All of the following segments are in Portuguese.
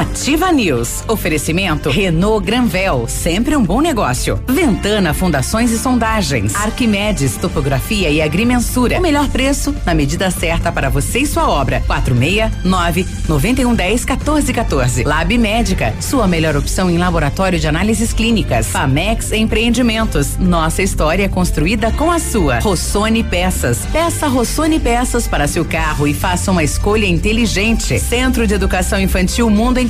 Ativa News. Oferecimento Renault Granvel, sempre um bom negócio. Ventana Fundações e Sondagens. Arquimedes Topografia e Agrimensura. O melhor preço na medida certa para você e sua obra. 469 9110 1414. Lab Médica, sua melhor opção em laboratório de análises clínicas. Famex Empreendimentos. Nossa história construída com a sua. Rossoni Peças. Peça Rossoni Peças para seu carro e faça uma escolha inteligente. Centro de Educação Infantil Mundo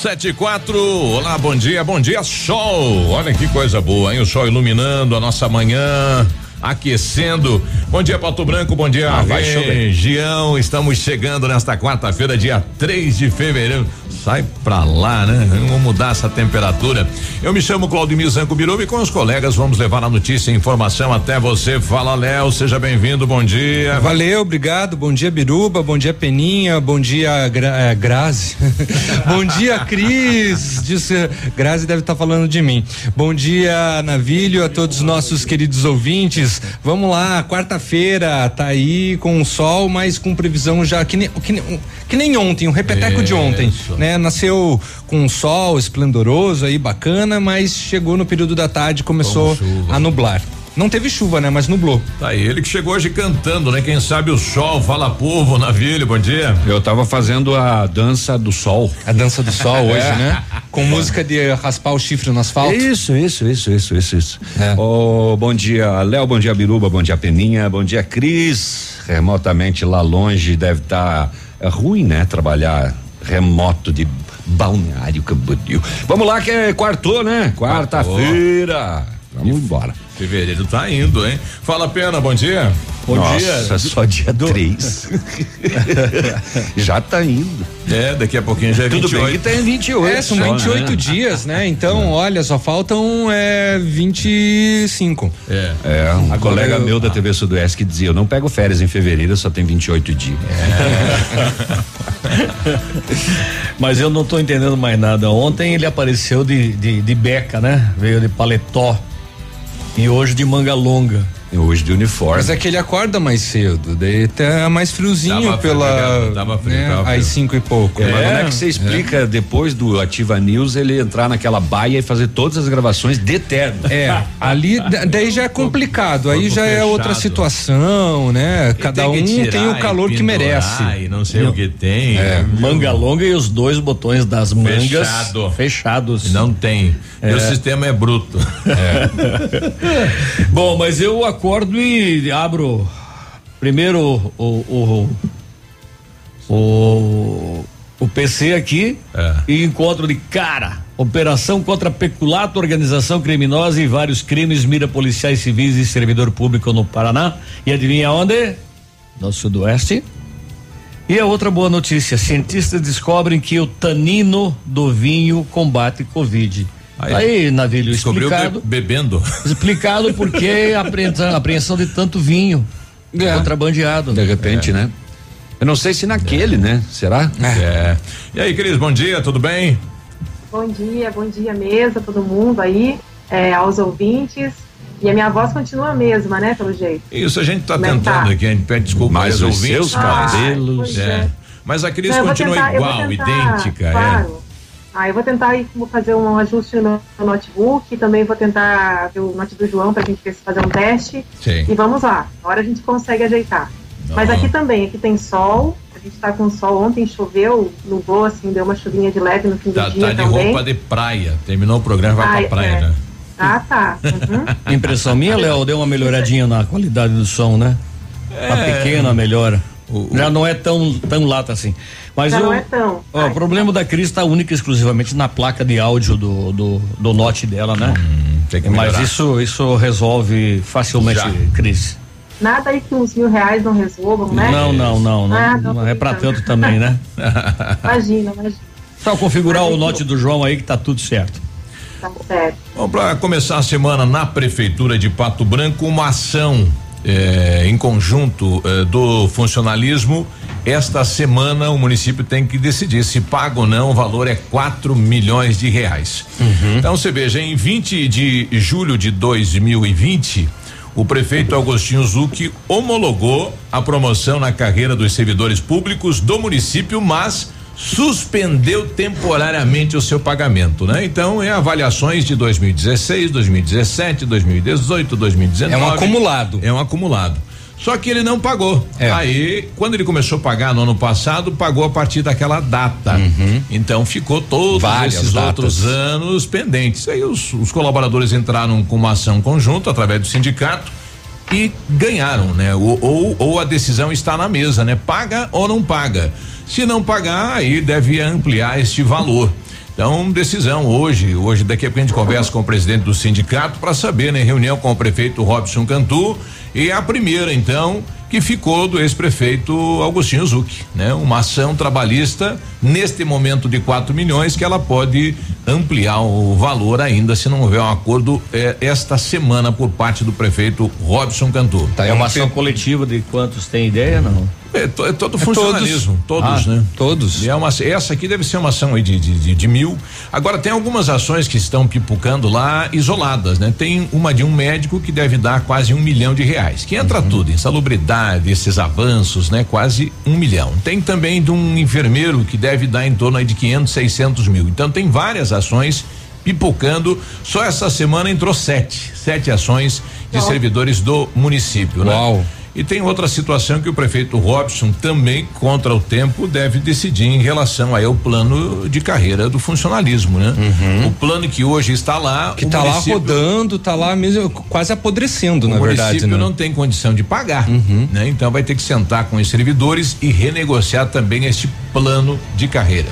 Sete e quatro, olá, bom dia, bom dia, sol. Olha que coisa boa, hein? O sol iluminando a nossa manhã, aquecendo. Bom dia, Pato Branco, bom dia, Ah, região. Estamos chegando nesta quarta-feira, dia 3 de fevereiro. Sai pra lá, né? Vamos mudar essa temperatura. Eu me chamo Claudemir Zanco Biruba e com os colegas vamos levar a notícia e informação até você. Fala, Léo, seja bem-vindo, bom dia. Valeu, obrigado. Bom dia, Biruba. Bom dia, Peninha. Bom dia, Gra é, Grazi. bom dia, Cris. Disse, Grazi deve estar falando de mim. Bom dia, Navilho, a todos os nossos queridos ouvintes. Vamos lá, quarta-feira, tá aí com o sol, mas com previsão já que nem, que nem, que nem ontem, um repeteco de ontem, Isso. Né? Nasceu com um sol esplendoroso aí, bacana, mas chegou no período da tarde, começou a nublar. Não teve chuva, né? Mas nublou. Tá aí, ele que chegou hoje cantando, né? Quem sabe o sol, fala povo, navilho, bom dia. Eu tava fazendo a dança do sol. A dança do sol hoje, né? Com música de raspar o chifre no asfalto. Isso, isso, isso, isso, isso, isso. É. Ô, bom dia, Léo, bom dia, Biruba, bom dia, Peninha, bom dia, Cris. Remotamente lá longe deve estar ruim, né? Trabalhar remoto de Balneário Camboriú. Vamos lá que é quartou, né? Quarta-feira. Vamos embora. Fevereiro tá indo, hein? Fala pena, bom dia. Bom Nossa, só dia 3. Já tá indo. É, daqui a pouquinho já é Tudo 28. bem que tem 28. É, são só, 28 né? dias, né? Então, olha, só faltam é, 25. É. É, um Agora colega eu- meu da TV Sudoeste que dizia: Eu não pego férias em fevereiro, só tem 28 dias. Mas eu não tô entendendo mais nada. Ontem ele apareceu de, de, de beca, né? Veio de paletó. E hoje de manga longa. Hoje de uniforme. Mas é que ele acorda mais cedo, daí tá mais friozinho Tava pela. tava frio, né, tava frio. Às cinco e pouco. É, mas né? como é que você explica depois do Ativa News ele entrar naquela baia e fazer todas as gravações de terno? É, ali da- daí já é complicado, aí corpo já é outra situação, né? Cada tem um tem o calor que merece. E não sei o que tem. É. Manga longa e os dois botões das mangas Fechado. fechados. Não tem. E o sistema é bruto. Bom, mas eu acordo e abro primeiro o o, o, o, o PC aqui É. e encontro de cara. Operação contra peculato, organização criminosa e vários crimes, mira policiais civis e servidor público no Paraná. E adivinha onde? No Sudoeste. E a outra boa notícia: cientistas descobrem que o tanino do vinho combate Covid. Aí. Aí, navilho Descobriu explicado. be- bebendo. Explicado por que a apreensão, a apreensão de tanto vinho É. contrabandeado. De repente, né? Eu não sei se naquele, né? Será? É. E aí, Cris, bom dia, tudo bem? Bom dia, bom dia mesa, todo mundo aí, é, aos ouvintes. E a minha voz continua a mesma, né, pelo jeito. Isso, a gente tá Como é que tentando tá? aqui, a gente pede desculpa Mas aos os ouvintes. seus mas- cabelos. pois É. é. Mas a Cris Não, continua tentar- igual, tentar, idêntica. é. Ah, eu vou tentar fazer um ajuste no meu notebook, também vou tentar ver o note do João pra gente ver se fazer um teste. Sim. E vamos lá, agora a gente consegue ajeitar. Mas Não. aqui também, aqui tem sol, a gente tá com sol, ontem choveu, nublou assim, deu uma chuvinha de leve no fim Tá, do dia tá de também. roupa de praia. Terminou o programa, vai Ai, pra praia, é. né? Ah, tá. Uhum. Impressão minha, Léo, deu uma melhoradinha na qualidade do som, né? Uma pequena melhora. O- o- Já não é tão, tão lata assim. Mas Já o, não é tão. ó, Ai, o problema da Cris está única e exclusivamente na placa de áudio do, do, do note dela, né? Hum, tem que Mas isso, isso resolve facilmente, Já. Cris. Nada aí que uns mil reais não resolvam, né? Não, não, não, não. Ah, não, não é pra brincando. tanto também, né? Imagina, imagina. Só configurar Mas o note do João aí que tá tudo certo. Tá certo. Bom, para começar a semana na Prefeitura de Pato Branco, uma ação eh, em conjunto eh, do funcionalismo. Esta semana o município tem que decidir se paga ou não, o valor é 4 milhões de reais. Então você veja, em 20 de julho de 2020, o prefeito Agostinho Zucchi homologou a promoção na carreira dos servidores públicos do município, mas suspendeu temporariamente o seu pagamento, né? Então, é avaliações de 2016, 2017, 2018, 2019. É um acumulado. É um acumulado. Só que ele não pagou. É. Aí, quando ele começou a pagar no ano passado, pagou a partir daquela data. Então ficou todos Uhum. Várias esses datas. outros anos pendentes. Aí os, os colaboradores entraram com uma ação conjunta através do sindicato e ganharam, né? Ou, ou, ou a decisão está na mesa, né? Paga ou não paga. Se não pagar, aí deve ampliar este valor. Então, decisão hoje, hoje daqui a pouco a gente conversa com o presidente do sindicato para saber, né? Reunião com o prefeito Robson Cantu e a primeira, então, que ficou do ex-prefeito Augustinho Zucchi, né? Uma ação trabalhista neste momento de 4 milhões que ela pode ampliar o valor ainda se não houver um acordo eh, esta semana por parte do prefeito Robson Cantu. Tá, É uma um ação coletiva de quantos tem ideia, não? É, to- é todo É funcionalismo, todos, Ah, né? Todos. E é uma, essa aqui deve ser uma ação aí de, de, de, de mil. Agora tem algumas ações que estão pipucando lá isoladas, né? Tem uma de um médico que deve dar quase um milhão de reais. Que entra tudo, insalubridade, esses avanços, né? Quase um milhão. Tem também de um enfermeiro que deve dar em torno aí de 500, 600 mil. Então tem várias ações pipocando. Só essa semana entrou sete, sete ações de Nossa. servidores do município, né? E tem outra situação que o prefeito Robson também contra o tempo deve decidir em relação aí ao plano de carreira do funcionalismo, né? O plano que hoje está lá, Uhum. Que o tá lá rodando, tá lá mesmo quase apodrecendo, o na verdade, município né? não tem condição de pagar, né? Então vai ter que sentar com os servidores e renegociar também este plano de carreira.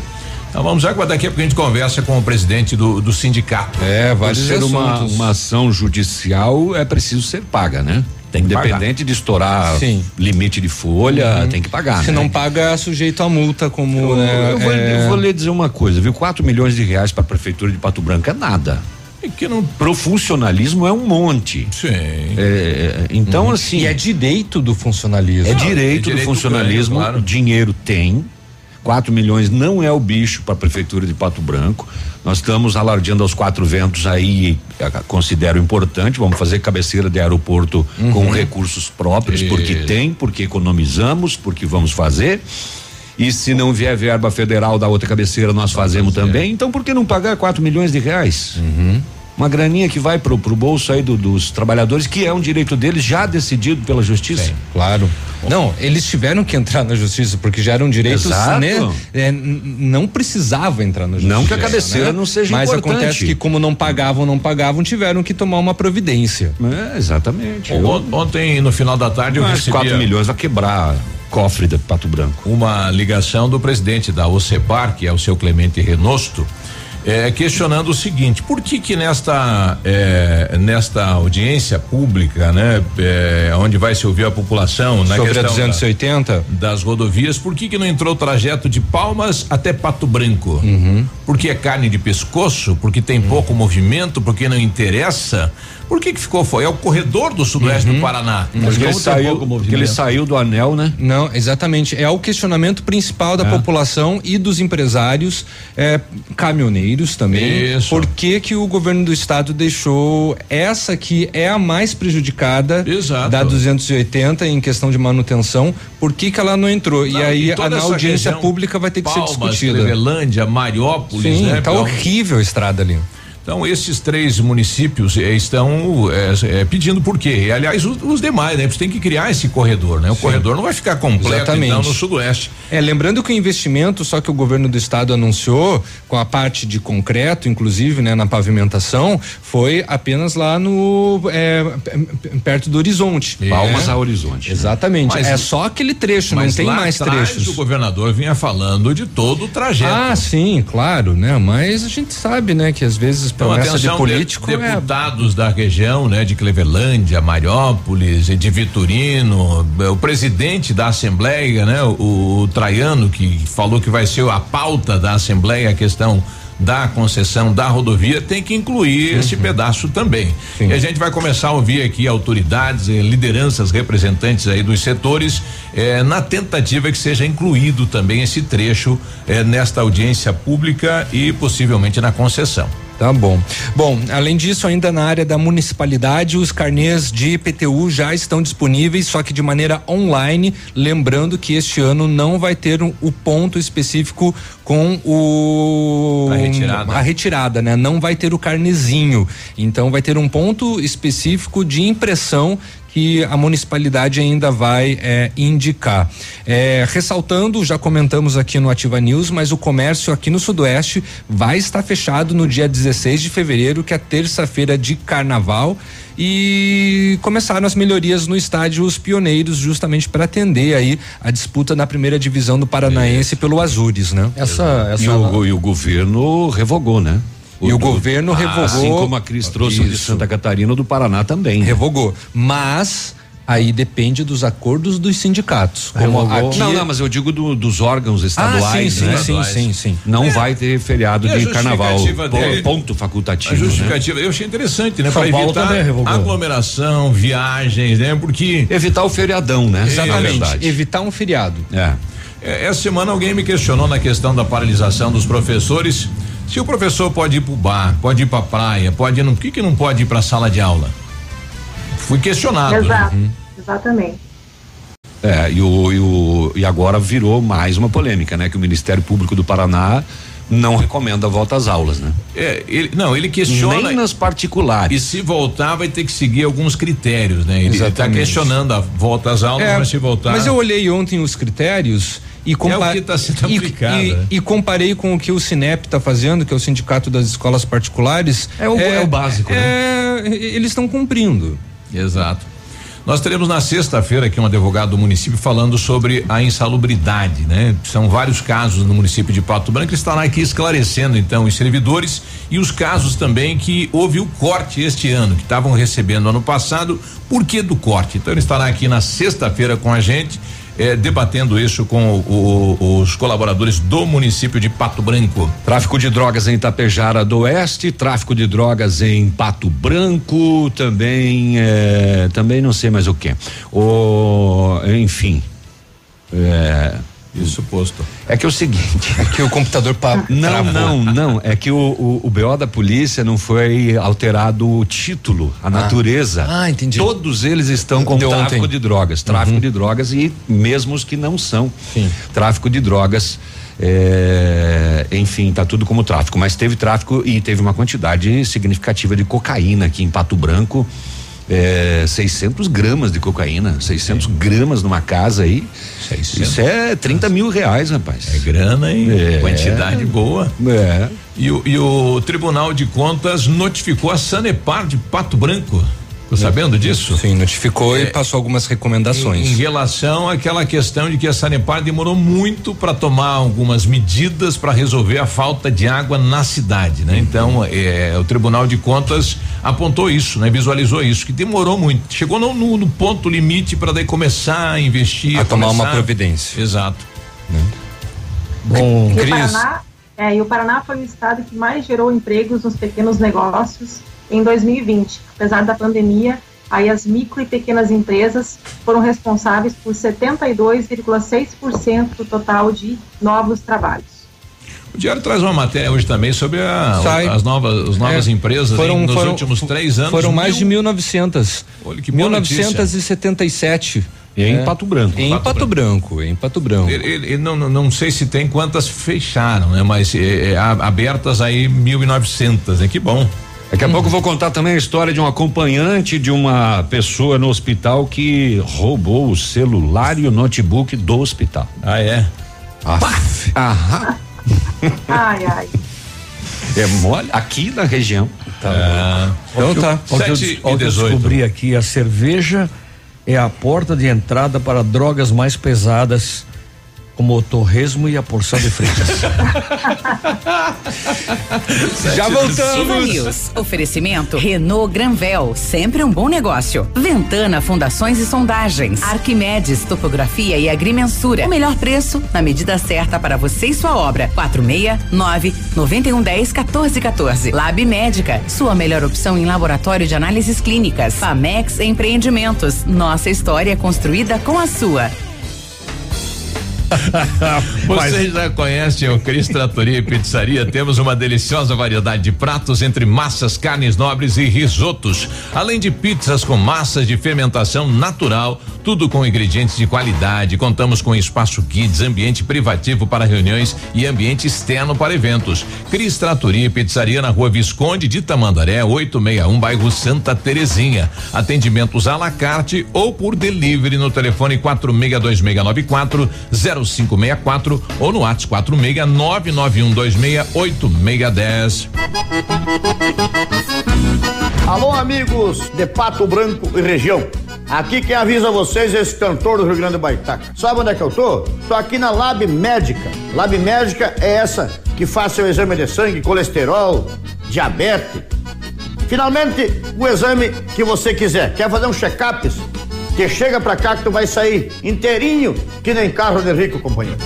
Então vamos aguardar daqui a pouco a gente conversa com o presidente do, do sindicato. É, Por vários ser uma, assuntos. uma ação judicial, é preciso ser paga, né? Tem que Independente de estourar Sim. limite de folha, tem que pagar. Se né? não paga, é sujeito a multa, como. Eu, né, eu vou, é, eu vou lhe dizer uma coisa, viu? 4 milhões de reais para a prefeitura de Pato Branco é nada. E que não. Pro funcionalismo é um monte. Sim. É, então, assim. E é direito do funcionalismo. É direito, é do direito funcionalismo, ganho, claro. dinheiro tem. 4 milhões não é o bicho para a prefeitura de Pato Branco. Nós estamos alardeando aos quatro ventos aí, eh, considero importante. Vamos fazer cabeceira de aeroporto com recursos próprios, porque tem, porque economizamos, porque vamos fazer. E se não vier verba federal da outra cabeceira, nós fazemos também. Então, por que não pagar 4 milhões de reais? Uma graninha que vai pro, pro bolso aí do- dos trabalhadores, que é um direito deles já decidido pela justiça. Claro. Não, eles tiveram que entrar na justiça porque já eram direitos, Exato. né? É, não precisava entrar na justiça. Não que a cabeceira não seja Mas importante. acontece que como não pagavam, não pagavam, tiveram que tomar uma providência. É, exatamente. Eu, On- Ontem, no final da tarde, eu mas recebi 4 milhões vai quebrar cofre de Pato Branco. uma ligação do presidente da OCEPAR, que é o seu Clemente Renosto, eh, questionando o seguinte: por que que nesta eh, nesta audiência pública, né, eh, onde vai se ouvir a população na Sobre a questão da- 280? das rodovias, por que que não entrou o trajeto de Palmas até Pato Branco? Uhum. Porque é carne de pescoço? Porque tem pouco movimento? Porque não interessa? Por que que ficou foi é o corredor do sudoeste Uhum. do Paraná? Porque ele, saiu, ele saiu do anel, né? Não, exatamente. É o questionamento principal da população e dos empresários, é, caminhoneiros também. Isso. Por que, que o governo do estado deixou essa que é a mais prejudicada Exato. da 280 em questão de manutenção? Por que, que ela não entrou? e Não, aí e toda na audiência região, pública vai ter que Palmas, ser discutida. Clevelândia, Mariópolis, Sim, né? tá horrível a estrada ali. Então, esses três municípios eh, estão eh, eh, pedindo por quê? E, aliás, os, os demais, né? Você tem que criar esse corredor, né? O corredor não vai ficar completo, Exatamente. então, no sudoeste. É, lembrando que o investimento, só que o governo do estado anunciou, com a parte de concreto, inclusive, né, na pavimentação, foi apenas lá no é, perto do horizonte. Palmas né? a horizonte. Exatamente. Mas- é só aquele trecho, não tem lá mais atrás, trechos. o governador vinha falando de todo o trajeto. Ah, sim, claro, né? Mas a gente sabe, né, que às vezes Então, promessa atenção, de político de- é deputados da região, né, de Clevelândia, Mariópolis, de Vitorino, o presidente da Assembleia, né, o, o Traiano, que falou que vai ser a pauta da Assembleia a questão da concessão da rodovia tem que incluir uhum. esse pedaço também. Sim. E a gente vai começar a ouvir aqui autoridades, eh, lideranças, representantes aí dos setores, eh, na tentativa que seja incluído também esse trecho eh, nesta audiência pública e possivelmente na concessão. Tá bom. Bom, além disso, ainda na área da municipalidade, os carnês de IPTU já estão disponíveis, só que de maneira online. Lembrando que este ano não vai ter um, o ponto específico com o a retirada. a retirada, né? Não vai ter o carnezinho. Então vai ter um ponto específico de impressão que a municipalidade ainda vai é, indicar. É, ressaltando, já comentamos aqui no Ativa News, mas o comércio aqui no Sudoeste vai estar fechado no dia 16 de fevereiro, que é terça-feira de carnaval e começaram as melhorias no estádio Os Pioneiros, justamente para atender aí a disputa na primeira divisão do Paranaense pelo Azures, né? Essa, essa e, o, e o governo revogou, né? O e o governo ah, revogou. Assim como a Cris trouxe isso. de Santa Catarina, do Paraná também. Né? Revogou. Mas aí depende dos acordos dos sindicatos. Como aqui... Não, não, mas eu digo do, dos órgãos estaduais. Ah, sim, né? sim, sim, sim, Não é. vai ter feriado de carnaval. Dele, ponto facultativo. A né? justificativa, né? eu achei interessante, né? Para evitar aglomeração, viagens, né? Porque. Evitar o feriadão, né? Exatamente. É evitar um feriado. É. é. Essa semana alguém me questionou na questão da paralisação dos professores. Se o professor pode ir para o bar, pode ir para a praia, pode ir, no, por que, que não pode ir para a sala de aula? Fui questionado. Né? Exato, né? Exatamente. É, e, o, e, o, e agora virou mais uma polêmica, né? Que o Ministério Público do Paraná não recomenda a volta às aulas, né? É, ele, não, ele questiona. Nem nas particulares. E se voltar, vai ter que seguir alguns critérios, né? Ele está questionando a volta às aulas, é, mas se voltar. Mas eu olhei ontem os critérios e, compa é tá sendo aplicado, e, né? e, comparei com o que o Sinep está fazendo, que é o Sindicato das Escolas Particulares. É o, é, é o básico, né? É, eles estão cumprindo. Exato. Nós teremos na sexta-feira aqui um advogado do município falando sobre a insalubridade, né? São vários casos no município de Pato Branco, estará aqui esclarecendo então os servidores e os casos também que houve o corte este ano, que estavam recebendo ano passado, por que do corte? Então ele estará aqui na sexta-feira com a gente eh, debatendo isso com o, o, os colaboradores do município de Pato Branco. Tráfico de drogas em Itapejara do Oeste, tráfico de drogas em Pato Branco, também, eh, também não sei mais o que. O, enfim. É, isso posto. É que é o seguinte. É que o computador pa Não, travou. não, não. É que o, o, o BO da polícia não foi alterado o título, a ah. natureza. Ah, entendi. Todos eles estão com tráfico ontem. de drogas. Tráfico uhum. de drogas e mesmo os que não são. Sim. Tráfico de drogas. É, enfim, tá tudo como tráfico, mas teve tráfico e teve uma quantidade significativa de cocaína aqui em Pato Branco é, 600 gramas de cocaína, 600 Sim. gramas numa casa aí. 600. Isso é 30 mil reais, rapaz. É grana, hein? É. Quantidade boa. É. E o, e o Tribunal de Contas notificou a Sanepar de Pato Branco Ficou sabendo disso? Sim, notificou é, e passou algumas recomendações. Em, em, relação àquela questão de que a Sanepar demorou muito para tomar algumas medidas para resolver a falta de água na cidade, né? Uhum. Então, é, o Tribunal de Contas apontou isso, né? Visualizou isso, que demorou muito. Chegou no, no, no ponto limite para daí começar a investir. A, a tomar começar, uma providência. Exato. Né? Bom, Cris. Paraná, é, e o Paraná foi o estado que mais gerou empregos nos pequenos negócios em 2020. Apesar da pandemia, aí as micro e pequenas empresas foram responsáveis por 72,6% do total de novos trabalhos. O Diário traz uma matéria hoje também sobre a, as novas, as novas é, empresas foram, nos foram, últimos três anos. Foram mais mil, de 1.900. Olha que 1977. E é em Pato Branco. Em Pato, Pato Branco. Branco. em Pato Branco. Ele, ele, não, não sei se tem quantas fecharam, né? Mas é, é, abertas aí 1.900, né? Que bom. Daqui a hum. pouco eu vou contar também a história de um acompanhante de uma pessoa no hospital que roubou o celular e o notebook do hospital. Ah, é? Aham. ai, ai. É mole aqui na região. Tá. É. Então tá. Sete eu, eu descobri aqui a cerveja é a porta de entrada para drogas mais pesadas como o torresmo e a porção de fritas. Já voltamos. News. Oferecimento Renault Granvel, sempre um bom negócio. Ventana Fundações e Sondagens. Arquimedes Topografia e Agrimensura. O melhor preço na medida certa para você e sua obra. 469 9110 1414. Lab Médica, sua melhor opção em laboratório de análises clínicas. Famex Empreendimentos. Nossa história construída com a sua. Você já conhece o Cris Tratoria e Pizzaria? Temos uma deliciosa variedade de pratos entre massas, carnes nobres e risotos, além de pizzas com massas de fermentação natural, tudo com ingredientes de qualidade. Contamos com espaço kids, ambiente privativo para reuniões e ambiente externo para eventos. Cris Tratoria e Pizzaria na Rua Visconde de Tamandaré, 861, bairro Santa Terezinha. Atendimentos à la carte ou por delivery no telefone 462694 0564 ou no WhatsApp 46 991268610. Alô, amigos de Pato Branco e região. Aqui quem avisa vocês é esse cantor do Rio Grande do Baitaca. Sabe onde é que eu tô? Tô aqui na Lab Médica. Lab Médica é essa que faz seu exame de sangue, colesterol, diabetes. Finalmente, o exame que você quiser. Quer fazer um check-up? Que chega pra cá que tu vai sair inteirinho que nem carro de rico, companheiro.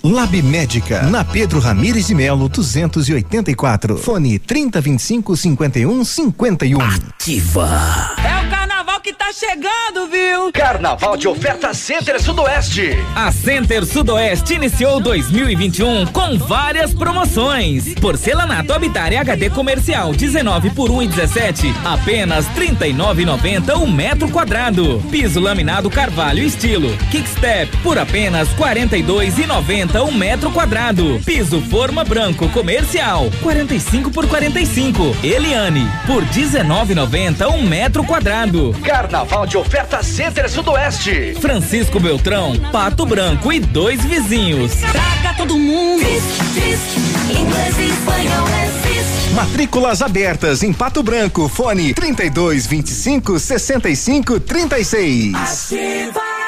Lab Médica, na Pedro Ramires de Melo, 284. Fone 3025 51 51. Ativa. É o carnaval que tá chegando, viu? Carnaval de oferta Center Sudoeste. A Center Sudoeste iniciou 2021 com várias promoções. Porcelanato Habitat HD comercial 19 por 1 e 17, apenas 39,90 um metro quadrado. Piso laminado Carvalho estilo Kickstep por apenas 42,90 um metro quadrado. Piso forma branco comercial 45 por 45. Eliane por 19,90 um metro quadrado. Carnaval de oferta Center Sudoeste. Francisco Beltrão, Pato Branco e dois vizinhos. Traga todo mundo. Inglês e espanhol é Matrículas abertas em Pato Branco. Fone 32 25 65 36. Ativa.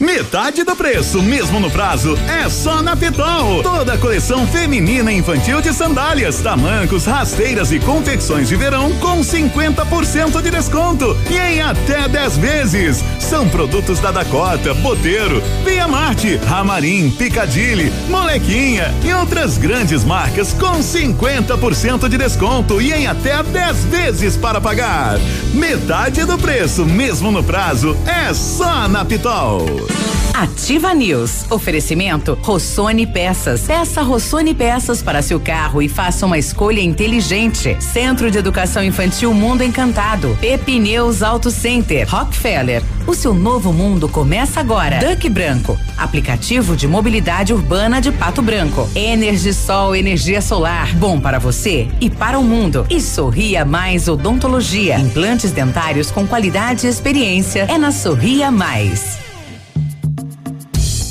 Metade do preço, mesmo no prazo, é só na Pitol. Toda a coleção feminina e infantil de sandálias, tamancos, rasteiras e confecções de verão com 50% de desconto e em até 10 vezes. São produtos da Dakota, Boteiro, Via Marte, Ramarim, Picadilly, Molequinha e outras grandes marcas com 50% de desconto e em até 10 vezes para pagar. Metade do preço, mesmo no prazo, é só na Pitol. Ativa News. Oferecimento Rossoni Peças. Peça Rossoni Peças para seu carro e faça uma escolha inteligente. Centro de Educação Infantil Mundo Encantado. Pepineus Auto Center. Rockefeller. O seu novo mundo começa agora. Duck Branco. Aplicativo de mobilidade urbana de Pato Branco. Energisol energia solar. Bom para você e para o mundo. E Sorria Mais Odontologia. Implantes dentários com qualidade e experiência. É na Sorria Mais.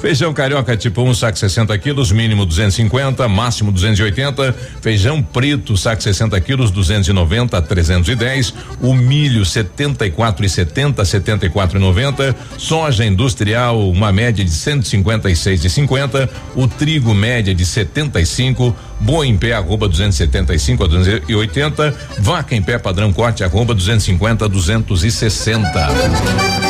Feijão carioca tipo 1, um, saco 60 quilos, mínimo 250, máximo 280. Feijão preto, saco 60 quilos, 290 a 310. O milho 74 e 70, 74 e 90. Soja industrial, uma média de 156 e 50. O trigo média de 75. Boa em pé, arroba 275 a 280. Vaca em pé, padrão corte, arroba 250 a 260.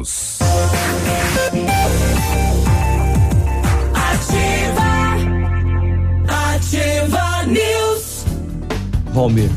News. Ativa, ativa News. Valmir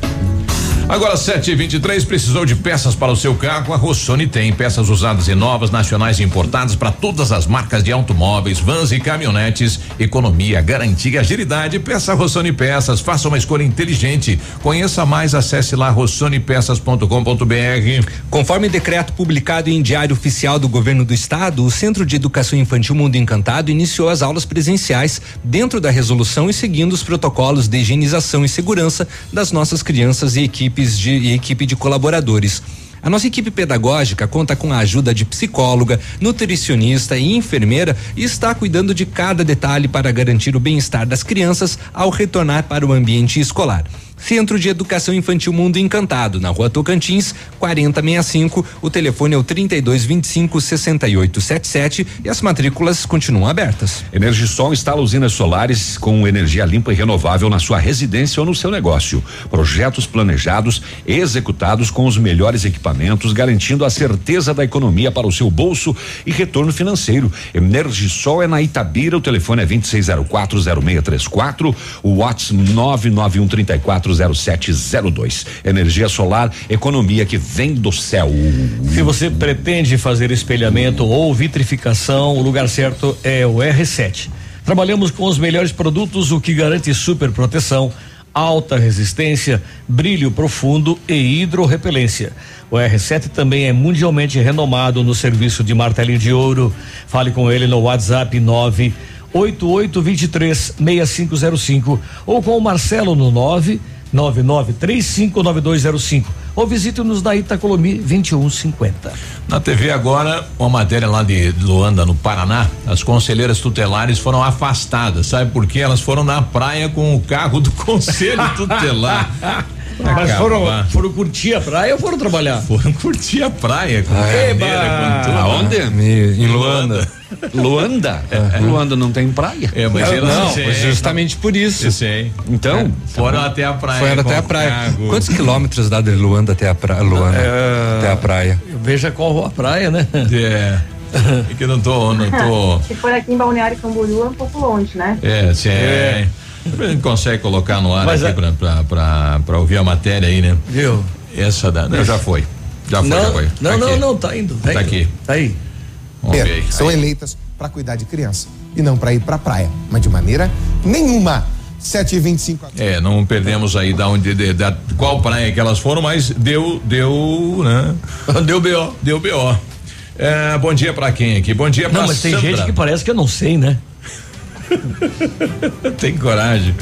Agora 723 precisou de peças para o seu carro? A Rossoni tem peças usadas e novas, nacionais e importadas para todas as marcas de automóveis, vans e caminhonetes. Economia, garantia, agilidade. Peça Rossoni Peças. Faça uma escolha inteligente. Conheça mais, acesse lá rossonepeças.com.br. Conforme decreto publicado em Diário Oficial do Governo do Estado, o Centro de Educação Infantil Mundo Encantado iniciou as aulas presenciais dentro da resolução e seguindo os protocolos de higienização e segurança das nossas crianças e equipes de e equipe de colaboradores. A nossa equipe pedagógica conta com a ajuda de psicóloga, nutricionista e enfermeira e está cuidando de cada detalhe para garantir o bem-estar das crianças ao retornar para o ambiente escolar. Centro de Educação Infantil Mundo Encantado, na Rua Tocantins, 4065. O telefone é o 3225 6877 e as matrículas continuam abertas. Energisol instala usinas solares com energia limpa e renovável na sua residência ou no seu negócio. Projetos planejados, executados com os melhores equipamentos, garantindo a certeza da economia para o seu bolso e retorno financeiro. Energisol é na Itabira, o telefone é 26040634, o WhatsApp 991340702. Energia solar, economia que vem do céu. Se você pretende fazer espelhamento ou vitrificação, o lugar certo é o R7. Trabalhamos com os melhores produtos, o que garante super proteção, alta resistência, brilho profundo e hidrorrepelência. O R7 também é mundialmente renomado no serviço de martelinho de ouro. Fale com ele no WhatsApp 9 8823 6505 ou com o Marcelo no 9 99359205 ou visite-nos na Itacolomi 2150. Na TV agora, uma matéria lá de Luanda, no Paraná, as conselheiras tutelares foram afastadas, sabe por quê? Elas foram na praia com o carro do conselho tutelar. Mas foram, foram curtir a praia ou foram trabalhar? Foram curtir a praia com Eba! cadeira, com tudo. Aonde? Em Luanda. Luanda? Luanda não tem praia. É, mas elas Não, sim, foi justamente por isso. sim. Então, Foram até a praia. Foi com até a praia. carro. Quantos quilômetros dá de Luanda até a praia? Luanda, até a praia. Veja qual a praia, né? É. É que eu não tô, não tô. Se for aqui em Balneário Camboriú é um pouco longe, né? É, sim. É. A gente consegue colocar no ar Mas aqui a- pra, pra, pra, pra ouvir a matéria aí, né? Viu? Essa da. Não, já foi. Já foi, já não, foi. não, Tá não, aqui. não, tá indo. Tá aqui. Tá aí. Vamos ver aí. são eleitas para cuidar de criança e não para ir para praia, mas de maneira nenhuma. 7 e 25 É, não perdemos aí da onde, de, da qual praia que elas foram, mas deu, deu, né? Deu B.O. Deu B.O. É, bom dia pra quem aqui? Bom dia pra Não, mas tem Sandra. gente que parece que eu não sei, né? Tem coragem.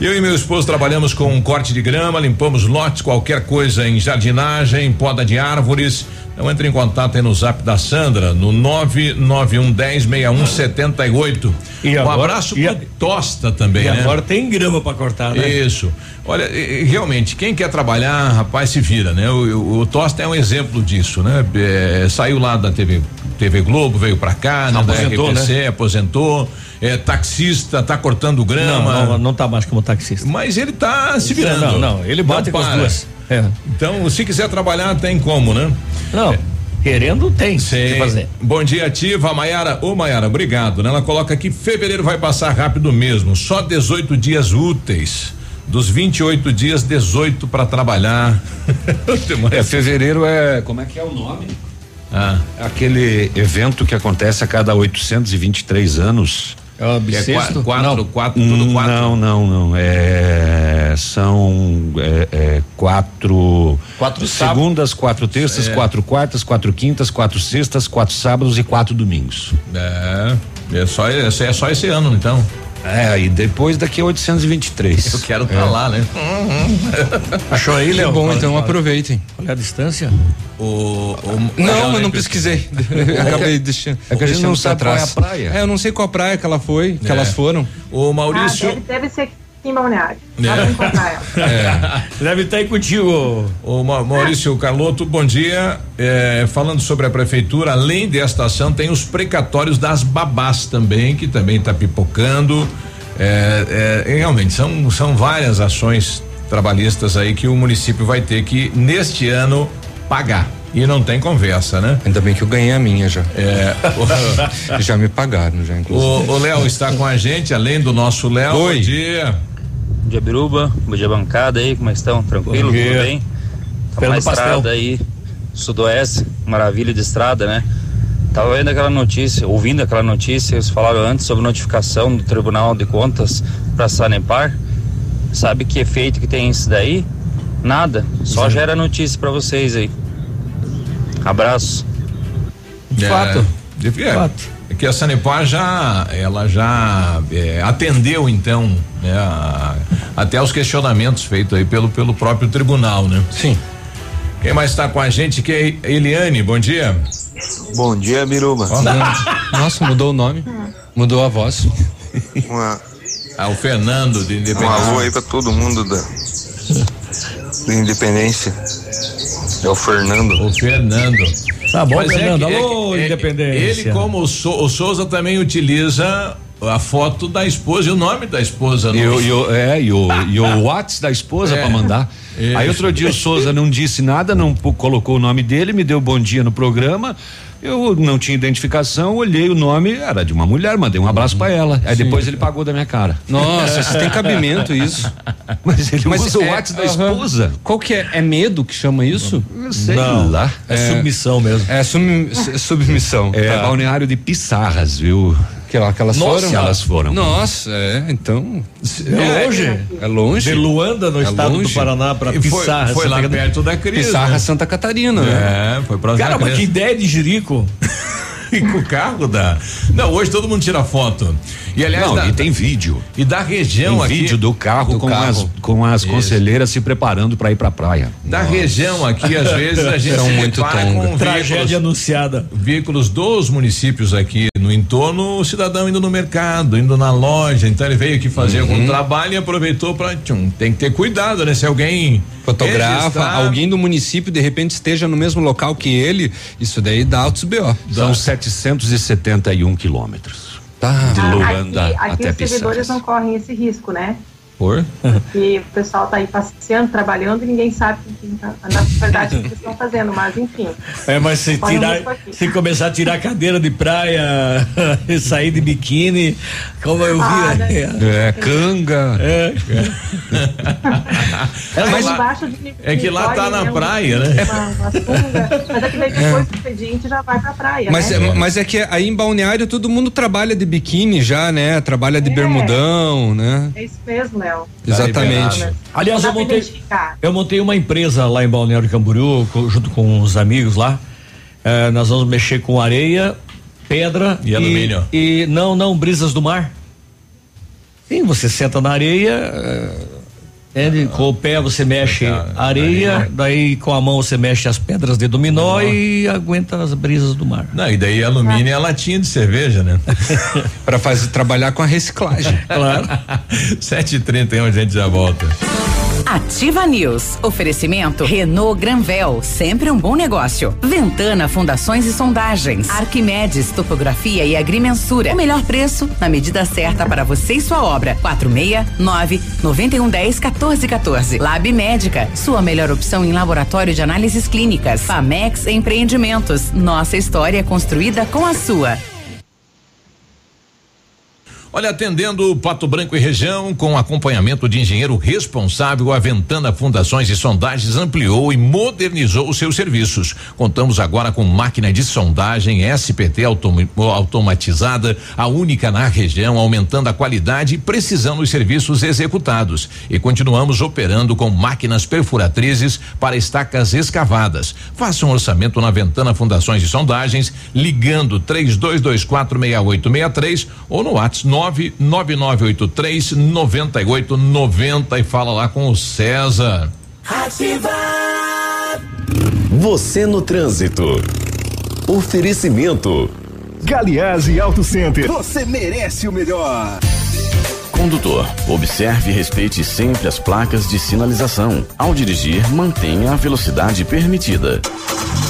Eu e meu esposo trabalhamos com um corte de grama, limpamos lotes, qualquer coisa em jardinagem, poda de árvores. Então entre em contato aí no zap da Sandra, no 991106178. E um agora- abraço e pro a- Tosta também, e né? agora tem grama pra cortar, né? Isso. Olha, realmente, quem quer trabalhar, rapaz, se vira, né? O, o, o Tosta é um exemplo disso, né? É, saiu lá da TV, TV Globo, veio pra cá, né? Aposentou, da RPC, né? aposentou, é taxista, tá cortando grama. Não, não, não tá mais como taxista. Mas ele tá se virando. Não, não, ele bate com as para. duas. É. Então, se quiser trabalhar, tem como, né? Não, querendo tem Sei. que fazer. Bom dia, ativa, Maiara. Ô, Maiara, obrigado, né? Ela coloca aqui, fevereiro vai passar rápido mesmo, só 18 dias úteis. Dos 28 dias, 18 para trabalhar. É fevereiro é como é que é o nome? Ah, Aquele evento que acontece a cada 823 anos. É o é bissexto? qua- quatro, Não. quatro, tudo quatro. Não, não, não. É, são é, é, quatro. Quatro segundas, quatro terças, É. quatro quartas, quatro quintas, quatro sextas, quatro sábados e quatro domingos. É, é é, só- é só esse ano, então. É, e depois daqui a 823. Eu quero estar lá, né? Achou aí, Léo? bom, então aproveitem. Qual é a distância? O, o- Não, eu não nem pesquisei. Acabei deixando. é que a gente não sabe pra qual é a praia. É, eu não sei qual praia que ela foi, que É. elas foram. O Ah, Maurício. deve, deve ser em Balneário. É. Ela. Deve estar aí contigo. O Ma- Maurício Carloto, bom dia. É, falando sobre a prefeitura, além desta ação, tem os precatórios das babás também, que também está pipocando. É, é, realmente, são, são várias ações trabalhistas aí que o município vai ter que, neste ano, pagar. E não tem conversa, né? Ainda bem que eu ganhei a minha já. É, Já me pagaram, já, inclusive. o o Léo está com a gente, além do nosso Léo. Oi. Bom dia. Bom dia Biruba, bom dia bancada aí, como é que estão? Tranquilo? Tudo bem? Tá pastel. estrada aí, sudoeste, maravilha de estrada, né? Tava vendo aquela notícia, ouvindo aquela notícia, eles falaram antes sobre notificação do Tribunal de Contas para Sanepar. Sabe que efeito que tem isso daí? Nada, só Sim. gera notícia para vocês aí. Abraço. É, Fato. de- é, Fato. É que a Sanepar já, ela já é, atendeu então, né, a- até os questionamentos feitos aí pelo, pelo próprio tribunal, né? Sim. Quem mais está com a gente que é a Eliane, bom dia. Bom dia, Biruba. Nossa, mudou o nome. Mudou a voz. Uma, Ah, o Fernando de um Independência. alô aí pra todo mundo da, da Independência. É o Fernando. O Fernando. Tá bom, Mas é Fernando. que- é Alô, que- é- Independência. Ele, como o, Sou- o Souza, também utiliza a foto da esposa e o nome da esposa. E o, e o- é, e o, e o WhatsApp da esposa É. pra mandar. Isso. Aí outro dia o Souza não disse nada, não colocou o nome dele, me deu bom dia no programa. Eu não tinha identificação, olhei o nome, era de uma mulher, mandei um abraço pra ela. Aí Sim. depois ele pagou da minha cara. Nossa, isso tem cabimento isso. Mas ele usa o é- WhatsApp da aham. esposa. Qual que é? É medo que chama isso? Sei Não, lá. É, submissão mesmo. É sub- submissão. É, tá. balneário de Pissarras, viu? Que, elas Nossa, foram? elas foram. Nossa, é, então. É longe. É longe. De Luanda, no É estado longe. do Paraná, pra E foi- Pissarra. foi Santa lá Catarina. perto da Cris. Pissarra, né? Santa Catarina, né? É, foi pra Caramba, Zacres. que ideia de Jerico. E com o carro da. Não, hoje todo mundo tira foto. E aliás, Não, da- e tem vídeo. e da região Tem aqui. vídeo do carro, Do com, carro. As, com as Isso. conselheiras se preparando pra ir pra praia. Da região aqui, às vezes, a gente São se muito com Tragédia veículos, anunciada. veículos dos municípios aqui no entorno, o cidadão indo no mercado, indo na loja, então ele veio aqui fazer Uhum. algum trabalho e aproveitou para tem que ter cuidado, né? Se alguém Fotografa, registrar- alguém do município de repente esteja no mesmo local que ele, isso daí dá altos BO. São 771 quilômetros. Tá. De Ah, Luanda aqui, aqui até os servidores Pissarras. não correm esse risco, né? Por? Porque o pessoal tá aí passeando, trabalhando e ninguém sabe que tá, na verdade o que eles estão fazendo, mas enfim. É, mas se um tirar, se começar a tirar a cadeira de praia e sair de biquíni, como eu vi. Ah, né? É, canga. É. É, Mas embaixo de é que lá tá na um- praia, né? Uma, uma sunga, mas é que daí depois do expediente já vai pra praia, Mas, né? é, mas é que aí em Balneário todo mundo trabalha de biquíni já, né? Trabalha de É. bermudão, né? É isso mesmo, Léo. Exatamente. liberado. Aliás, eu montei, eu montei uma empresa lá em Balneário Camboriú, junto com os amigos lá. Eh, nós vamos mexer com areia, pedra E alumínio. E não, não, brisas do mar. Sim, você senta na areia, eh, entende? com o pé você mexe a- a areia, areia. daí com a mão você mexe as pedras de dominó e aguenta as brisas do mar. Não, e daí alumínio é a latinha de cerveja, né? Para fazer trabalhar com a reciclagem. Claro. 7h31 a gente já volta. Ativa News. Oferecimento Renault Granvel, sempre um bom negócio. Ventana Fundações e Sondagens. Arquimedes Topografia e Agrimensura. O melhor preço na medida certa para você e sua obra. 469 9110 1414. Lab Médica, sua melhor opção em laboratório de análises clínicas. Famex Empreendimentos. Nossa história construída com a sua. Olha, atendendo Pato Branco e região, com acompanhamento de engenheiro responsável, a Ventana Fundações e Sondagens ampliou e modernizou os seus serviços. Contamos agora com máquina de sondagem SPT automi- automatizada, a única na região, aumentando a qualidade e precisão dos serviços executados. E continuamos operando com máquinas perfuratrizes para estacas escavadas. Faça um orçamento na Ventana Fundações e Sondagens, ligando 32246863 ou no WhatsApp 99983 9890 e fala lá com o César. Você no trânsito. Oferecimento. Galiase Auto Center. Você merece o melhor. Condutor, observe e respeite sempre as placas de sinalização. Ao dirigir, mantenha a velocidade permitida.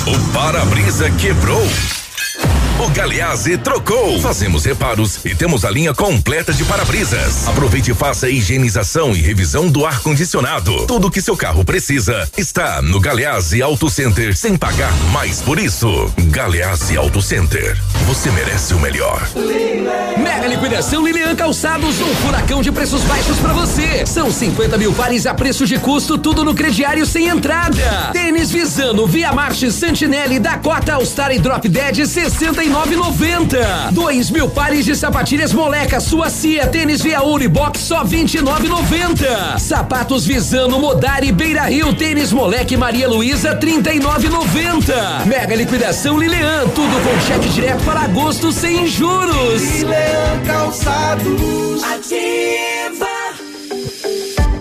O para-brisa quebrou. O Galeazzi trocou. Fazemos reparos e temos a linha completa de para-brisas. Aproveite e faça a higienização e revisão do ar-condicionado. Tudo o que seu carro precisa está no Galeazzi Auto Center sem pagar mais por isso. Galeazzi Auto Center. Você merece o melhor. Mega liquidação Lilian Calçados, um furacão de preços baixos pra você. São 50 mil pares a preço de custo, tudo no crediário sem entrada. Tênis Visano, Via Marche, Santinelli, Dakota, All-Star e Drop Dead, 69,90. Dois mil pares de sapatilhas Moleca, Suacia, tênis Via Unibox, só 29,90. Sapatos Visano, Modari, Beira Rio, tênis Moleque Maria Luísa, 39,90. Mega liquidação Lilian, tudo com cheque direto para agosto sem juros. Lilian Calçados. Ativa.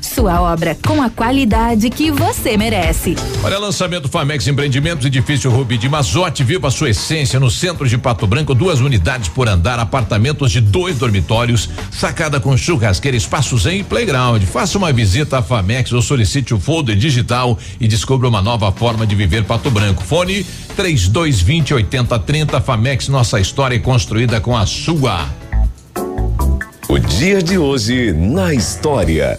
Sua obra com a qualidade que você merece. Olha, lançamento Famex Empreendimentos, edifício Rubi de Mazote, viva sua essência no centro de Pato Branco, duas unidades por andar, apartamentos de dois dormitórios, sacada com churrasqueira, espaço zen e playground. Faça uma visita à Famex ou solicite o folder digital e descubra uma nova forma de viver Pato Branco. Fone 3220 8030 Famex, nossa história é construída com a sua. O dia de hoje na história.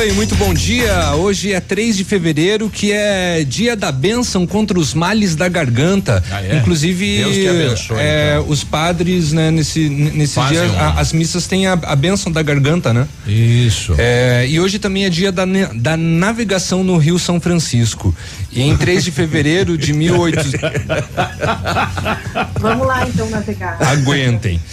Oi, muito bom dia. Hoje é 3 de fevereiro, que é dia da bênção contra os males da garganta. Ah, é? Inclusive, Deus te abençoe, é, então. os padres, né, nesse, nesse Fazem dia, um- a- as missas têm a, a bênção da garganta, né? Isso. É, e hoje também é dia da, da navegação no Rio São Francisco. E em 3 de fevereiro de 1800. Vamos lá então navegar. Aguentem.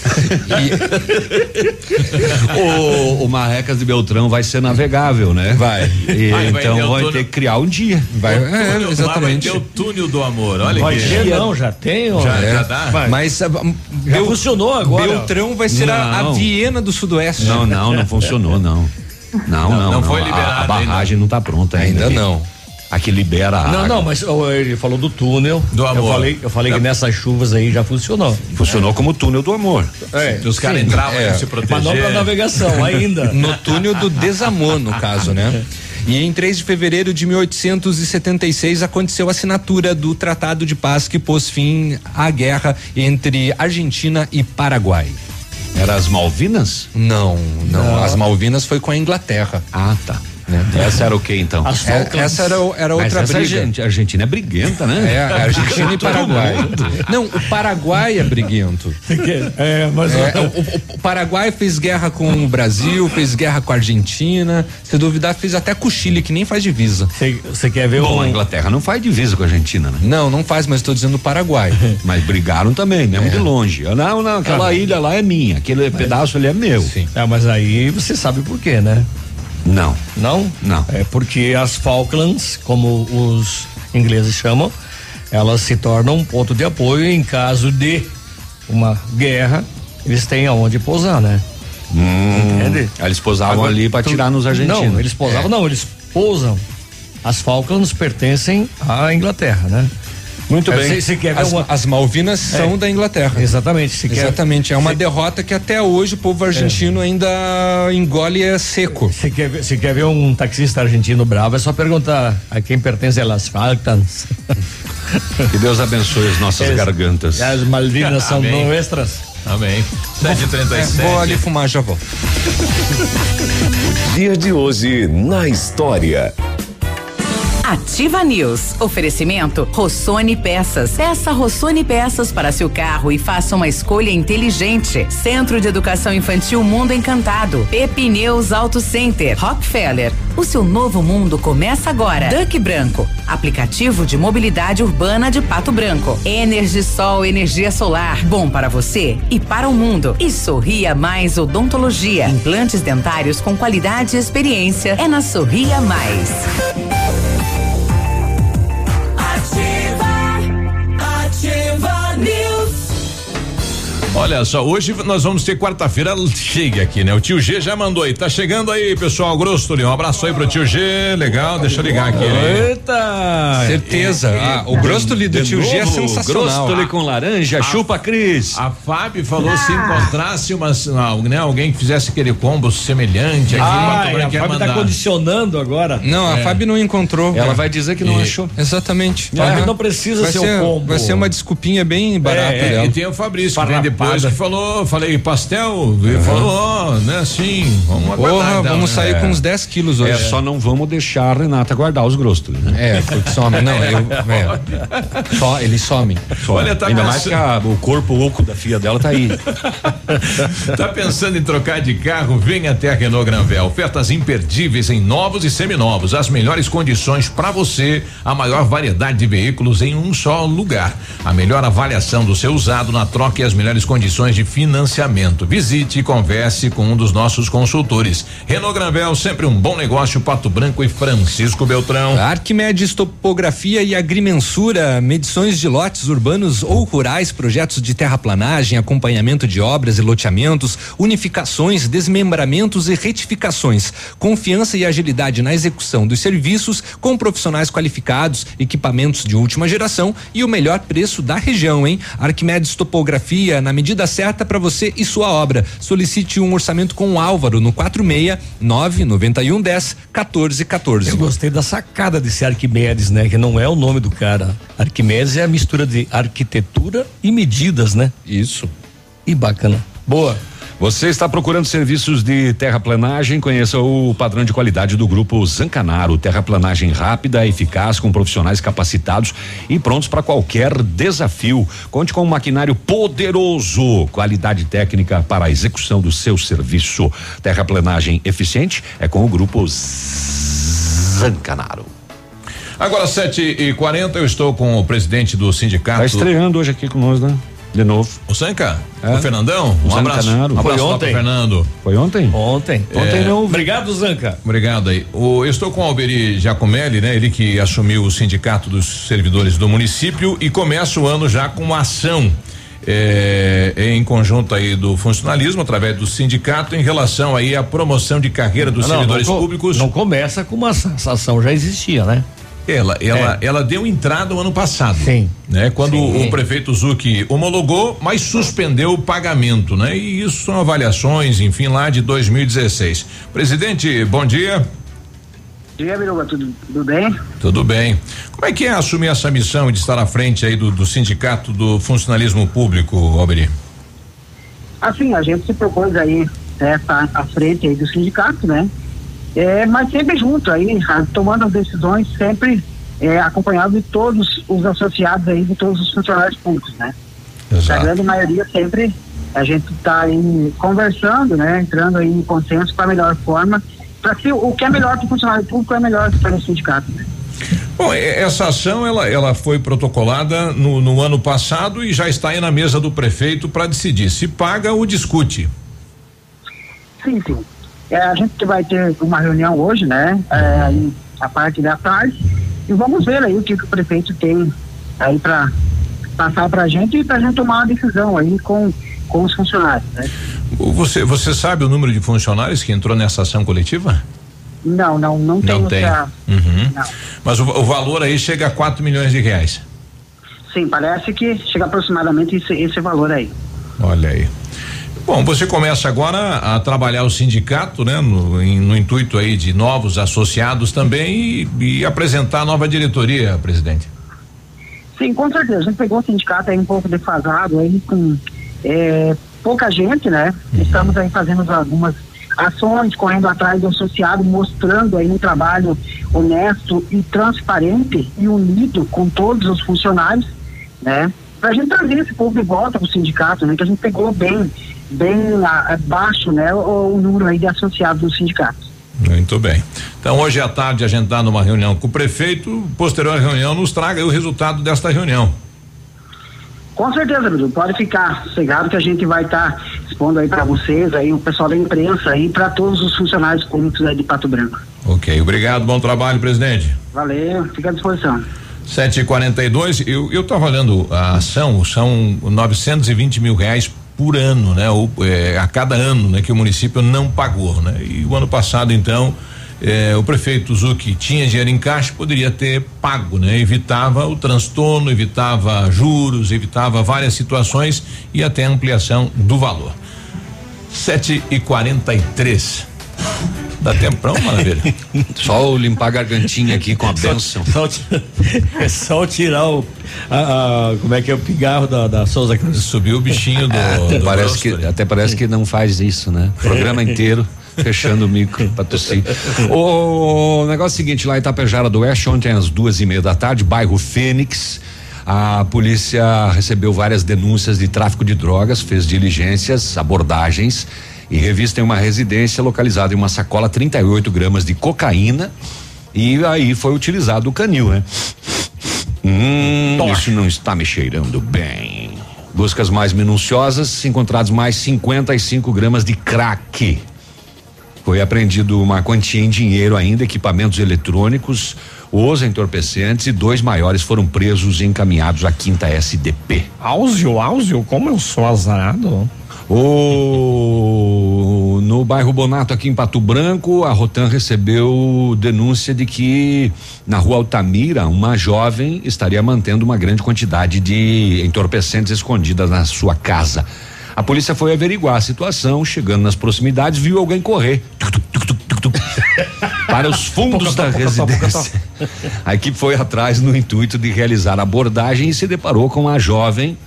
o, o Marrecas de Beltrão vai ser navegável, né? Vai. E Vai, vai então vai túnel- ter que criar um dia. Vai, túnel- é, lá exatamente. Vai ter o túnel do amor, olha Vai que ter, não, já tem. ó. Já, É, já dá? Vai. Mas a, Já funcionou agora. Beltrão vai ser a, a Não. Viena do Sudoeste. Não, não, não funcionou, não. Não, não, não foi A- liberado A, barragem não tá pronta ainda. Ainda não. Aqui libera a Não, água. não, mas ó, ele falou do túnel. Do Eu amor. falei, eu falei que nessas chuvas aí já funcionou. Funcionou como túnel do amor. É, Os caras entravam É. se Mas não proteger. pra navegação ainda. No túnel do desamor, no caso, né? E em 3 de fevereiro de 1876 aconteceu a assinatura do Tratado de Paz que pôs fim à guerra entre Argentina e Paraguai. Era as Malvinas? Não, não, As Malvinas foi com a Inglaterra. Ah, tá. Né? Essa era o que então? As É, essa era, era Mas outra essa briga. Argenti- a Argentina é briguenta, né? É, a Argentina e Paraguai. Não, o Paraguai é briguento. É, mas É, o, o- o Paraguai fez guerra com o Brasil, fez guerra com a Argentina. Se duvidar, fez até com o Chile, que nem faz divisa. você quer ver Bom, um. a Inglaterra não faz divisa com a Argentina, né? Não, não faz, mas estou dizendo o Paraguai. Mas brigaram também, mesmo de longe. Não, não, aquela Ah. ilha lá é minha, aquele pedaço ali é meu. Sim. É, mas aí você sabe por quê, né? Não, Não? não. É porque as Falklands, como os ingleses chamam, elas se tornam um ponto de apoio em caso de uma guerra, eles têm aonde pousar, né? Hum, Entende? Eles posavam Agora, ali tu- tirar nos argentinos. Não, eles pousavam, É. não, eles pousam. As Falklands pertencem à Inglaterra, né? Muito É, bem. Você você quer ver as, uma. as Malvinas são É. da Inglaterra. Exatamente. Quer, Exatamente. É uma derrota que até hoje o povo argentino ainda engole é seco. você quer, ver- você quer ver um taxista argentino bravo, é só perguntar a quem pertence as Falklands. Que Deus abençoe as nossas As- gargantas. As Malvinas são Amém. nuestras. Amém. 7h37. É, vou ali fumar, já volto. Dia de hoje na história. Ativa News. Oferecimento Rossoni Peças. Peça Rossoni Peças para seu carro e faça uma escolha inteligente. Centro de Educação Infantil Mundo Encantado. Pepineus Auto Center. Rockefeller. O seu novo mundo começa agora. Duck Branco. Aplicativo de mobilidade urbana de Pato Branco. Energisol energia solar. Bom para você e para o mundo. E Sorria Mais Odontologia. Implantes dentários com qualidade e experiência. É na Sorria Mais. Olha só, hoje nós vamos ter quarta-feira cheia aqui, né? O tio G já mandou aí, tá chegando aí, pessoal, grosso, um abraço aí pro tio G, legal, deixa eu ligar aqui. Né? Eita! Certeza, ah, o grostoli do tio G é sensacional. Grostoli com laranja, A- chupa Cris. A Fábio falou se encontrasse uma, uma- né, alguém que fizesse aquele combo semelhante aqui, Ah, a Fábio tá mandar. condicionando agora. Não, a É. Fábio não encontrou. Ela vai dizer que não E- achou. Exatamente. Fábio Aham. não precisa vai ser o combo. Vai ser uma desculpinha bem barata É, dela. e tem o Fabrício que vem Farrapada. Depois que falou, falei pastel, ele falou, ó, né, assim, vamos aguardar. Porra, então, vamos né? sair É. com uns 10 quilos hoje. É, só não vamos deixar a Renata guardar os grostos, né? É, porque some. Não, eu. É. Só, eles somem. Olha, tá Ainda mais que a- o corpo oco da filha dela tá aí. Tá pensando em trocar de carro? Vem até a Renault Granvel. Ofertas imperdíveis em novos e seminovos. As melhores condições para você. A maior variedade de veículos em um só lugar. A melhor avaliação do seu usado na troca e as melhores condições de financiamento. Visite e converse com um dos nossos consultores. Renault Granvel, sempre um bom negócio. Pato Branco e Francisco Beltrão. Arquimedes Topografia e Agrimensura, medições de lotes urbanos ou rurais, projetos de terraplanagem, acompanhamento de obras e loteamentos, unificações, desmembramentos e retificações. Confiança e agilidade na execução dos serviços com profissionais qualificados, equipamentos de última geração e o melhor preço da região, hein? Arquimedes Topografia, na medida certa para você e sua obra. Solicite um orçamento com o Álvaro no 46 991 10 14 14. Eu gostei da sacada desse Arquimedes, né? Que não é o nome do cara. Arquimedes é a mistura de arquitetura e medidas, né? Isso. E bacana. Boa. Você está procurando serviços de terraplanagem? Conheça o padrão de qualidade do grupo Zancanaro. Terraplanagem rápida, eficaz, com profissionais capacitados e prontos para qualquer desafio. Conte com um maquinário poderoso, qualidade técnica para a execução do seu serviço. Terraplanagem eficiente é com o grupo Zancanaro. Agora, 7 e 40 eu estou com o presidente do sindicato. Tá estreando hoje aqui nós, né? De novo. O Sanca? É. O Fernandão? Um O abraço. Um abraço Foi ontem. Fernando. Foi ontem? Ontem. Ontem não. Obrigado, Zanca. Obrigado aí. O, eu estou com o Alberi Giacomelli, né? Ele que assumiu o sindicato dos servidores do município e começa o ano já com uma ação. é, em conjunto aí do funcionalismo através do sindicato em relação aí à promoção de carreira dos Não, servidores não co- públicos. Não começa com uma ação já existia, né? Ela, ela, ela deu entrada o ano passado. Sim. Né? Quando Sim. o prefeito Zucchi homologou, mas suspendeu o pagamento, né? E isso são avaliações, enfim, lá de 2016. Presidente, bom dia. Bom dia, Biruba, tudo, tudo bem? Tudo bem. Como é que é assumir essa missão de estar à frente aí do, do sindicato do funcionalismo público, Alberi? Assim, a gente se propôs aí, é, estar à frente aí do sindicato, né? É, mas sempre junto aí, tomando as decisões, sempre é, acompanhado de todos os associados aí, de todos os funcionários públicos, né? A grande maioria sempre a gente está aí conversando, né? Entrando aí em consenso para a melhor forma, para que o que é melhor para o funcionário público é melhor para o sindicato, né? Bom, essa ação ela, ela foi protocolada no, no ano passado e já está aí na mesa do prefeito para decidir se paga ou discute. Sim, sim. É, a gente vai ter uma reunião hoje, né? É, aí, a parte da tarde. E vamos ver aí o que, que o prefeito tem aí para passar para a gente e para a gente tomar uma decisão aí com, com os funcionários, né? Você, você sabe o número de funcionários que entrou nessa ação coletiva? Não, não, não, Não tem. Uhum. Não. Mas o, o valor aí chega a 4 milhões de reais. Sim, parece que chega aproximadamente esse, esse valor aí. Olha aí. Bom, você começa agora a trabalhar o sindicato, né? No, no intuito aí de novos associados também e, e apresentar a nova diretoria, presidente. Sim, com certeza. A gente pegou o sindicato aí um pouco defasado aí com é, pouca gente, né? Estamos aí fazendo algumas ações, correndo atrás do associado, mostrando aí um trabalho honesto e transparente e unido com todos os funcionários, né? Pra gente trazer esse povo de volta pro sindicato, né? Que a gente pegou bem, bem a baixo, né? O, o número aí de associados do sindicato. Muito bem. Então hoje à tarde a gente está numa reunião com o prefeito, posterior reunião nos traga aí o resultado desta reunião. Com certeza, Bruno. Pode ficar sossegado que a gente vai estar expondo aí para vocês, aí o pessoal da imprensa aí, para todos os funcionários públicos aí de Pato Branco. Ok, obrigado, bom trabalho, presidente. Valeu, fica à disposição. 7 e 42 eu eu estava olhando a ação, são 920 mil reais por ano, né? Ou, é, a cada ano, né? Que o município não pagou, né? E o ano passado, então, é, o prefeito Zucchi tinha dinheiro em caixa, poderia ter pago, né? Evitava o transtorno, evitava juros, evitava várias situações e até ampliação do valor. Sete e quarenta e três. Dá tempo uma maravilha. só limpar a gargantinha aqui com a bênção. Só, só, é só tirar o. A, a, como é que é o pigarro da, da Souza Cruz? Subiu o bichinho do. do parece que, até parece que não faz isso, né? O programa inteiro fechando o mico pra tossir. o negócio é o seguinte, lá em Itapejara do Oeste, ontem às duas e meia da tarde, bairro Fênix. A polícia recebeu várias denúncias de tráfico de drogas, fez diligências, abordagens e revista em uma residência localizada em uma sacola 38 gramas de cocaína e aí foi utilizado o canil, né? Hum, isso não está me cheirando bem. Buscas mais minuciosas, encontrados mais 55 gramas de crack. Foi apreendido uma quantia em dinheiro ainda, equipamentos eletrônicos, os entorpecentes e dois maiores foram presos e encaminhados à quinta SDP. Áuzio, Áuzio, como eu sou azarado. O no bairro Bonato aqui em Pato Branco, a Rotan recebeu denúncia de que na rua Altamira, uma jovem estaria mantendo uma grande quantidade de entorpecentes escondidas na sua casa. A polícia foi averiguar a situação, chegando nas proximidades, viu alguém correr para os fundos da residência. A equipe foi atrás no intuito de realizar a abordagem e se deparou com a jovem.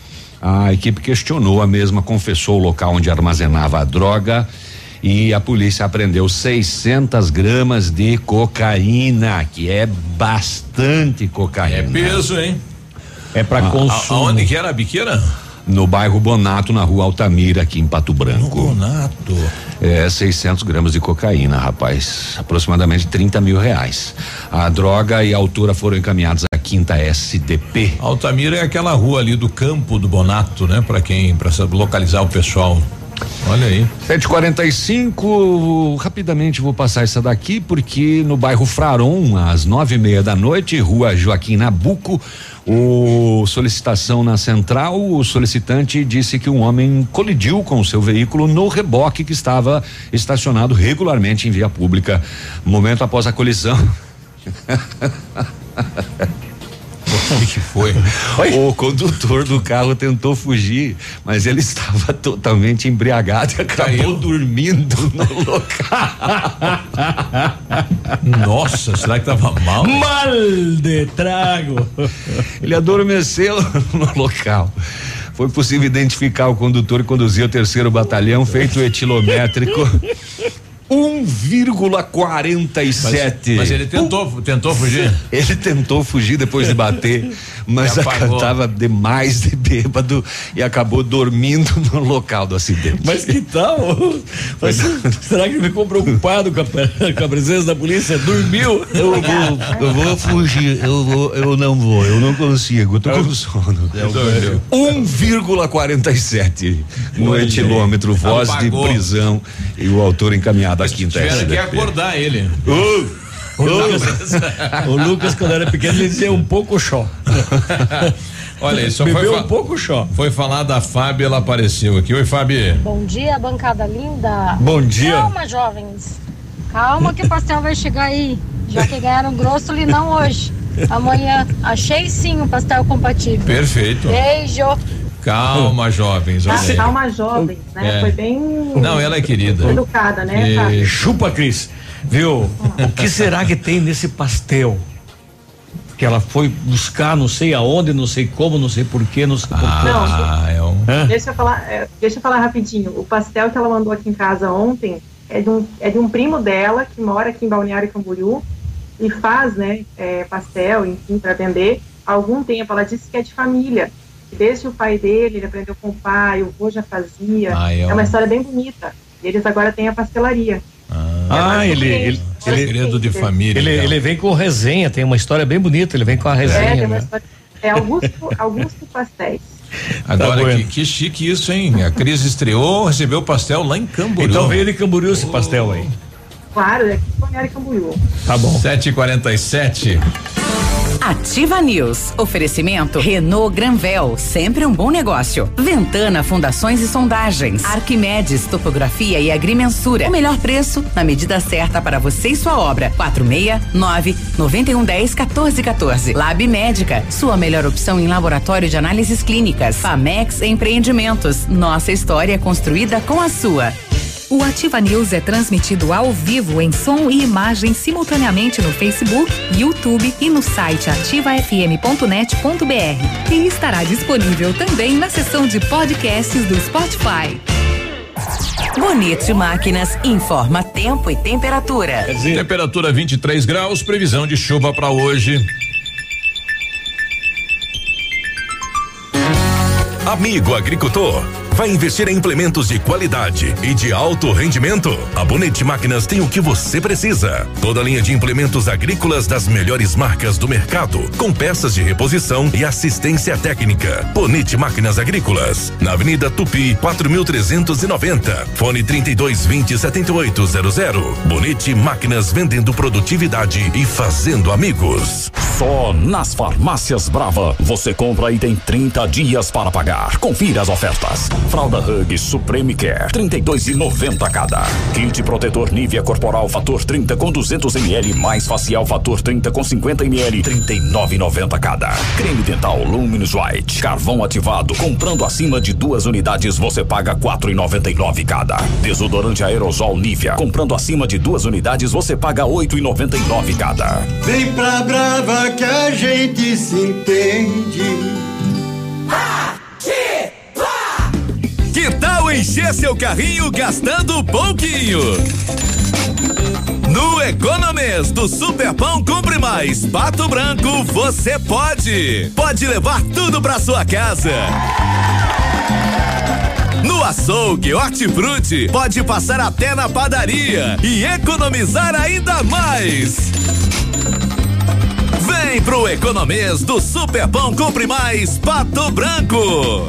A equipe questionou a mesma, confessou o local onde armazenava a droga e a polícia apreendeu 600 gramas de cocaína, que é bastante cocaína. É peso, hein? É para consumo. Aonde que era a biqueira? no bairro Bonato, na rua Altamira, aqui em Pato Branco. No Bonato. É, 600 gramas de cocaína, rapaz. Aproximadamente 30 mil reais. A droga e a altura foram encaminhados quinta SDP. Altamira é aquela rua ali do campo do Bonato, né? Para quem, para localizar o pessoal. Olha aí. 745, rapidamente vou passar essa daqui, porque no bairro Fraron, às nove e meia da noite, rua Joaquim Nabuco, o solicitação na central, o solicitante disse que um homem colidiu com o seu veículo no reboque que estava estacionado regularmente em via pública. Momento após a colisão. O que foi? O condutor do carro tentou fugir, mas ele estava totalmente embriagado e acabou Caiu. dormindo no local. Nossa, será que estava mal? Mal de trago. Ele adormeceu no local. Foi possível identificar o condutor e conduzir o terceiro batalhão, feito etilométrico. 1,47. Mas, mas, ele tentou, tentou fugir? Ele tentou fugir depois de bater, mas estava demais de bêbado e acabou dormindo no local do acidente. Mas que tal? Mas, será que ele ficou preocupado com a, com a, presença da polícia? Dormiu? Eu vou, eu vou fugir, eu vou, eu não vou, eu não consigo, eu tô com sono. 1,47 no etilômetro, voz de prisão e o autor encaminhado da quinta Tiveram que acordar ele. Uh. O Lucas, o Lucas, quando era pequeno, ele dizia um pouco chó. Olha, isso Bebeu foi um pouco chó. Foi falar da Fábio, ela apareceu aqui. Oi, Fábio. Bom dia, bancada linda. Bom dia. Calma, jovens. Calma que o pastel vai chegar aí. Já que ganharam grosso não hoje. Amanhã. Achei sim o pastel compatível. Perfeito. Beijo. Calma, jovens. Ah, calma, jovens, né? É. Foi bem. Não, ela é querida. Educada, né? E... Chupa, Cris. Viu? o que será que tem nesse pastel? Que ela foi buscar, não sei aonde, não sei como, não sei porquê, não sei ah, Não, é um... deixa, eu falar, é, deixa eu falar rapidinho. O pastel que ela mandou aqui em casa ontem é de um, é de um primo dela que mora aqui em Balneário Camboriú e faz, né, é, pastel, enfim, para vender há algum tempo. Ela disse que é de família desde o pai dele, ele aprendeu com o pai, o avô já fazia. Ah, é, é uma história bem bonita. E eles agora têm a pastelaria. Ah, é ele, ele, ele, segredo de família. Ele, ele vem com resenha, tem uma história bem bonita, ele vem com a resenha. É, né? história, é Augusto, Augusto Pastéis. Agora, tá que, que, chique isso, hein? A Cris estreou, recebeu o pastel lá em Camboriú. Então veio de Camboriú esse pastel aí. Claro, é aqui em Camboriú. Tá bom. 7h47. Ativa News. Oferecimento Renault Granvel, sempre um bom negócio. Ventana Fundações e Sondagens. Arquimedes Topografia e Agrimensura. O melhor preço na medida certa para você e sua obra. 469 9110 1414. Lab Médica, sua melhor opção em laboratório de análises clínicas. Famex Empreendimentos. Nossa história construída com a sua. O Ativa News é transmitido ao vivo em som e imagem simultaneamente no Facebook, YouTube e no site ativafm.net.br. E estará disponível também na seção de podcasts do Spotify. Bonito Máquinas informa tempo e temperatura. Temperatura 23 graus, previsão de chuva para hoje. Amigo agricultor, vai investir em implementos de qualidade e de alto rendimento? A Bonete Máquinas tem o que você precisa. Toda a linha de implementos agrícolas das melhores marcas do mercado, com peças de reposição e assistência técnica. Bonete Máquinas Agrícolas, na Avenida Tupi, 4390. Fone 3220 7800. Bonete Máquinas vendendo produtividade e fazendo amigos. Só nas farmácias Brava você compra e tem 30 dias para pagar. Confira as ofertas. Fralda Hug Supreme Care, 32,90 cada. Kit protetor Nivea Corporal Fator 30 com 200 ml mais facial Fator 30 com 50 ml, 39,90 cada. Creme dental Luminous White, carvão ativado. Comprando acima de duas unidades você paga 4,99 cada. Desodorante aerosol Nivea, comprando acima de duas unidades você paga 8,99 cada. Vem pra Brava que a gente se entende. Que tal encher seu carrinho gastando pouquinho? No Economês do Superpão Compre Mais Pato Branco, você pode. Pode levar tudo pra sua casa. No açougue Hortifruti, pode passar até na padaria e economizar ainda mais. Vem pro Economês do Superpão Compre Mais Pato Branco.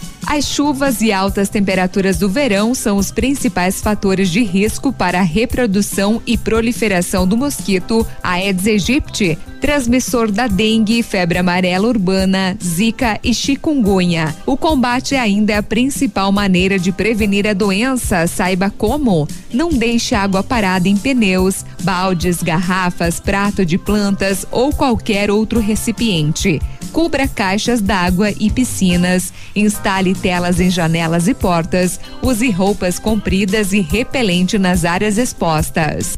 As chuvas e altas temperaturas do verão são os principais fatores de risco para a reprodução e proliferação do mosquito Aedes aegypti, transmissor da dengue, febre amarela urbana, zika e chikungunya. O combate ainda é a principal maneira de prevenir a doença. Saiba como. Não deixe água parada em pneus, baldes, garrafas, prato de plantas ou qualquer outro recipiente. Cubra caixas d'água e piscinas. Instale telas em janelas e portas. Use roupas compridas e repelente nas áreas expostas.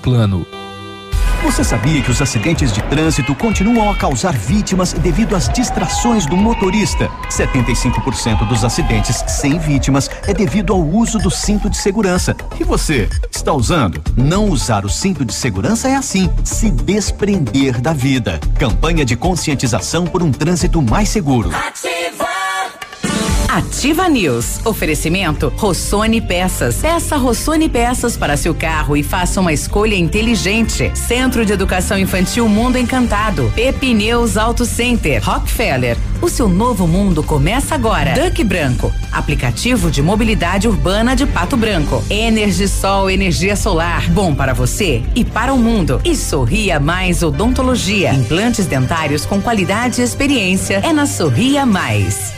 plano. Você sabia que os acidentes de trânsito continuam a causar vítimas devido às distrações do motorista? 75% dos acidentes sem vítimas é devido ao uso do cinto de segurança. E você, está usando? Não usar o cinto de segurança é assim, se desprender da vida. Campanha de conscientização por um trânsito mais seguro. Ativa News. Oferecimento Rossoni Peças. Peça Rossoni Peças para seu carro e faça uma escolha inteligente. Centro de Educação Infantil Mundo Encantado. Pepineus Auto Center. Rockefeller. O seu novo mundo começa agora. Duck Branco. Aplicativo de mobilidade urbana de Pato Branco. Energisol energia solar. Bom para você e para o mundo. E Sorria Mais Odontologia. Implantes dentários com qualidade e experiência. É na Sorria Mais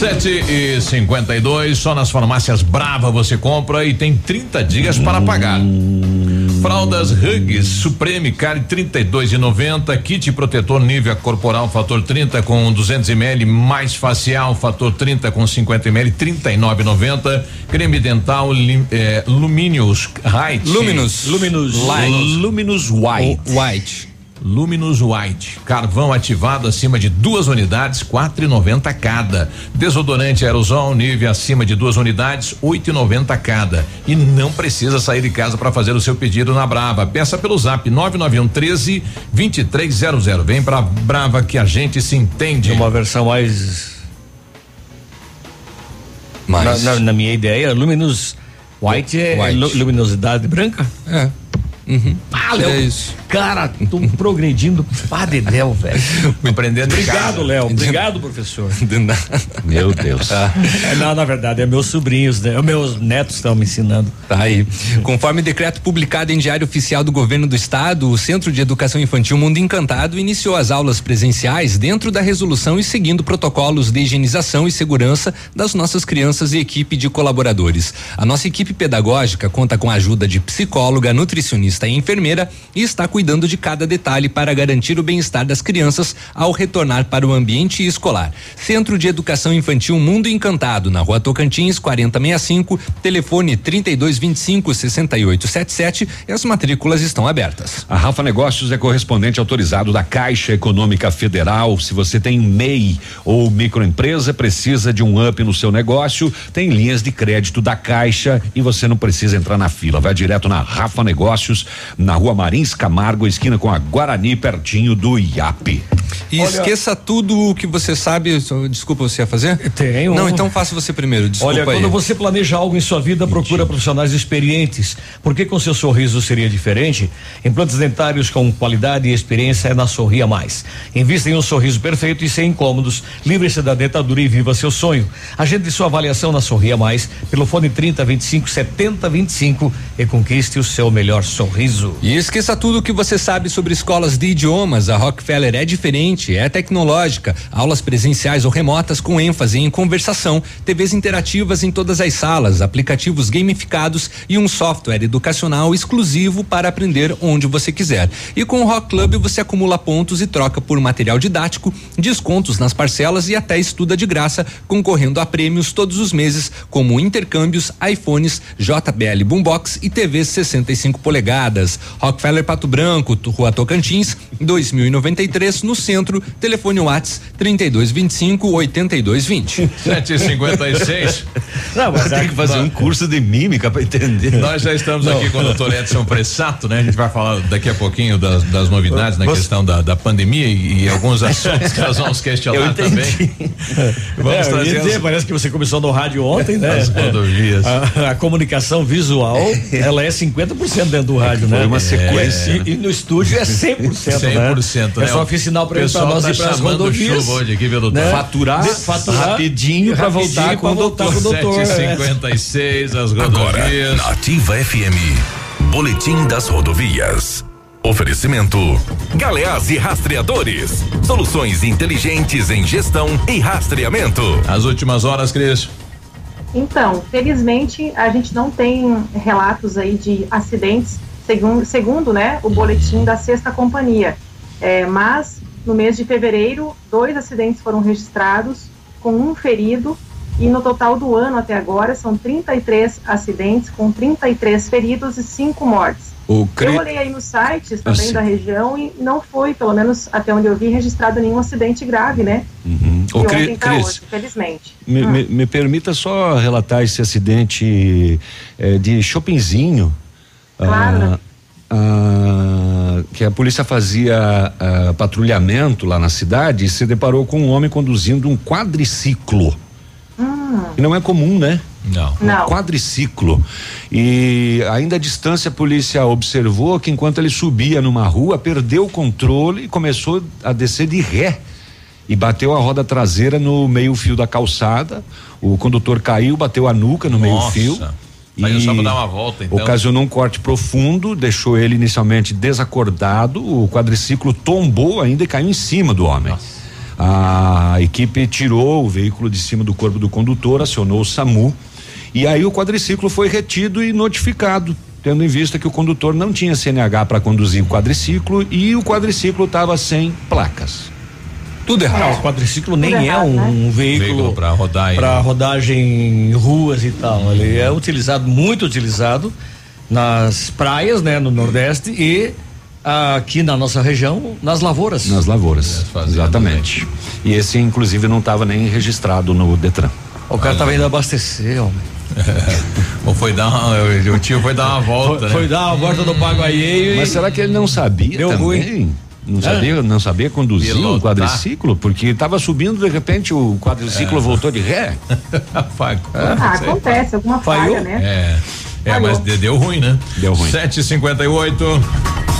sete e cinquenta e dois, só nas farmácias Brava você compra e tem 30 dias para pagar. Hum. Fraldas Hugs Supreme Care 32 e 90, kit protetor nível corporal fator 30 com 200 ml, mais facial fator 30 com 50 ml, 39,90. Creme dental lim, eh, Luminous White. Luminous. Luminous. Light. Luminous White. White. Luminous White, carvão ativado acima de duas unidades, quatro e noventa cada. Desodorante aerosol nível acima de duas unidades, oito e noventa cada. E não precisa sair de casa para fazer o seu pedido na Brava. Peça pelo Zap 991 13 2300. Vem pra Brava que a gente se entende. Uma versão mais. Mais. Na, na- na minha ideia, Luminous White é White. lu- luminosidade branca? É. Uhum. Ah, É isso. Cara, tô progredindo pra dedéu, velho. Aprendendo Obrigado. Léo. Obrigado, professor. Meu Deus. É, não, na verdade, é meus sobrinhos, né? Meus netos estão me ensinando. Tá aí. Conforme decreto publicado em Diário Oficial do Governo do Estado, o Centro de Educação Infantil Mundo Encantado iniciou as aulas presenciais dentro da resolução e seguindo protocolos de higienização e segurança das nossas crianças e equipe de colaboradores. A nossa equipe pedagógica conta com a ajuda de psicóloga, nutricionista e enfermeira e está cuidando de cada detalhe para garantir o bem-estar das crianças ao retornar para o ambiente escolar. Centro de Educação Infantil Mundo Encantado, na Rua Tocantins, 4065, telefone 3225 6877 e as matrículas estão abertas. A Rafa Negócios é correspondente autorizado da Caixa Econômica Federal. Se você tem MEI ou microempresa, precisa de um up no seu negócio, tem linhas de crédito da Caixa e você não precisa entrar na fila. Vai direto na Rafa Negócios, na Rua Marins Camargo, esquina com a Guarani, pertinho do IAP. E esqueça tudo o que você sabe. Desculpa, você ia fazer? Tenho. Não, então faça você primeiro. Desculpa Olha, aí. quando você planeja algo em sua vida, procura profissionais experientes. Porque com seu sorriso seria diferente? Implantes dentários com qualidade e experiência é na Sorria Mais. Invista em um sorriso perfeito e sem incômodos. Livre-se da dentadura e viva seu sonho. Agende sua avaliação na Sorria Mais pelo fone 30 25 70 25 e conquiste o seu melhor sorriso. E esqueça tudo o que você sabe sobre escolas de idiomas. A Rockefeller é diferente, é tecnológica. Aulas presenciais ou remotas com ênfase em conversação, TVs interativas em todas as salas, aplicativos gamificados e um software educacional exclusivo para aprender onde você quiser. E com o Rock Club você acumula pontos e troca por material didático, descontos nas parcelas e até estuda de graça, concorrendo a prêmios todos os meses, como intercâmbios, iPhones, JBL Boombox e TVs 65 polegadas. Rockefeller Pato Branco, Rua Tocantins, 2093, no centro, telefone Whats 3225 8220. 756. Não, mas tem que fazer um curso de mímica para entender. Nós já estamos Não. aqui com o doutor Edson Pressato, né? A gente vai falar daqui a pouquinho das, das novidades na Você- questão da, da pandemia e, e alguns assuntos que nós vamos questionar também. Vamos É, eu trazer ia dizer, as- parece que você começou no rádio ontem, né? As rodovias. A, a comunicação visual, ela é 50% dentro do rádio, Foi né? uma sequência, E, né? e no estúdio é 100%, 100%, né? né? É só oficina sinal pra, Ele, pra pessoal nós tá ir pras chamando rodovias. chuva hoje aqui, viu, doutor? Faturar rapidinho pra voltar com o voltar com doutor. é. 756 as Agora, rodovias. na Ativa FM, Boletim das Rodovias. Oferecimento: Galeás e Rastreadores. Soluções inteligentes em gestão e rastreamento. As últimas horas, Cris. Então, felizmente, a gente não tem relatos aí de acidentes, segundo, segundo né, o boletim da sexta companhia. É, mas, no mês de fevereiro, dois acidentes foram registrados, com um ferido, e no total do ano até agora são 33 acidentes, com 33 feridos e 5 mortes. O Eu olhei aí nos sites também Assim. da região e não foi, pelo menos até onde eu vi, registrado nenhum acidente grave, né? Ô, de Cri- Cris, hoje, felizmente. Me, Ah. me- me permita só relatar esse acidente eh, de Chopinzinho. Claro, né? Ah, que a polícia fazia ah, patrulhamento lá na cidade e se deparou com um homem conduzindo um quadriciclo. Hum, Que não é comum, né? Não. Um Não. quadriciclo. E ainda à distância a polícia observou que enquanto ele subia numa rua, perdeu o controle e começou a descer de ré. E bateu a roda traseira no meio-fio da calçada. O condutor caiu, bateu a nuca no Nossa. meio-fio. Saiu só pra dar uma volta, então. Ocasionou um corte profundo, deixou ele inicialmente desacordado. O quadriciclo tombou ainda e caiu em cima do homem. A equipe tirou o veículo de cima do corpo do condutor, acionou o SAMU e aí o quadriciclo foi retido e notificado tendo em vista que o condutor não tinha CNH para conduzir o quadriciclo e o quadriciclo estava sem placas. Tudo errado. Não, o quadriciclo nem é errado, é um né? veículo, veículo para rodar para rodagem em ruas e tal. Ele é utilizado, muito utilizado nas praias, né, no Nordeste e aqui na nossa região, nas lavouras. Nas lavouras, exatamente. E esse, inclusive, não estava nem registrado no Detran. O cara estava indo abastecer, homem. Ou foi dar uma, o tio foi dar uma volta, foi, né? Foi dar uma volta no Paguaieio Mas será que ele não sabia Deu também? Ruim. Não é. sabia, não sabia conduzir o um quadriciclo? Porque estava subindo, de repente o quadriciclo é. voltou de ré. ah, acontece, alguma falha, né? É. É, mas deu ruim, né? Deu ruim. 758.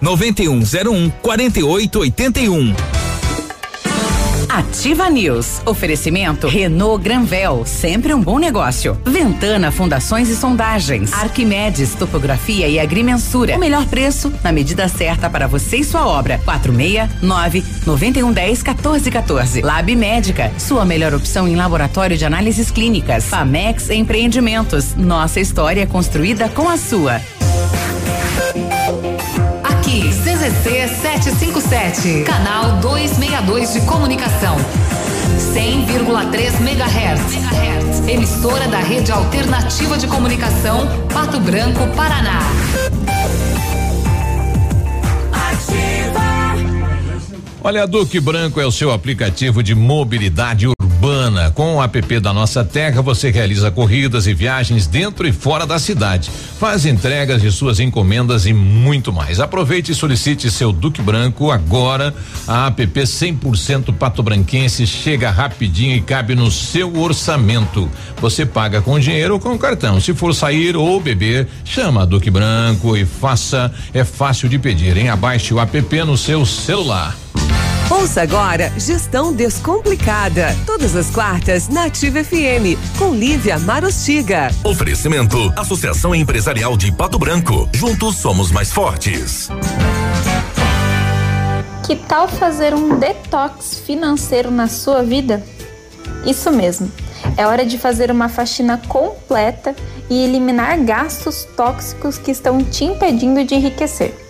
9101 4881. Ativa News. Oferecimento Renault Granvel, sempre um bom negócio. Ventana Fundações e Sondagens. Arquimedes Topografia e Agrimensura. O melhor preço na medida certa para você e sua obra. 469 9110 1414. Lab Médica, sua melhor opção em laboratório de análises clínicas. Famex Empreendimentos. Nossa história construída com a sua. CZC 757, canal 262 de comunicação. 100,3 MHz. Emissora da Rede Alternativa de Comunicação, Pato Branco, Paraná. Olha, a Duque Branco é o seu aplicativo de mobilidade urbana. Com o app da Nossa Terra, você realiza corridas e viagens dentro e fora da cidade. Faz entregas de suas encomendas e muito mais. Aproveite e solicite seu Duque Branco agora. A app 100% Pato Branquense chega rapidinho e cabe no seu orçamento. Você paga com dinheiro ou com cartão. Se for sair ou beber, chama a Duque Branco e faça. É fácil de pedir, hein? Abaixe o app no seu celular. Ouça agora Gestão Descomplicada. Todas as quartas na Ativa FM, com Lívia Marostiga. Oferecimento: Associação Empresarial de Pato Branco. Juntos somos mais fortes. Que tal fazer um detox financeiro na sua vida? Isso mesmo. É hora de fazer uma faxina completa e eliminar gastos tóxicos que estão te impedindo de enriquecer.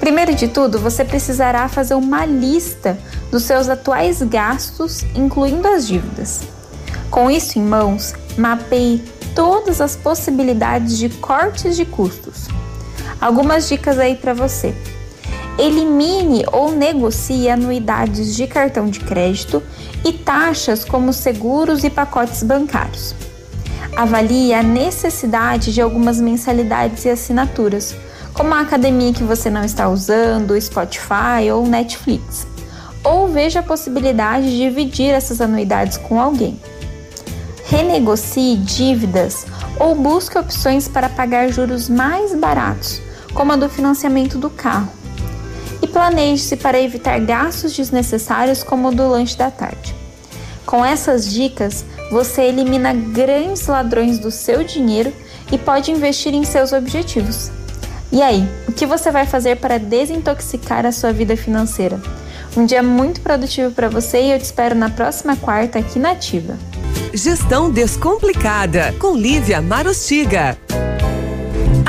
Primeiro de tudo, você precisará fazer uma lista dos seus atuais gastos, incluindo as dívidas. Com isso em mãos, mapeie todas as possibilidades de cortes de custos. Algumas dicas aí para você. Elimine ou negocie anuidades de cartão de crédito e taxas como seguros e pacotes bancários. Avalie a necessidade de algumas mensalidades e assinaturas como a academia que você não está usando, Spotify ou Netflix. Ou veja a possibilidade de dividir essas anuidades com alguém. Renegocie dívidas ou busque opções para pagar juros mais baratos, como a do financiamento do carro. E planeje-se para evitar gastos desnecessários, como o do lanche da tarde. Com essas dicas, você elimina grandes ladrões do seu dinheiro e pode investir em seus objetivos. E aí, o que você vai fazer para desintoxicar a sua vida financeira? Um dia muito produtivo para você e eu te espero na próxima quarta aqui na Ativa. Gestão Descomplicada, com Lívia Marostiga.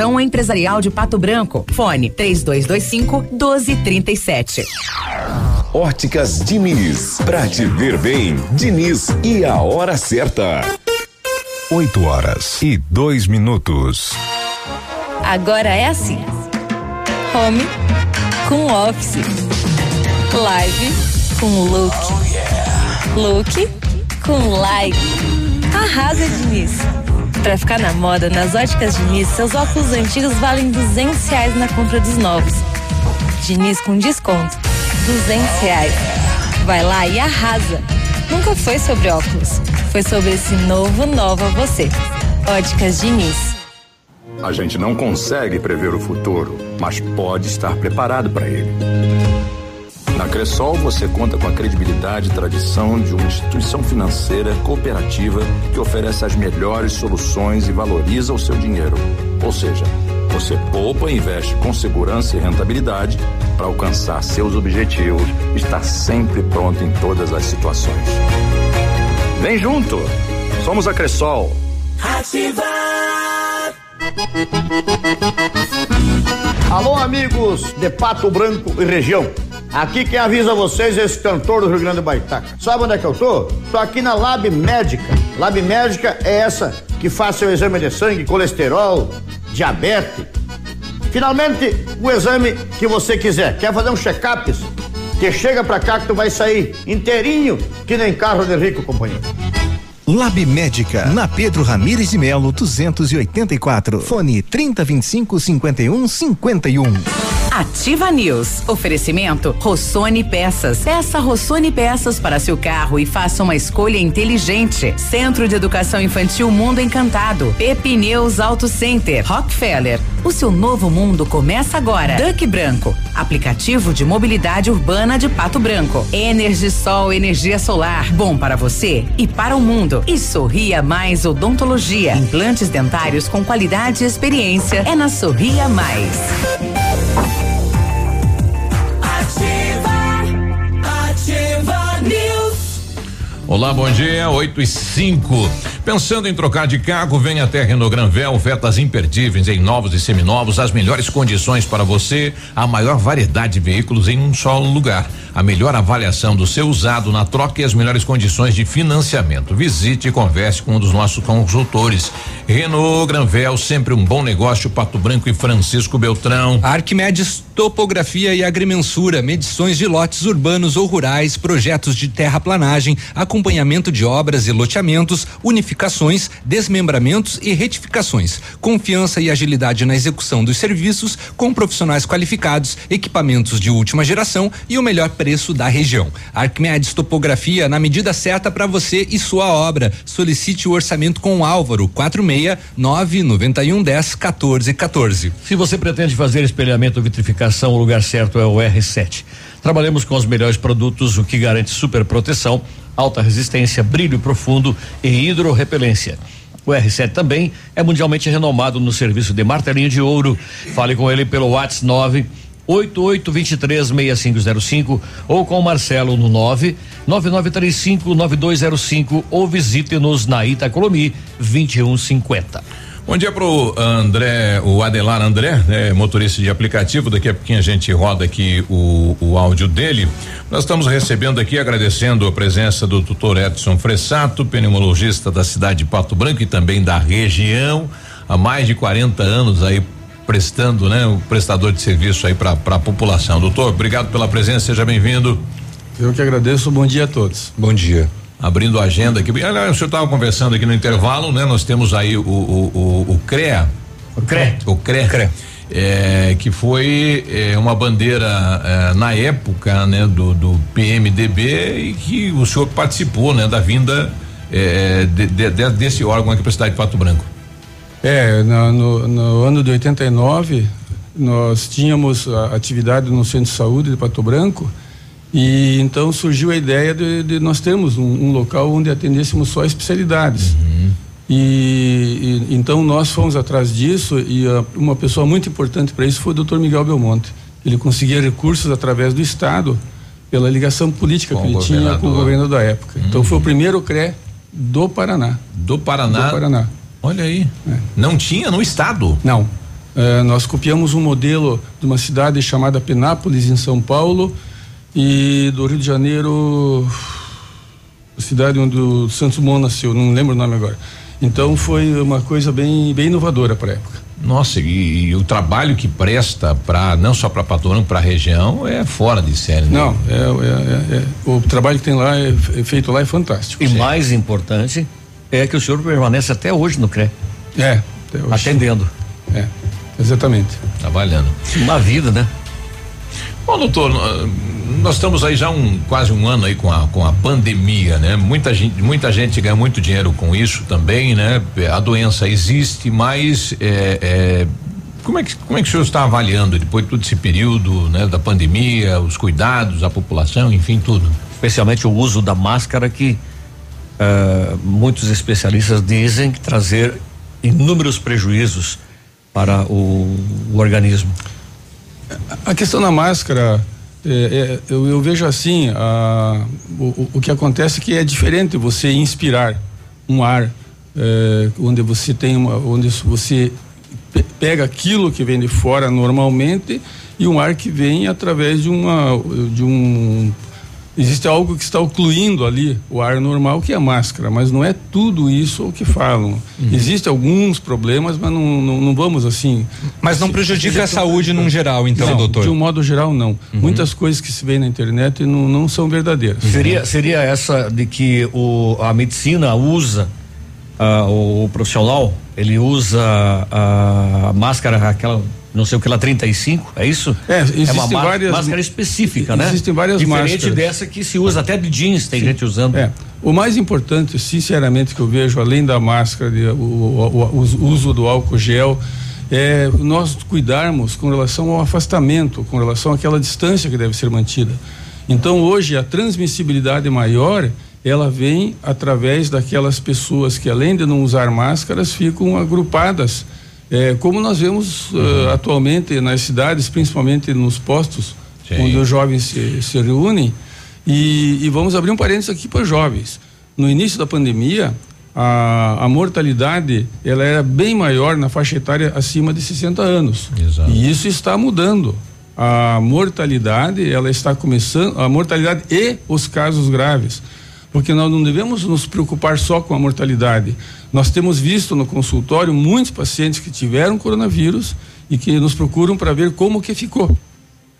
Associação Empresarial de Pato Branco. Fone 3225 1237. Óticas Diniz. Pra te ver bem, Diniz e a hora certa. 8 horas e dois minutos. Agora é assim: home com office, live com look, look com like. Arrasa, Diniz. Pra ficar na moda, nas óticas Diniz, seus óculos antigos valem duzentos reais na compra dos novos. Diniz com desconto, duzentos reais. Vai lá e arrasa. Nunca foi sobre óculos, foi sobre esse novo Nova Você. Óticas Diniz. A gente não consegue prever o futuro, mas pode estar preparado para ele. Na Cressol você conta com a credibilidade e tradição de uma instituição financeira cooperativa que oferece as melhores soluções e valoriza o seu dinheiro. Ou seja, você poupa e investe com segurança e rentabilidade para alcançar seus objetivos e estar sempre pronto em todas as situações. Vem junto! Somos a Cressol. Alô, amigos de Pato Branco e região. Aqui quem avisa vocês é esse cantor do Rio Grande do Baitaca. Sabe onde é que eu tô? Tô aqui na Lab Médica. Lab Médica é essa que faz seu exame de sangue, colesterol, diabetes. Finalmente, o exame que você quiser. Quer fazer um check-up? Que chega pra cá que tu vai sair inteirinho que nem carro de rico, companheiro. Lab Médica, na Pedro Ramires de Melo, 284. Fone 3025 5151. Ativa News. Oferecimento Rossoni Peças. Peça Rossoni Peças para seu carro e faça uma escolha inteligente. Centro de Educação Infantil Mundo Encantado. Pepineus Auto Center. Rockefeller. O seu novo mundo começa agora. Duck Branco. Aplicativo de mobilidade urbana de Pato Branco. Energisol energia solar. Bom para você e para o mundo. E Sorria Mais Odontologia. Implantes dentários com qualidade e experiência. É na Sorria Mais. Olá, bom dia, 8 e 5. Pensando em trocar de carro, venha até Renault Granvel, ofertas imperdíveis em novos e seminovos, as melhores condições para você, a maior variedade de veículos em um só lugar. A melhor avaliação do seu usado na troca e as melhores condições de financiamento. Visite e converse com um dos nossos consultores. Renault Granvel, sempre um bom negócio, Pato Branco e Francisco Beltrão. Arquimedes Topografia e Agrimensura, medições de lotes urbanos ou rurais, projetos de terraplanagem, acompanhamento de obras e loteamentos, unificações, desmembramentos e retificações. Confiança e agilidade na execução dos serviços com profissionais qualificados, equipamentos de última geração e o melhor preço da região. Arquimedes Topografia na medida certa para você e sua obra. Solicite o orçamento com o Álvaro 46 991 10 14 14. Se você pretende fazer espelhamento ou vitrificação, o lugar certo é o R7. Trabalhamos com os melhores produtos, o que garante super proteção, alta resistência, brilho profundo e hidrorrepelência. O R7 também é mundialmente renomado no serviço de martelinho de ouro. Fale com ele pelo WhatsApp 9 88236505 ou com o Marcelo no 9 99359205 ou visite-nos na Itacolomi 2150. Bom dia pro André, o Adelar André, né, motorista de aplicativo. Daqui a pouquinho a gente roda aqui o, o áudio dele. Nós estamos recebendo aqui, agradecendo a presença do tutor Edson Fressato, pneumologista da cidade de Pato Branco e também da região, há mais de 40 anos aí prestando, né, o prestador de serviço aí para a população. Doutor, obrigado pela presença, seja bem-vindo. Eu que agradeço, bom dia a todos. Bom dia. Abrindo a agenda aqui. Aliás, o senhor estava conversando aqui no intervalo, né? Nós temos aí o, o, o, o CREA. O CREA. O CREA. CREA. É, que foi é, uma bandeira é, na época né, do, do, PMDB e que o senhor participou né, da vinda é, de, de, de, desse órgão aqui para a cidade de Pato Branco. É, no, no, no, ano de 89 nós tínhamos atividade no centro de saúde de Pato Branco e então surgiu a ideia de, de nós termos um, um, local onde atendêssemos só especialidades. Uhum. E, e, então nós fomos atrás disso e a, uma pessoa muito importante para isso foi o Dr. Miguel Belmonte. Ele conseguia recursos através do Estado pela ligação política com que ele tinha com o governo da época. Uhum. Então foi o primeiro CRE do Paraná. Do Paraná. Do Paraná. Olha aí. É. Não tinha no estado? Não. É, nós copiamos um modelo de uma cidade chamada Penápolis, em São Paulo, e do Rio de Janeiro, a cidade onde o Santos Dumont nasceu, não lembro o nome agora. Então foi uma coisa bem, bem inovadora para a época. Nossa, e, e, o trabalho que presta para não só para Patorão, para a região é fora de série. Né? Não, é, é, é, o trabalho que tem lá é, feito lá é fantástico. E sim. mais importante é que o senhor permanece até hoje no CRE. É, atendendo. É, exatamente. Trabalhando. Uma vida, né? Bom, doutor, nós estamos aí já um quase um ano aí com a com a pandemia, né? Muita gente muita gente ganha muito dinheiro com isso também, né? A doença existe, mas é, é, como é que como é que o senhor está avaliando depois de todo esse período, né? Da pandemia, os cuidados, a população, enfim, tudo. Especialmente o uso da máscara que uh, muitos especialistas dizem que trazer inúmeros prejuízos para o, o organismo. A questão da máscara, é, é, eu, eu, vejo assim, a, o, o, que acontece é que é diferente você inspirar um ar é, onde você tem uma, onde você pega aquilo que vem de fora normalmente e um ar que vem através de uma de um existe algo que está ocluindo ali o ar normal, que é a máscara, mas não é tudo isso o que falam. Uhum. Existem alguns problemas, mas não, não, não vamos assim. Mas não prejudica a saúde num geral, então, não, doutor? De um modo geral, não. Uhum. Muitas coisas que se vê na internet não, não são verdadeiras. Seria, seria essa de que o, a medicina usa, uh, o, o profissional, ele usa a máscara, aquela não sei o que lá 35, é isso? É, existem é uma várias máscara específica, né? Existem várias Diferente máscaras. dessa que se usa até de jeans, tem Sim. gente usando. É. O mais importante, sinceramente, que eu vejo, além da máscara, de, o, o, o, o uso do álcool gel, é nós cuidarmos com relação ao afastamento, com relação àquela distância que deve ser mantida. Então, hoje, a transmissibilidade maior, ela vem através daquelas pessoas que, além de não usar máscaras, ficam agrupadas é, como nós vemos uhum. uh, atualmente nas cidades, principalmente nos postos, Sim. onde os jovens se, se reúnem, e, e, vamos abrir um parênteses aqui para os jovens. No início da pandemia, a, a, mortalidade ela era bem maior na faixa etária acima de 60 anos. Exato. E isso está mudando. A mortalidade, ela está começando, a mortalidade e os casos graves. Porque nós não devemos nos preocupar só com a mortalidade nós temos visto no consultório muitos pacientes que tiveram coronavírus e que nos procuram para ver como que ficou.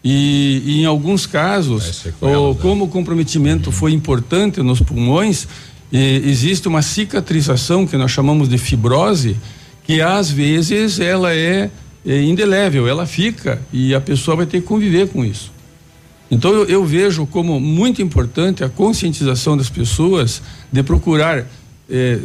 E, e em alguns casos, ou, né? como o comprometimento foi importante nos pulmões, existe uma cicatrização que nós chamamos de fibrose, que às vezes ela é, é indelével, ela fica e a pessoa vai ter que conviver com isso. Então eu, eu vejo como muito importante a conscientização das pessoas de procurar é,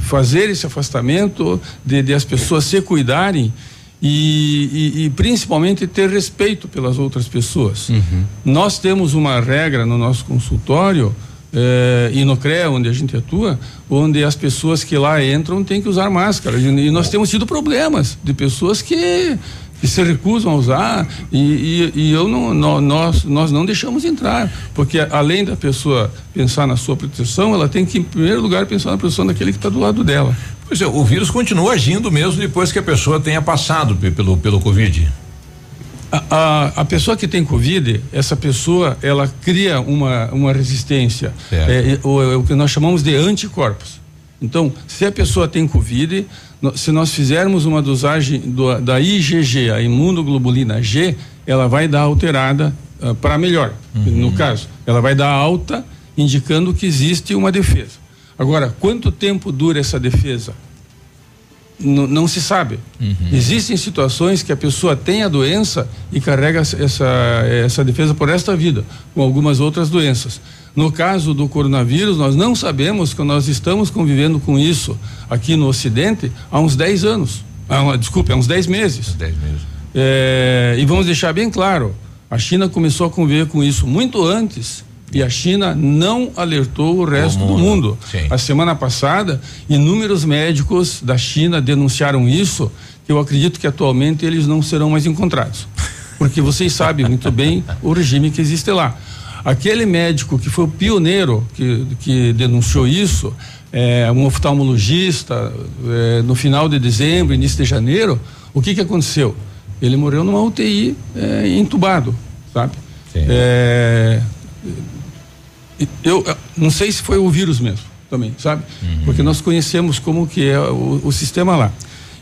fazer esse afastamento, de, de, as pessoas se cuidarem e, e, e, principalmente ter respeito pelas outras pessoas. Uhum. Nós temos uma regra no nosso consultório é, e no CREA, onde a gente atua, onde as pessoas que lá entram têm que usar máscara. E, e nós temos tido problemas de pessoas que que se recusam a usar e, e, e eu não, nós, nós não deixamos entrar, porque além da pessoa pensar na sua proteção, ela tem que, em primeiro lugar, pensar na proteção daquele que está do lado dela. Pois é, o vírus continua agindo mesmo depois que a pessoa tenha passado pelo, pelo Covid. A, a, a, pessoa que tem Covid, essa pessoa, ela cria uma, uma resistência, é, é, o, é o que nós chamamos de anticorpos. Então, se a pessoa tem Covid, se nós fizermos uma dosagem do, da IgG, a imunoglobulina G, ela vai dar alterada uh, para melhor. Uhum. No caso, ela vai dar alta, indicando que existe uma defesa. Agora, quanto tempo dura essa defesa? N não se sabe. Uhum. Existem situações que a pessoa tem a doença e carrega essa, essa defesa por esta vida, com algumas outras doenças. No caso do coronavírus, nós não sabemos que nós estamos convivendo com isso aqui no Ocidente há uns 10 anos. Ah, desculpe, há uns 10 meses. 10 meses. É, e vamos deixar bem claro: a China começou a conviver com isso muito antes. E a China não alertou o resto o mundo. do mundo. Sim. A semana passada, inúmeros médicos da China denunciaram isso, que eu acredito que atualmente eles não serão mais encontrados. Porque vocês sabem muito bem o regime que existe lá. Aquele médico que foi o pioneiro que, que denunciou isso, é, um oftalmologista, é, no final de dezembro, início de janeiro, o que que aconteceu? Ele morreu numa UTI é, entubado, sabe? É, eu eu não sei se foi o vírus mesmo também, sabe? Porque nós conhecemos como que é o, o sistema lá.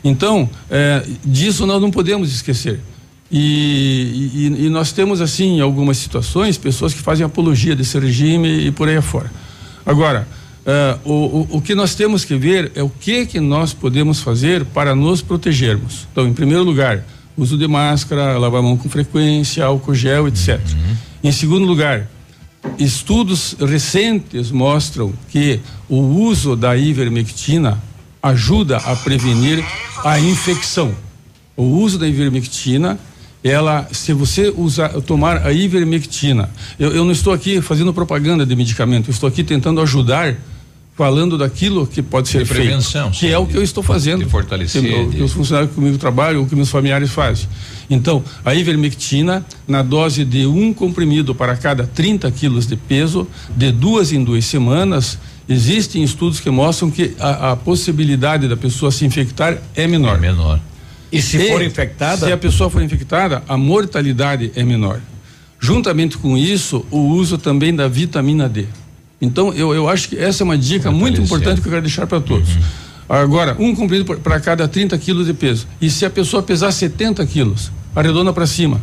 Então, é, disso nós não podemos esquecer. E, e- e nós temos, assim, em algumas situações, pessoas que fazem apologia desse regime e por aí afora. Agora, é, o, o, o que nós temos que ver é o que que nós podemos fazer para nos protegermos. Então, em primeiro lugar, uso de máscara, lavar a mão com frequência, álcool gel, etc. Em segundo lugar, Estudos recentes mostram que o uso da ivermectina ajuda a prevenir a infecção. O uso da ivermectina, ela, se você usar, tomar a ivermectina, eu, eu não estou aqui fazendo propaganda de medicamento, eu estou aqui tentando ajudar, falando daquilo que pode ser feito, prevenção, que é o que eu estou fazendo, de fortalecer, que, o- de- que os funcionários comigo trabalham, o que meus familiares fazem. Então, a ivermectina, na dose de um comprimido para cada 30 quilos de peso, de duas em duas semanas, existem estudos que mostram que a, a possibilidade da pessoa se infectar é menor. menor. E se for infectada? Se a pessoa for infectada, a mortalidade é menor. Juntamente com isso, o uso também da vitamina D. Então, eu, eu acho que essa é uma dica muito importante que eu quero deixar para todos. Agora, um comprimido para cada 30 quilos de peso. E se a pessoa pesar 70 quilos, arredonda para cima.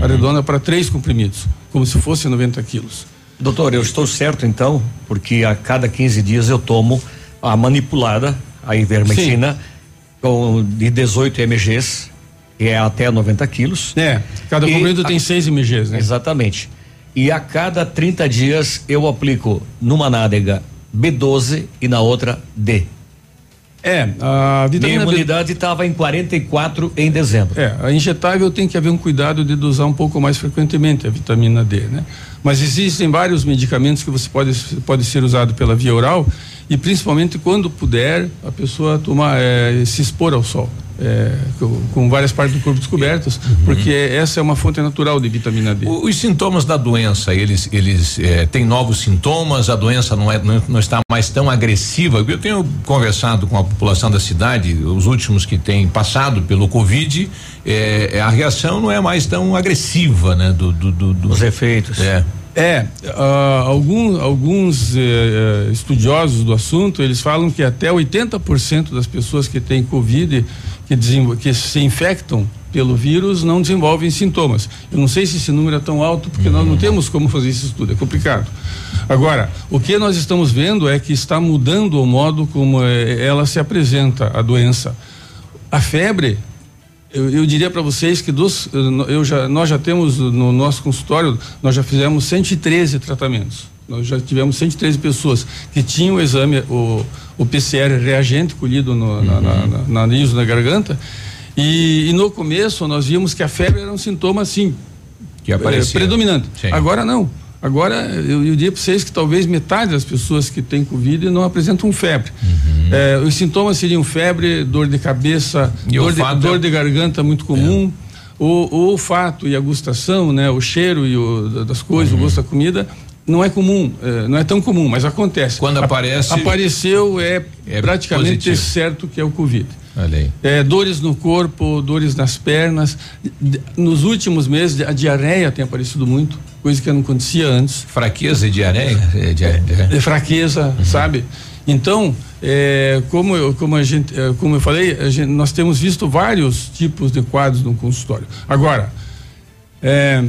Arredonda para três comprimidos, como se fosse 90 quilos. Doutor, eu estou certo então, porque a cada 15 dias eu tomo a manipulada, a ivermectina, com de 18 mgs, que é até 90 quilos. É, cada comprimido tem 6 mgs, né? Exatamente. E a cada 30 dias eu aplico numa nádega B12 e na outra D. É, a Minha vitamina B. imunidade estava em 44 em dezembro. É, a injetável tem que haver um cuidado de dosar um pouco mais frequentemente a vitamina D, né? Mas existem vários medicamentos que você pode pode ser usado pela via oral e principalmente quando puder a pessoa tomar eh, se expor ao sol. eh, com, várias partes do corpo descobertas, porque essa é uma fonte natural de vitamina D. O- Os sintomas da doença, eles, eles eh, têm novos sintomas, a doença não, é, não, não está mais tão agressiva. Eu tenho conversado com a população da cidade, os últimos que têm passado pelo Covid, eh, a reação não é mais tão agressiva, né? Do, do, do, do- Os efeitos. É. É, ah, algum, alguns eh, estudiosos do assunto, eles falam que até 80% das pessoas que têm Covid, que, que se infectam pelo vírus, não desenvolvem sintomas. Eu não sei se esse número é tão alto, porque nós não temos como fazer esse estudo, é complicado. Agora, o que nós estamos vendo é que está mudando o modo como eh, ela se apresenta, a doença. A febre, eu, eu diria para vocês que dos, eu já, nós já temos no nosso consultório, nós já fizemos 113 tratamentos. Nós já tivemos 113 pessoas que tinham o exame, o, o PCR reagente colhido no, na, na, na, na nariz, na garganta. E, e no começo nós vimos que a febre era um sintoma assim, Que aparecia. eh, predominante. Sim. Agora não. Agora eu, eu diria para vocês que talvez metade das pessoas que têm Covid não apresentam febre. Uhum. Eh, os sintomas seriam febre, dor de cabeça, dor de, olfato? dor de garganta muito comum. O, o olfato e a gustação, né, o cheiro e o, das coisas, Uhum. o gosto da comida, não é comum, eh, não é tão comum, mas acontece. Quando aparece- Apareceu, é, É praticamente positivo. certo que é o Covid. É, dores no corpo, dores nas pernas. Nos últimos meses, a diarreia tem aparecido muito, coisa que não acontecia antes. Fraqueza e diarreia? É, diarreia. É fraqueza, sabe? Então, é, como, eu, como, a gente, é, como eu falei, gente- nós temos visto vários tipos de quadros no consultório. Agora, é,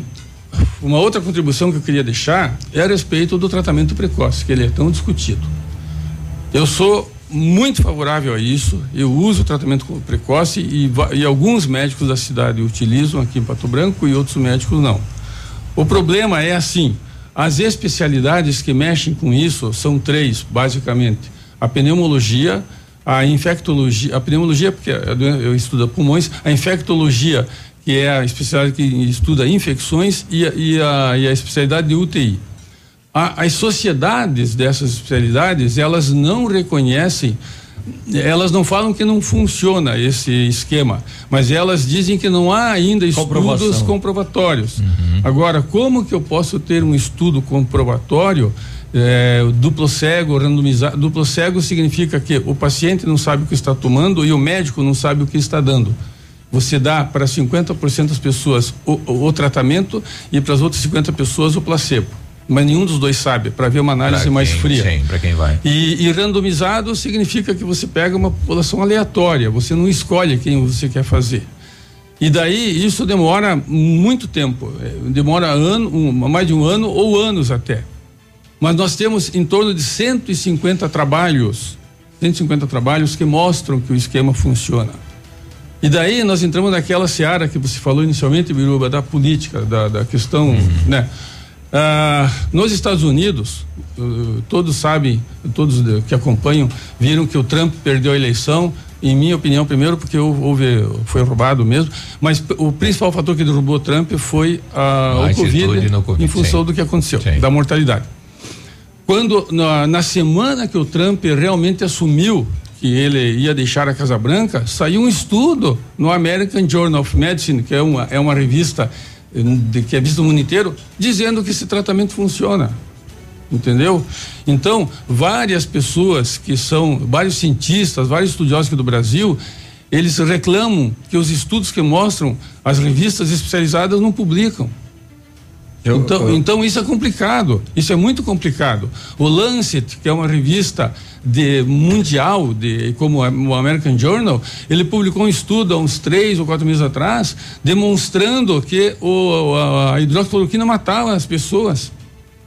uma outra contribuição que eu queria deixar é a respeito do tratamento precoce, que ele é tão discutido. Eu sou muito favorável a isso. Eu uso o tratamento co- precoce e, e alguns médicos da cidade utilizam aqui em Pato Branco e outros médicos não. O problema é assim: as especialidades que mexem com isso são três, basicamente: a pneumologia, a infectologia, a pneumologia, porque eu estudo pulmões, a infectologia, que é a especialidade que estuda infecções, e a, e a, e a especialidade de UTI. A- as sociedades dessas especialidades, elas não reconhecem, elas não falam que não funciona esse esquema, mas elas dizem que não há ainda estudos comprovatórios. Agora, como que eu posso ter um estudo comprovatório é, duplo cego, randomizado? Duplo cego significa que o paciente não sabe o que está tomando e o médico não sabe o que está dando. você dá para 50% das pessoas o, o, o tratamento e para as outras 50 pessoas o placebo. Mas nenhum dos dois sabe, para ver uma análise mais fria. Sim, para quem vai. E, e randomizado significa que você pega uma população aleatória, você não escolhe quem você quer fazer. E daí isso demora muito tempo, eh, demora ano, um, mais de um ano ou anos até. Mas nós temos em torno de 150 trabalhos, 150 trabalhos que mostram que o esquema funciona. E daí nós entramos naquela seara que você falou inicialmente, Biruba, da política, da, da questão, né? Ah, nos Estados Unidos, eh, todos sabem, todos que acompanham, viram que o Trump perdeu a eleição. Em minha opinião, primeiro porque hou- houve, foi roubado mesmo, mas o principal fator que derrubou o Trump foi A o COVID, Covid, em função sim. do que aconteceu, da mortalidade. Quando na, na semana que o Trump realmente assumiu que ele ia deixar a Casa Branca, saiu um estudo no American Journal of Medicine, que é uma, é uma revista que é vista no mundo inteiro, dizendo que esse tratamento funciona. Entendeu? Então, várias pessoas que são, vários cientistas, vários estudiosos aqui do Brasil, eles reclamam que os estudos que mostram as revistas especializadas não publicam. Então, então isso é complicado, isso é muito complicado. O Lancet, que é uma revista de mundial, de como o American Journal, ele publicou um estudo há uns três ou quatro meses atrás, demonstrando que o, a, a hidroxicloroquina matava as pessoas.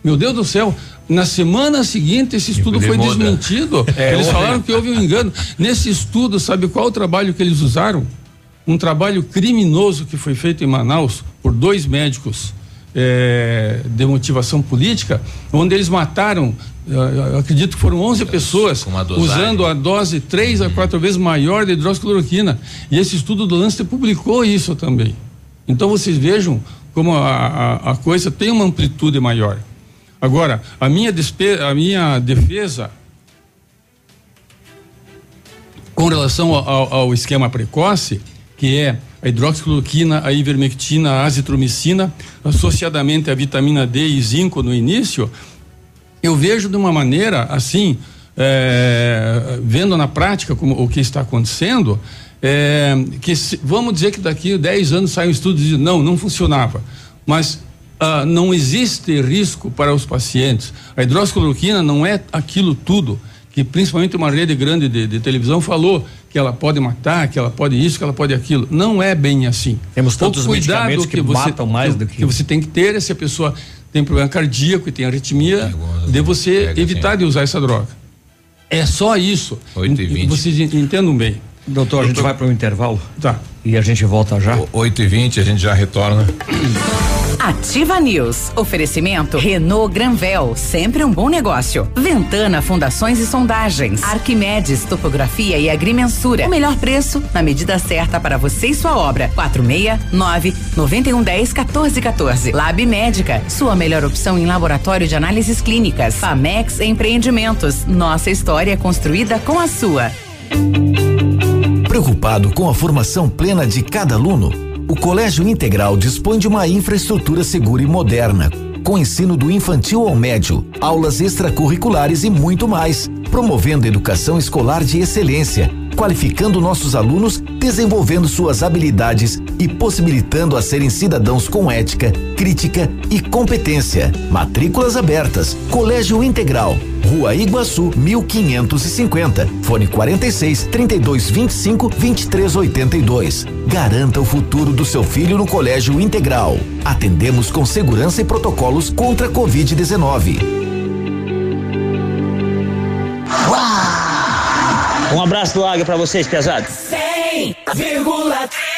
Meu Deus do céu, na semana seguinte esse estudo ele foi desmentido. É, eles falaram que houve um engano. Nesse estudo, sabe qual o trabalho que eles usaram? Um trabalho criminoso que foi feito em Manaus por dois médicos eh, de motivação política, onde eles mataram, eu acredito que foram 11 pessoas, usando a dose três a quatro vezes maior de hidroxicloroquina. E esse estudo do Lancet publicou isso também. Então vocês vejam como a, a, a coisa tem uma amplitude maior. Agora, a minha, a minha defesa com relação ao, ao- ao esquema precoce, que é a hidroxicloroquina, a ivermectina, a azitromicina, associadamente a vitamina D e zinco no início, eu vejo de uma maneira assim, é, vendo na prática como, o que está acontecendo, é, que se- vamos dizer que daqui a 10 anos sai um estudo e diz, não, não funcionava. Mas ah, não existe risco para os pacientes. A hidroxicloroquina não é aquilo tudo que principalmente uma rede grande de, de televisão falou que ela pode matar, que ela pode isso, que ela pode aquilo. Não é bem assim. Temos O tantos cuidado medicamentos que matam mais do que- que você tem que ter é se a pessoa tem problema cardíaco e tem arritmia, de você evitar de usar essa droga. É só isso. 8 e 20. Vocês en- entendam bem. Doutor, a gente vai para o intervalo. Tá. E a gente volta já. 8 e 20 a gente já retorna. Ativa News. Oferecimento Renault Granvel, sempre um bom negócio. Ventana Fundações e Sondagens. Arquimedes Topografia e Agrimensura. O melhor preço na medida certa para você e sua obra. 469 9110 1414. Lab Médica, sua melhor opção em laboratório de análises clínicas. Famex Empreendimentos. Nossa história construída com a sua. Preocupado com a formação plena de cada aluno, o Colégio Integral dispõe de uma infraestrutura segura e moderna, com ensino do infantil ao médio, aulas extracurriculares e muito mais, promovendo educação escolar de excelência, qualificando nossos alunos, desenvolvendo suas habilidades e possibilitando a serem cidadãos com ética, crítica e competência. Matrículas abertas. Colégio Integral. Rua Iguaçu, 1550. Fone 46 32 25 23 82. Garanta o futuro do seu filho no Colégio Integral. Atendemos com segurança e protocolos contra a Covid-19. Um abraço do Águia pra vocês, pesados. 100,3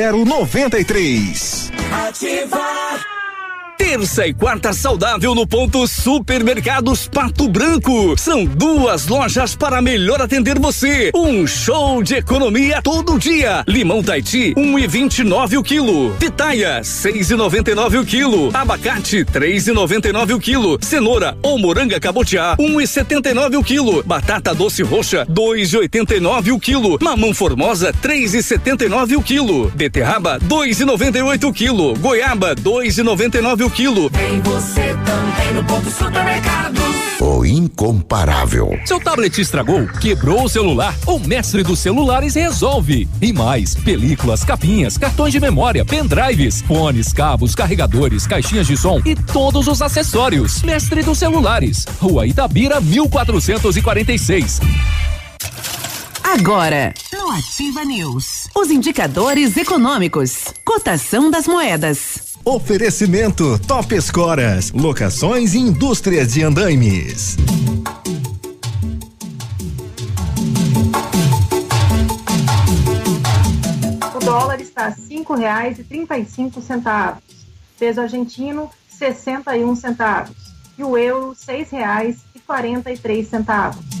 0093. Ativar. Terça e quarta saudável no ponto Supermercados Pato Branco. São duas lojas para melhor atender você. Um show de economia todo dia. Limão Taiti, um e vinte e nove o quilo. Pitaia, seis e noventa e nove o quilo. Abacate, três e noventa e nove o quilo. Cenoura ou moranga cabotiá, um e setenta e nove o quilo. Batata doce roxa, dois e oitenta e nove o quilo. Mamão formosa, três e setenta e nove o quilo. Beterraba, dois e noventa e oito o quilo. Goiaba, dois e noventa e nove o quilo. Tem você também no ponto supermercados. O incomparável. Seu tablet estragou, quebrou o celular, o mestre dos celulares resolve. E mais, películas, capinhas, cartões de memória, pendrives, fones, cabos, carregadores, caixinhas de som e todos os acessórios. Mestre dos celulares, Rua Itabira, 1446. Agora, no Ativa News, os indicadores econômicos, cotação das moedas. Oferecimento Top Escoras, locações e indústrias de andaimes. O dólar está a cinco reais e trinta e cinco centavos. Peso argentino, sessenta e um centavos. E o euro, seis reais e quarenta e três centavos.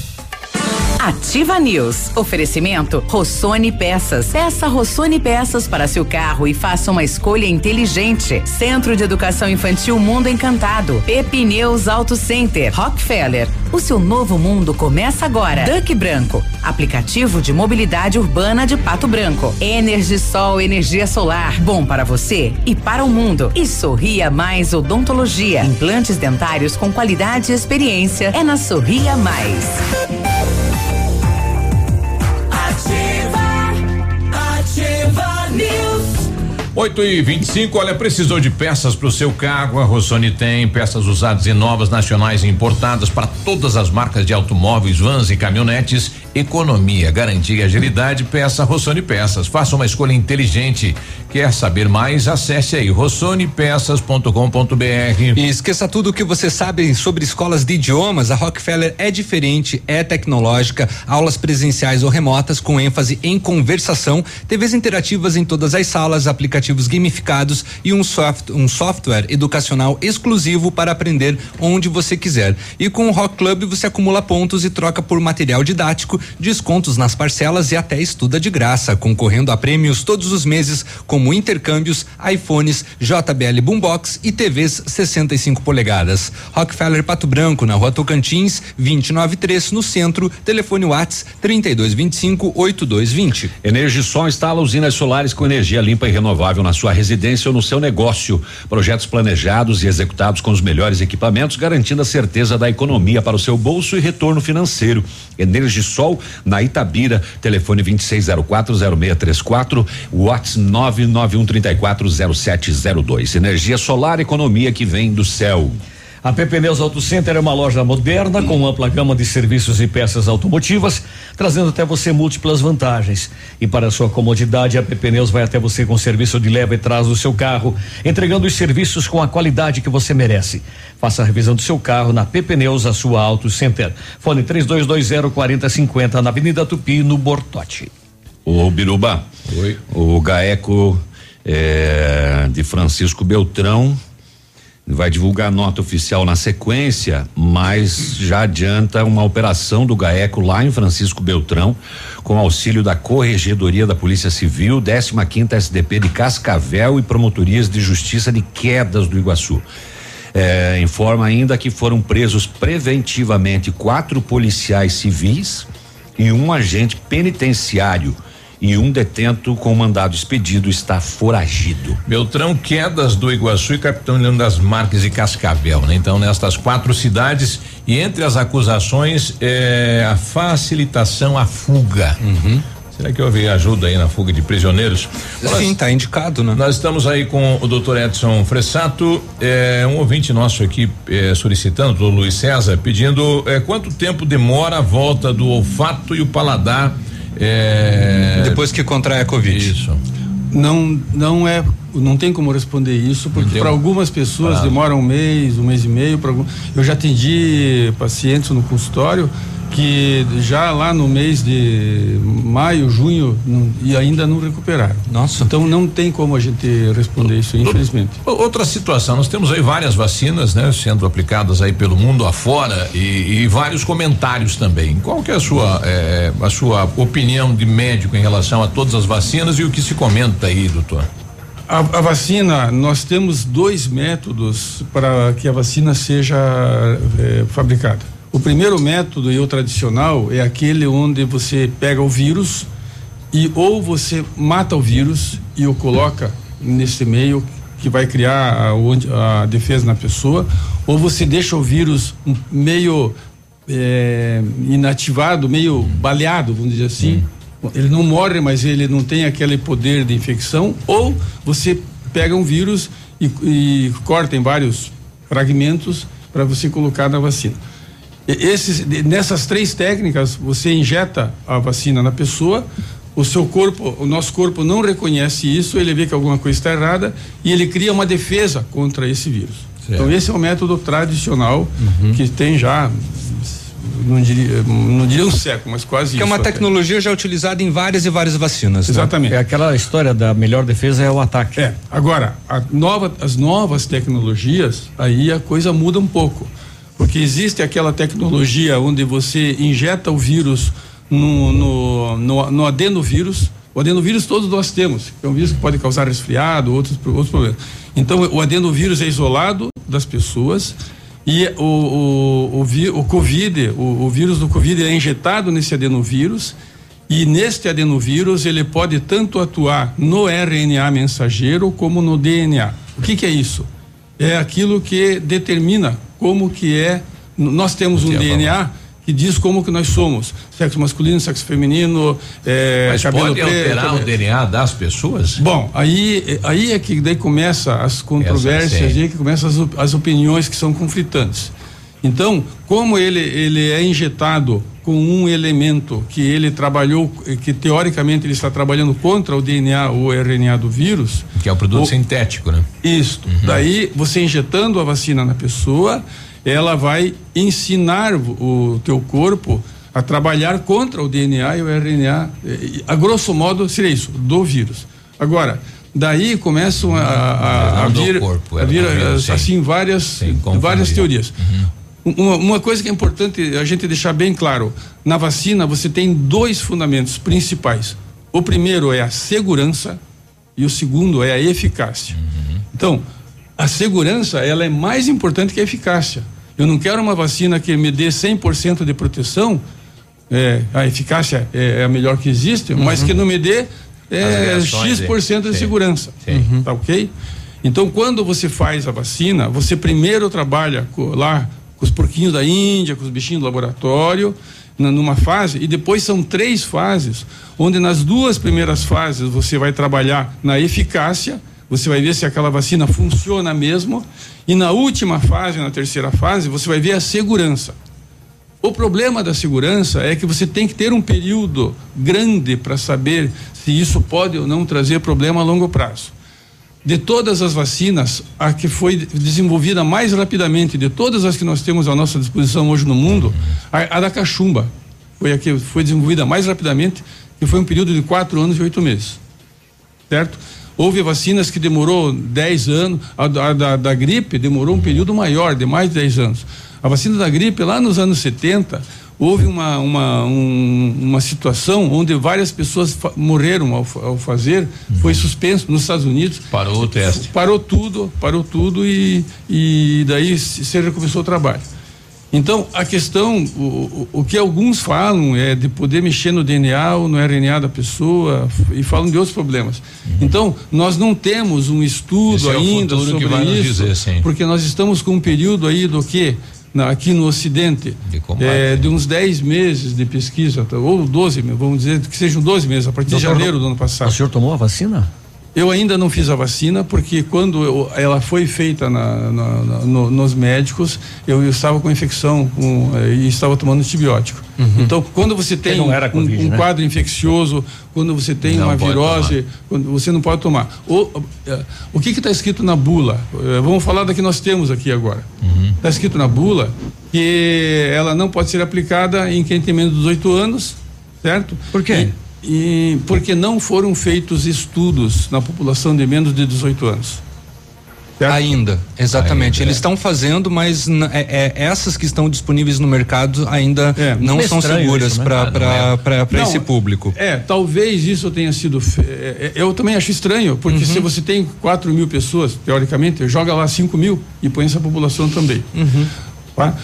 Ativa News. Oferecimento Rossoni Peças. Peça Rossoni Peças para seu carro e faça uma escolha inteligente. Centro de Educação Infantil Mundo Encantado. Pepineus Auto Center. Rockefeller. O seu novo mundo começa agora. Duck Branco. Aplicativo de mobilidade urbana de Pato Branco. Energisol energia solar. Bom para você e para o mundo. E Sorria Mais Odontologia. Implantes dentários com qualidade e experiência. É na Sorria Mais. 8 e 25 olha, precisou de peças para o seu carro? A Rossoni tem peças usadas e novas, nacionais e importadas para todas as marcas de automóveis, vans e caminhonetes. Economia, garantia e agilidade. Peça Rossoni Peças. Faça uma escolha inteligente. Quer saber mais? Acesse aí rossonepeças.com.br. E esqueça tudo o que você sabe sobre escolas de idiomas. A Rockefeller é diferente, é tecnológica, aulas presenciais ou remotas com ênfase em conversação, TVs interativas em todas as salas, aplicativos gamificados e um, soft, um software educacional exclusivo para aprender onde você quiser. E com o Rock Club você acumula pontos e troca por material didático, descontos nas parcelas e até estuda de graça, concorrendo a prêmios todos os meses, como intercâmbios, iPhones, JBL Boombox e TVs 65 polegadas. Rockefeller Pato Branco, na rua Tocantins, 293, no centro, telefone Whats 3225 8220. Energisol instala usinas solares com energia limpa e renovável na sua residência ou no seu negócio. Projetos planejados e executados com os melhores equipamentos, garantindo a certeza da economia para o seu bolso e retorno financeiro. Energisol na Itabira, telefone 26040634, Whats 991340702. Energia solar, economia que vem do céu. A PP Neus Auto Center é uma loja moderna com ampla gama de serviços e peças automotivas, trazendo até você múltiplas vantagens. E para sua comodidade, a PP Neus vai até você com serviço de leva e trás do seu carro, entregando os serviços com a qualidade que você merece. Faça a revisão do seu carro na PP Neus, a sua Auto Center. Fone 3220 4050 na Avenida Tupi, no Bortote. Ô Biruba. Oi. O GAECO eh, de Francisco Beltrão vai divulgar a nota oficial na sequência, mas já adianta uma operação do GAECO lá em Francisco Beltrão, com auxílio da Corregedoria da Polícia Civil, 15 quinta SDP de Cascavel e promotorias de justiça de quedas do Iguaçu. É, informa ainda que foram presos preventivamente quatro policiais civis e um agente penitenciário e um detento com mandado expedido está foragido. Beltrão, Quedas do Iguaçu e Capitão Leão das Marques e Cascavel, né? Então, nestas quatro cidades e entre as acusações é a facilitação à fuga. Será que houve ajuda aí na fuga de prisioneiros? Sim, tá indicado, né? Nós estamos aí com o doutor Edson Fressato, é, um ouvinte nosso aqui é, solicitando, o Luiz César, pedindo é, quanto tempo demora a volta do olfato e o paladar é, Depois que contrai a Covid. Isso. Não, não é, não tem como responder isso, porque para algumas pessoas Prazo. demora um mês, um mês e meio. pra algum- eu já atendi pacientes no consultório que já lá no mês de maio, junho, não- e ainda não recuperaram. Nossa. Então não tem como a gente responder isso, infelizmente. Outra situação, nós temos aí várias vacinas, né, sendo aplicadas aí pelo mundo afora e, e vários comentários também. Qual que é a sua eh, a sua opinião de médico em relação a todas as vacinas e o que se comenta aí, doutor? A, a vacina, nós temos dois métodos para que a vacina seja eh, fabricada. O primeiro método e o tradicional é aquele onde você pega o vírus e ou você mata o vírus e o coloca nesse meio que vai criar a, a defesa na pessoa, ou você deixa o vírus meio eh, inativado, meio baleado, vamos dizer assim. Ele não morre, mas ele não tem aquele poder de infecção, ou você pega um vírus e, e corta em vários fragmentos para você colocar na vacina. Esses, nessas três técnicas, você injeta a vacina na pessoa, o seu corpo, o nosso corpo não reconhece isso, ele vê que alguma coisa está errada e ele cria uma defesa contra esse vírus. Então esse é o método tradicional que tem já, não diria, não diria um século, mas quase Que isso. é uma até. tecnologia já utilizada em várias e várias vacinas. né? Exatamente. É aquela história da melhor defesa é o ataque. É, agora, a nova, as novas tecnologias, aí a coisa muda um pouco. Porque existe aquela tecnologia onde você injeta o vírus no, no, no, no adenovírus. O adenovírus todos nós temos. É um vírus que pode causar resfriado, outros, outros problemas. Então, o adenovírus é isolado das pessoas e o, o, o, o Covid, o, o vírus do Covid é injetado nesse adenovírus e neste adenovírus ele pode tanto atuar no RNA mensageiro como no DNA. O que, que é isso? É aquilo que determina como que é. Nós temos um DNA que diz como que nós somos, sexo masculino, sexo feminino, é, Mas cabelo pode preto, alterar cabelo- o DNA das pessoas? Bom, aí, aí é que daí começa as controvérsias, Essa, sim. aí é que começam as, as opiniões que são conflitantes. Então, como ele, ele é injetado com um elemento que ele trabalhou, que teoricamente ele está trabalhando contra o DNA ou RNA do vírus. Que é o produto o- sintético, né? Isso. Daí, você injetando a vacina na pessoa, ela vai ensinar o, o teu corpo a trabalhar contra o DNA e o RNA. A grosso modo, seria isso, do vírus. Agora, daí começam a, a, a vir, corpo, a era vir sim. assim várias, várias confundir. Uma, uma coisa que é importante a gente deixar bem claro: na vacina você tem dois fundamentos principais. O primeiro é a segurança e o segundo é a eficácia. Então, a segurança ela é mais importante que a eficácia. Eu não quero uma vacina que me dê 100% de proteção, é, a eficácia é, é a melhor que existe, mas que não me dê é, X% de sim. segurança. Sim. Tá ok? Então, quando você faz a vacina, você primeiro trabalha lá com os porquinhos da Índia, com os bichinhos do laboratório, na- numa fase, e depois são três fases, onde nas duas primeiras fases você vai trabalhar na eficácia, você vai ver se aquela vacina funciona mesmo, e na última fase, na terceira fase, você vai ver a segurança. O problema da segurança é que você tem que ter um período grande para saber se isso pode ou não trazer problema a longo prazo. De todas as vacinas, a que foi desenvolvida mais rapidamente, de todas as que nós temos à nossa disposição hoje no mundo, a, a da cachumba foi a que foi desenvolvida mais rapidamente, que foi um período de quatro anos e oito meses. Certo? Houve vacinas que demorou 10 anos, a, a da, da gripe demorou um período maior, de mais de 10 anos. A vacina da gripe, lá nos anos 70, houve uma, uma, um, uma situação onde várias pessoas morreram ao, ao fazer, foi suspenso nos Estados Unidos. Parou o teste. Parou tudo, parou tudo e, e daí se recomeçou o trabalho. Então, a questão, o, o, que alguns falam é de poder mexer no DNA ou no RNA da pessoa e falam de outros problemas. Então, nós não temos um estudo Esse é ainda que sobre isso, dizer, porque nós estamos com um período aí do quê? Na- aqui no Ocidente, é, de uns 10 meses de pesquisa, ou 12, meses, vamos dizer que sejam 12 meses, a partir de Doutor, janeiro do ano passado. O senhor tomou a vacina? Eu ainda não fiz a vacina porque quando eu- ela foi feita na- na- na- no- nos médicos, eu, eu estava com infecção com, eh, e estava tomando antibiótico. Então, quando você tem era um, Covid, um né? quadro infecccioso, quando você tem Não uma virose, quando você não pode tomar. O, eh, o que está escrito na bula? Eh, vamos falar da que nós temos aqui agora. Está escrito na bula que ela não pode ser aplicada em quem tem menos de 18 anos, certo? Por quê? E, porque não foram feitos estudos na população de menos de 18 anos. Ainda, exatamente. Ainda, Eles é. estão fazendo, mas é, é, essas que estão disponíveis no mercado ainda não É são estranho seguras né? para Ah, não é. Não, esse público. É, talvez isso tenha sido. é, é, Eu também acho estranho, porque Uhum. se você tem 4 mil pessoas, teoricamente, joga lá 5 mil e põe essa população também. Uhum. Tá?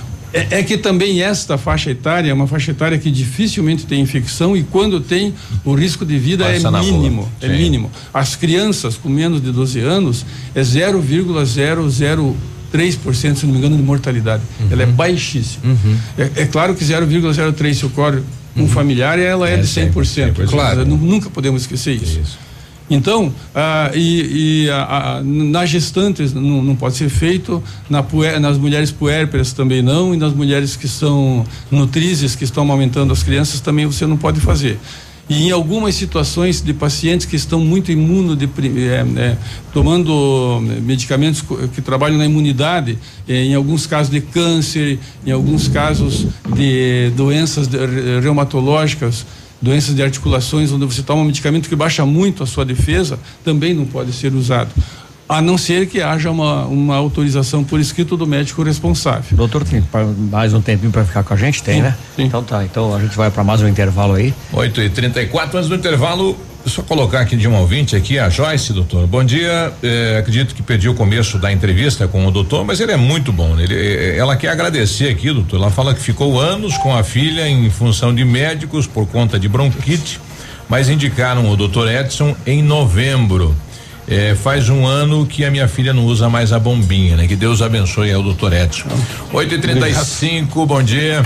É, é que também esta faixa etária é uma faixa etária que dificilmente tem infecção e quando tem, o risco de vida Passa é mínimo. É mínimo. As crianças com menos de 12 anos é 0,003%, se não me engano, de mortalidade. Ela é baixíssima. É, é claro que 0,03 se ocorre um familiar, ela é, de 100%. Claro. nu- Nunca podemos esquecer isso. Então, ah, e, e, ah, ah, nas gestantes não, não pode ser feito, na pué- nas mulheres puérperas também não, e nas mulheres que são nutrizes, que estão amamentando as crianças, também você não pode fazer. E em algumas situações de pacientes que estão muito imunodeprimidos, tomando eh, medicamentos que trabalham na imunidade, eh, em alguns casos de câncer, em alguns casos de doenças de- re- reumatológicas, doenças de articulações, onde você toma um medicamento que baixa muito a sua defesa, também não pode ser usado. A não ser que haja uma, uma autorização por escrito do médico responsável. Doutor, tem mais um tempinho para ficar com a gente? Tem, Sim, né? Então tá, então a gente vai para mais um intervalo aí. 8 e 34 antes do intervalo, só colocar aqui de um ouvinte aqui, a Joyce, doutor. Bom dia. eh, acredito que perdi o começo da entrevista com o doutor, mas ele é muito bom. né? Ele, eh, ela quer agradecer aqui, doutor. Ela fala que ficou anos com a filha em função de médicos por conta de bronquite, mas indicaram o doutor Edson em novembro. Eh, faz um ano que a minha filha não usa mais a bombinha, né? Que Deus abençoe ao doutor Edson. 8 e 35 bom dia.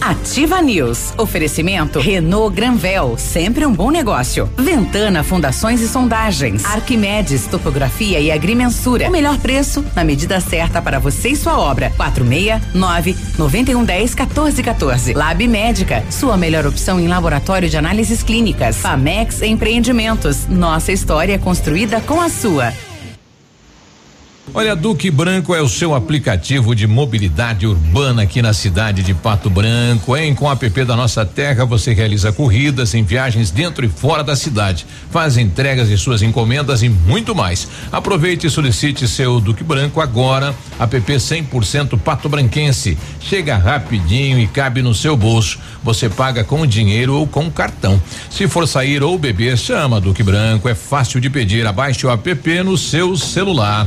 Ativa News. Oferecimento Renault Granvel, sempre um bom negócio. Ventana Fundações e Sondagens. Arquimedes Topografia e Agrimensura. O melhor preço na medida certa para você e sua obra. 469 9110 1414. Lab Médica, sua melhor opção em laboratório de análises clínicas. Famex Empreendimentos. Nossa história construída com a sua. Olha, Duque Branco é o seu aplicativo de mobilidade urbana aqui na cidade de Pato Branco, hein? Com o app da nossa terra, você realiza corridas em viagens dentro e fora da cidade, faz entregas de suas encomendas e muito mais. Aproveite e solicite seu Duque Branco agora, app 100% Pato Branquense. Chega rapidinho e cabe no seu bolso. Você paga com dinheiro ou com cartão. Se for sair ou beber, chama Duque Branco, é fácil de pedir. Abaixe o app no seu celular.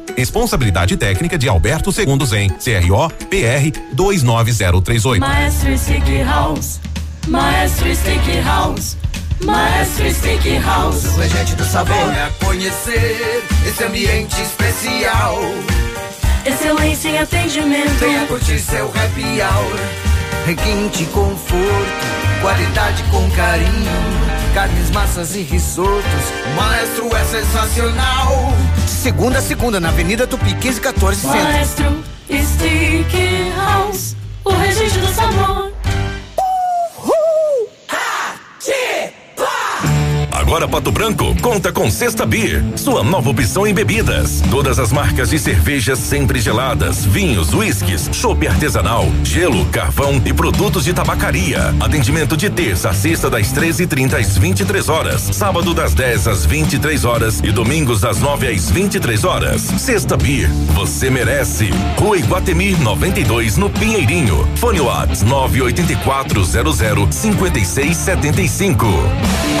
Responsabilidade técnica de Alberto Segundo Zen, CRO PR 29038. Maestro Stick House. Maestro Stick House. Maestro Stick House. Regente do sabor. Venha conhecer esse ambiente especial. excelência em atendimento. Venha curtir seu happy hour. Requinte, conforto, qualidade com carinho. Carnes, massas e risotos. O maestro é sensacional. Segunda a segunda, na Avenida Tupi, 1514 Centro. Maestro Stick House, o registro do sabor. Agora Pato Branco conta com Sexta Beer, sua nova opção em bebidas. Todas as marcas de cervejas sempre geladas, vinhos, uísques, chopp artesanal, gelo, carvão e produtos de tabacaria. Atendimento de terça a sexta das 13h30 às 23 horas, sábado das 10 às 23 horas e domingos das 9 às 23 horas. Sexta Beer, você merece. Rua Iguatemi 92 no Pinheirinho. Fone Whats 98400 5675.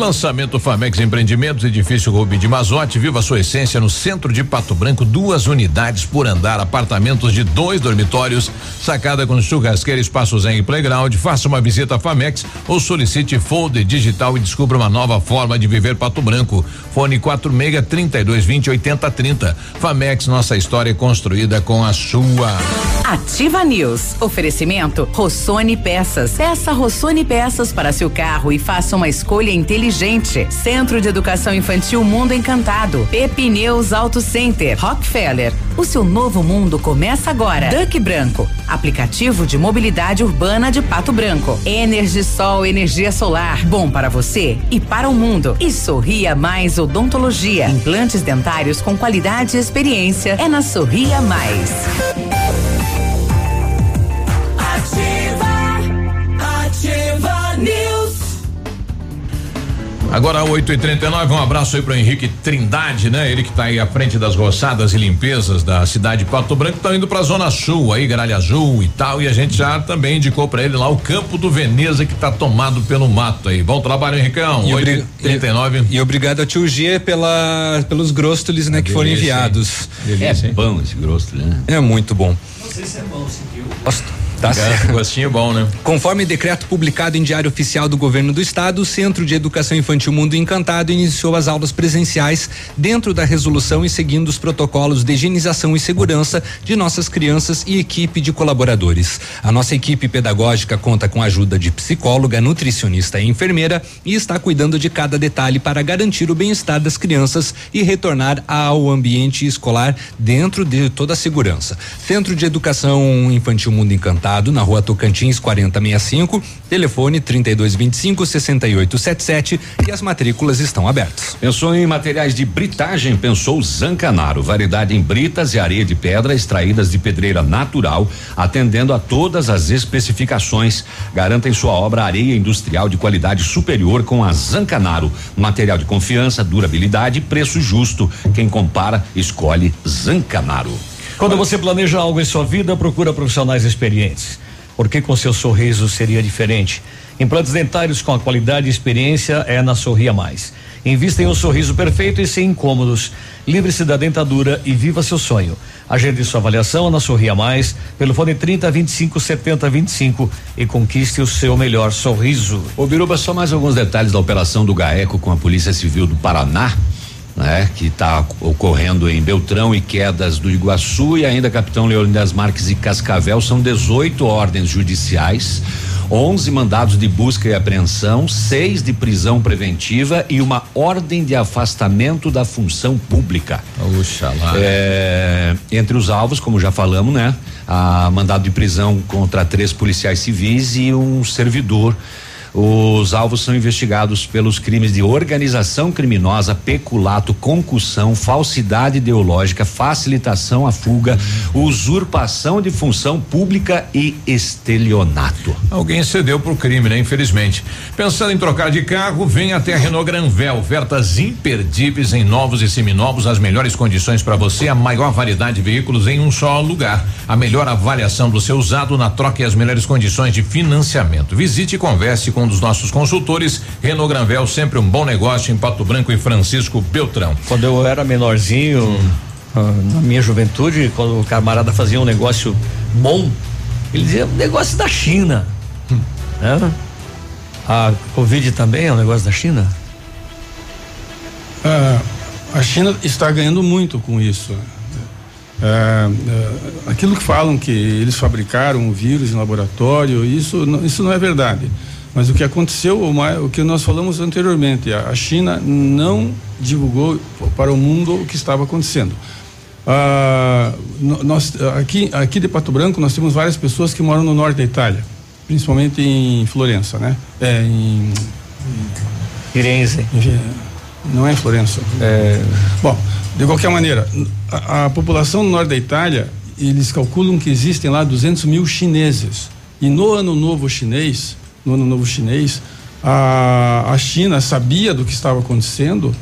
Lançamento Famex Empreendimentos, edifício Rubi de Mazote, viva sua essência no centro de Pato Branco, duas unidades por andar, apartamentos de dois dormitórios, sacada com churrasqueira, espaço zen e playground. Faça uma visita à Famex ou solicite folder digital e descubra uma nova forma de viver Pato Branco. Fone 46 32 20 80 30. Famex, nossa história é construída com a sua. Ativa News. Oferecimento Rossoni Peças. Peça Rossoni Peças para seu carro e faça uma escolha inteligente. Centro de Educação Infantil Mundo Encantado. Pepineus Auto Center. Rockefeller. O seu novo mundo começa agora. Duck Branco. Aplicativo de mobilidade urbana de Pato Branco. Energisol energia solar. Bom para você e para o mundo. E Sorria Mais Odontologia. Implantes dentários com qualidade e experiência. É na Sorria Mais. Agora 8 e 39 um abraço aí pro Henrique Trindade, né? Ele que tá aí à frente das roçadas e limpezas da cidade de Pato Branco, tá indo pra Zona Sul aí, Gralha Azul e tal, e a gente já também indicou pra ele lá o campo do Veneza que tá tomado pelo mato aí. Bom trabalho, Henricão. E 8 obri- e 39 E obrigado a tio G pela, pelos grostos, né, que foram enviados. Delícia, é hein? bom esse grosso, né? É muito bom. Não sei se é bom, seguiu. Gosto. Tá certo. Gostinho bom, né? Conforme decreto publicado em Diário Oficial do Governo do Estado, o Centro de Educação Infantil Mundo Encantado iniciou as aulas presenciais dentro da resolução e seguindo os protocolos de higienização e segurança de nossas crianças e equipe de colaboradores. A nossa equipe pedagógica conta com a ajuda de psicóloga, nutricionista e enfermeira e está cuidando de cada detalhe para garantir o bem-estar das crianças e retornar ao ambiente escolar dentro de toda a segurança. Centro de Educação Infantil Mundo Encantado, na rua Tocantins 4065, telefone 3225 6877 e as matrículas estão abertas. Pensou em materiais de britagem? Pensou Zancanaro. Variedade em britas e areia de pedra extraídas de pedreira natural, atendendo a todas as especificações. Garanta em sua obra areia industrial de qualidade superior com a Zancanaro. Material de confiança, durabilidade e preço justo. Quem compara, escolhe Zancanaro. Quando você planeja algo em sua vida, procura profissionais experientes. Porque com seu sorriso seria diferente. Implantes dentários com a qualidade e experiência é na Sorria Mais. Invista em um sorriso perfeito e sem incômodos. Livre-se da dentadura e viva seu sonho. Agende sua avaliação na Sorria Mais pelo fone 30 25 70 25 e conquiste o seu melhor sorriso. Ô Biruba, só mais alguns detalhes da operação do GAECO com a Polícia Civil do Paraná. Né, que está ocorrendo em Beltrão e Quedas do Iguaçu e ainda Capitão Leônidas Marques e Cascavel são 18 ordens judiciais, 11 mandados de busca e apreensão, seis de prisão preventiva e uma ordem de afastamento da função pública. Oxalá. É, entre os alvos, como já falamos, né? A mandado de prisão contra três policiais civis e um servidor Os alvos são investigados pelos crimes de organização criminosa, peculato, concussão, falsidade ideológica, facilitação à fuga, usurpação de função pública e estelionato. Alguém cedeu pro crime, né? Infelizmente. Pensando em trocar de carro, vem até a Renault Granvel. Ofertas imperdíveis em novos e seminovos, as melhores condições para você, a maior variedade de veículos em um só lugar. A melhor avaliação do seu usado na troca e as melhores condições de financiamento. Visite e converse com um dos nossos consultores. Renault Granvel, sempre um bom negócio em Pato Branco e Francisco Beltrão. Quando eu era menorzinho, ah, na minha juventude, quando o camarada fazia um negócio bom, ele dizia um negócio da China. Né? A Covid também é um negócio da China? Ah, a China está ganhando muito com isso. É, é, aquilo que falam que eles fabricaram o vírus em laboratório, isso, não- isso não é verdade. Mas o que aconteceu, o, que nós falamos anteriormente, a, China não divulgou para o mundo o que estava acontecendo. Ah, nós, aqui, aqui de Pato Branco, nós temos várias pessoas que moram no norte da Itália, principalmente em Florença, né? É, em, Firenze. não é em Florença. Bom, de qualquer maneira, a, a população no norte da Itália, eles calculam que existem lá 200 mil chineses. E no ano novo chinês, no ano novo chinês, a, a China sabia do que estava acontecendo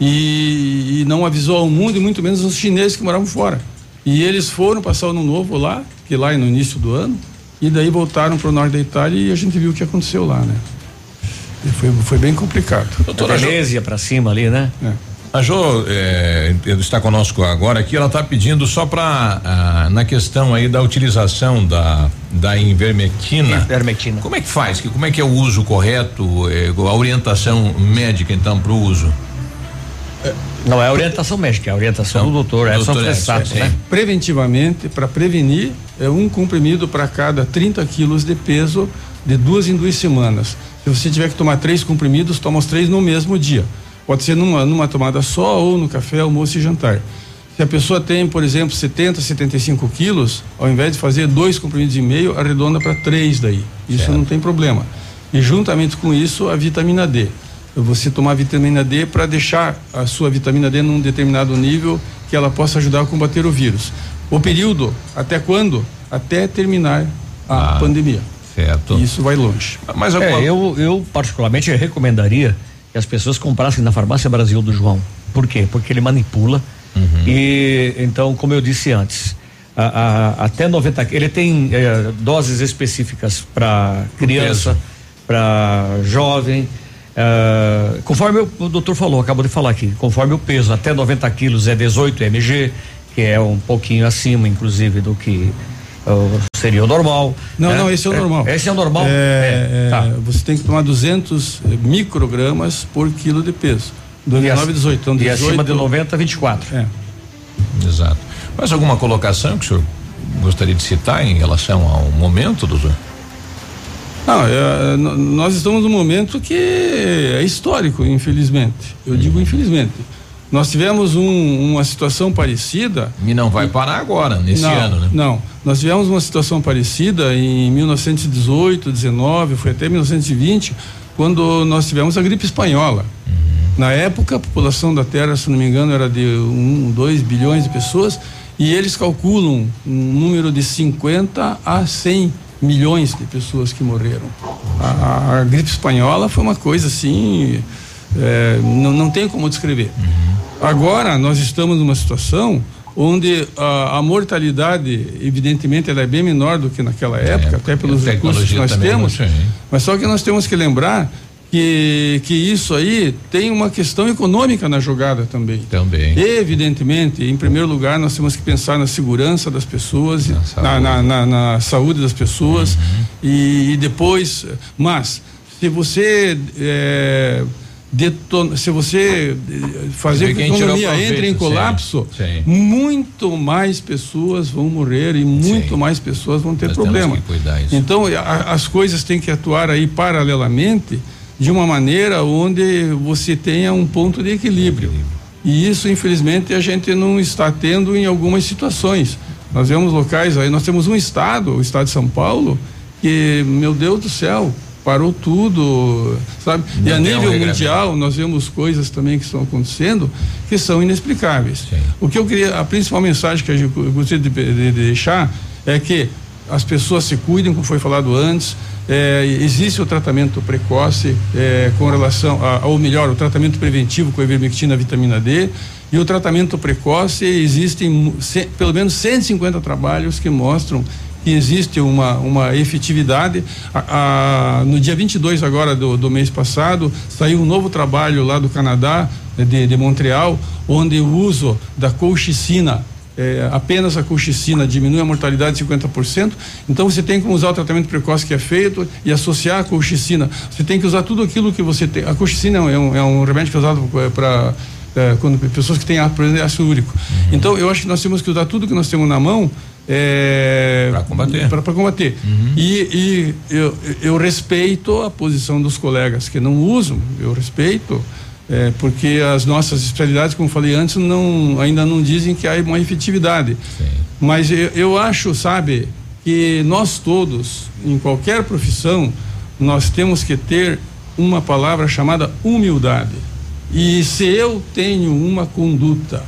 e, e não avisou ao mundo, e muito menos os chineses que moravam fora. E eles foram passar o ano novo lá, que lá é no início do ano, e daí voltaram para o norte da Itália e a gente viu o que aconteceu lá, né? E foi, foi bem complicado. Doutora Venezia pra cima ali, né? A Jo eh, está conosco agora aqui, ela está pedindo só para na questão aí da utilização da da invermectina. Ivermectina. Como é que faz? Que como é que é o uso correto, eh, a orientação médica então para o uso? Não é orientação médica, é a orientação do doutor Edson, Fressato, sim. né? Preventivamente, para prevenir, é um comprimido para cada 30 quilos de peso de duas em duas semanas. Se você tiver que tomar três comprimidos, toma os três no mesmo dia. Pode ser numa, numa tomada só ou no café, almoço e jantar. Se a pessoa tem, por exemplo, 70, 75 quilos, ao invés de fazer dois comprimidos e meio, arredonda para três daí. Isso não tem problema. E juntamente com isso, a vitamina D. Você tomar vitamina D para deixar a sua vitamina D num determinado nível que ela possa ajudar a combater o vírus. O período, até quando? Até terminar a pandemia. Certo. Isso vai longe. Mas é, eu, eu particularmente recomendaria que as pessoas comprassem na farmácia Brasil do João. Por quê? Porque ele manipula e então, como eu disse antes, a- a- até 90 ele tem eh, doses específicas para criança, para jovem. eh, conforme o, o doutor falou, acabou de falar aqui, conforme o peso, até 90 quilos é 18 mg, que é um pouquinho acima, inclusive, do que seria o normal. Não, né? não, esse é o normal. Esse é o normal? É, é, tá. Você tem que tomar 200 microgramas por quilo de peso. Do E 9 ac- 18. Então, e 18 acima de 90, 24. É. Exato. Mais alguma colocação que o senhor gostaria de citar em relação ao momento, doutor? Não, é, nós estamos num momento que é histórico, infelizmente. Eu digo infelizmente. Nós tivemos um- uma situação parecida. E não vai parar agora, nesse não, ano, né? Não, nós tivemos uma situação parecida em 1918, 19, foi até 1920, quando nós tivemos a gripe espanhola. Na época, a população da Terra, se não me engano, era de 1, 2 bilhões de pessoas, e eles calculam um número de 50 a 100 milhões de pessoas que morreram. A, a- a gripe espanhola foi uma coisa assim, é, não, não tem como descrever. Agora, nós estamos numa situação onde a, a mortalidade, evidentemente, ela é bem menor do que naquela época, até pelos recursos que nós também temos. tem. Mas só que nós temos que lembrar que, que isso aí tem uma questão econômica na jogada também. Também. Evidentemente, em primeiro lugar, nós temos que pensar na segurança das pessoas, na, na, na- na saúde das pessoas e, e depois, mas se você é, se você eh, fazer que a economia entre em proveito, sim, colapso, sim. muito mais pessoas vão morrer e muito mais pessoas vão ter Nós problema. Então, a- as coisas têm que atuar aí paralelamente de uma maneira onde você tenha um ponto de equilíbrio. E isso, infelizmente, a gente não está tendo em algumas situações. Nós vemos locais aí, nós temos um estado, o estado de São Paulo, que, meu Deus do céu, parou tudo, sabe? Não e a um nível regramento. mundial nós vemos coisas também que estão acontecendo que são inexplicáveis. O que eu queria, a principal mensagem que eu gostaria de, de- de deixar é que as pessoas se cuidem, como foi falado antes. É, existe o tratamento precoce é, com relação, a, ou melhor, o tratamento preventivo com a ivermectina, vitamina D, e o tratamento precoce existem pelo menos 150 trabalhos que mostram que existe uma, uma efetividade. A- a- no dia 22 agora do, do mês passado, saiu um novo trabalho lá do Canadá, de, de Montreal, onde o uso da colchicina é, apenas a colchicina diminui a mortalidade de 50%. Então você tem que usar o tratamento precoce que é feito e associar a colchicina. Você tem que usar tudo aquilo que você tem. A colchicina é um, é um remédio que é usado para quando pessoas que têm ácido úrico. Então eu acho que nós temos que usar tudo que nós temos na mão para combater. Para combater. E, e eu, eu respeito a posição dos colegas que não usam. Eu respeito. É, porque as nossas especialidades, como falei antes, não, ainda não dizem que há uma efetividade. Mas eu, eu acho, sabe, que nós todos, em qualquer profissão, nós temos que ter uma palavra chamada humildade. E se eu tenho uma conduta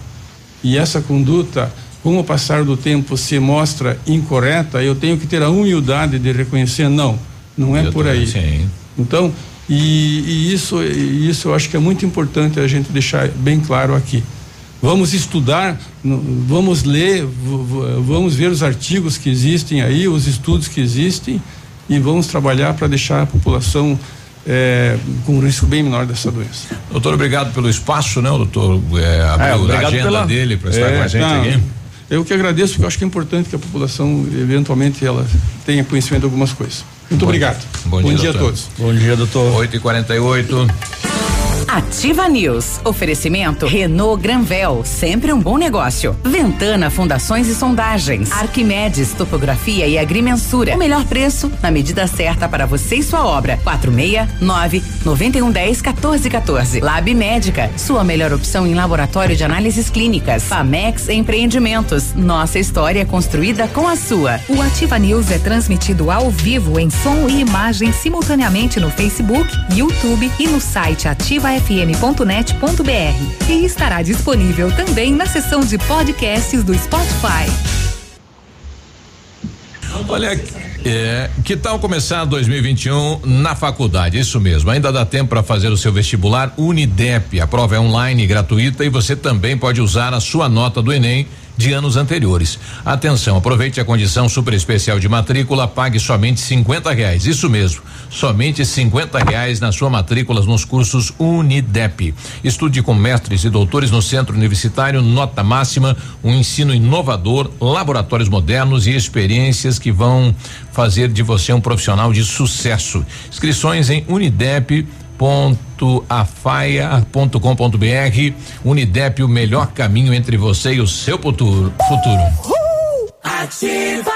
e essa conduta, com o passar do tempo, se mostra incorreta, eu tenho que ter a humildade de reconhecer, não, não é Eu por aí. sim. Então, e, e isso, e isso eu acho que é muito importante a gente deixar bem claro aqui. Vamos estudar, vamos ler, vamos ver os artigos que existem aí, os estudos que existem e vamos trabalhar para deixar a população eh, com um risco bem menor dessa doença. Doutor, obrigado pelo espaço, né? O doutor é, abriu a obrigado agenda pela- dele para estar É, com a gente não, aqui. Eu que agradeço, porque eu acho que é importante que a população, eventualmente, ela tenha conhecimento de algumas coisas. Muito Bom obrigado. dia. Bom dia, a doutor. todos. Bom dia, doutor. 8 e 48 Ativa News. Oferecimento Renault Granvel, sempre um bom negócio. Ventana Fundações e Sondagens. Arquimedes Topografia e Agrimensura. O melhor preço na medida certa para você e sua obra. 469 9110 1414. Lab Médica, sua melhor opção em laboratório de análises clínicas. Famex Empreendimentos. Nossa história é construída com a sua. O Ativa News é transmitido ao vivo em som e imagem simultaneamente no Facebook, YouTube e no site ativafm.net.br. E estará disponível também na seção de podcasts do Spotify. Olha, é, que tal começar 2021 na faculdade? Isso mesmo, ainda dá tempo para fazer o seu vestibular Unidep. A prova é online gratuita e você também pode usar a sua nota do Enem de anos anteriores. Atenção, aproveite a condição super especial de matrícula, pague somente 50 reais. Isso mesmo, somente 50 reais na sua matrícula nos cursos Unidep. Estude com mestres e doutores no centro universitário, nota máxima, um ensino inovador, laboratórios modernos e experiências que vão fazer de você um profissional de sucesso. Inscrições em Unidep afaia.com.br Unidep, o melhor caminho entre você e o seu futuro. futuro. Ativa.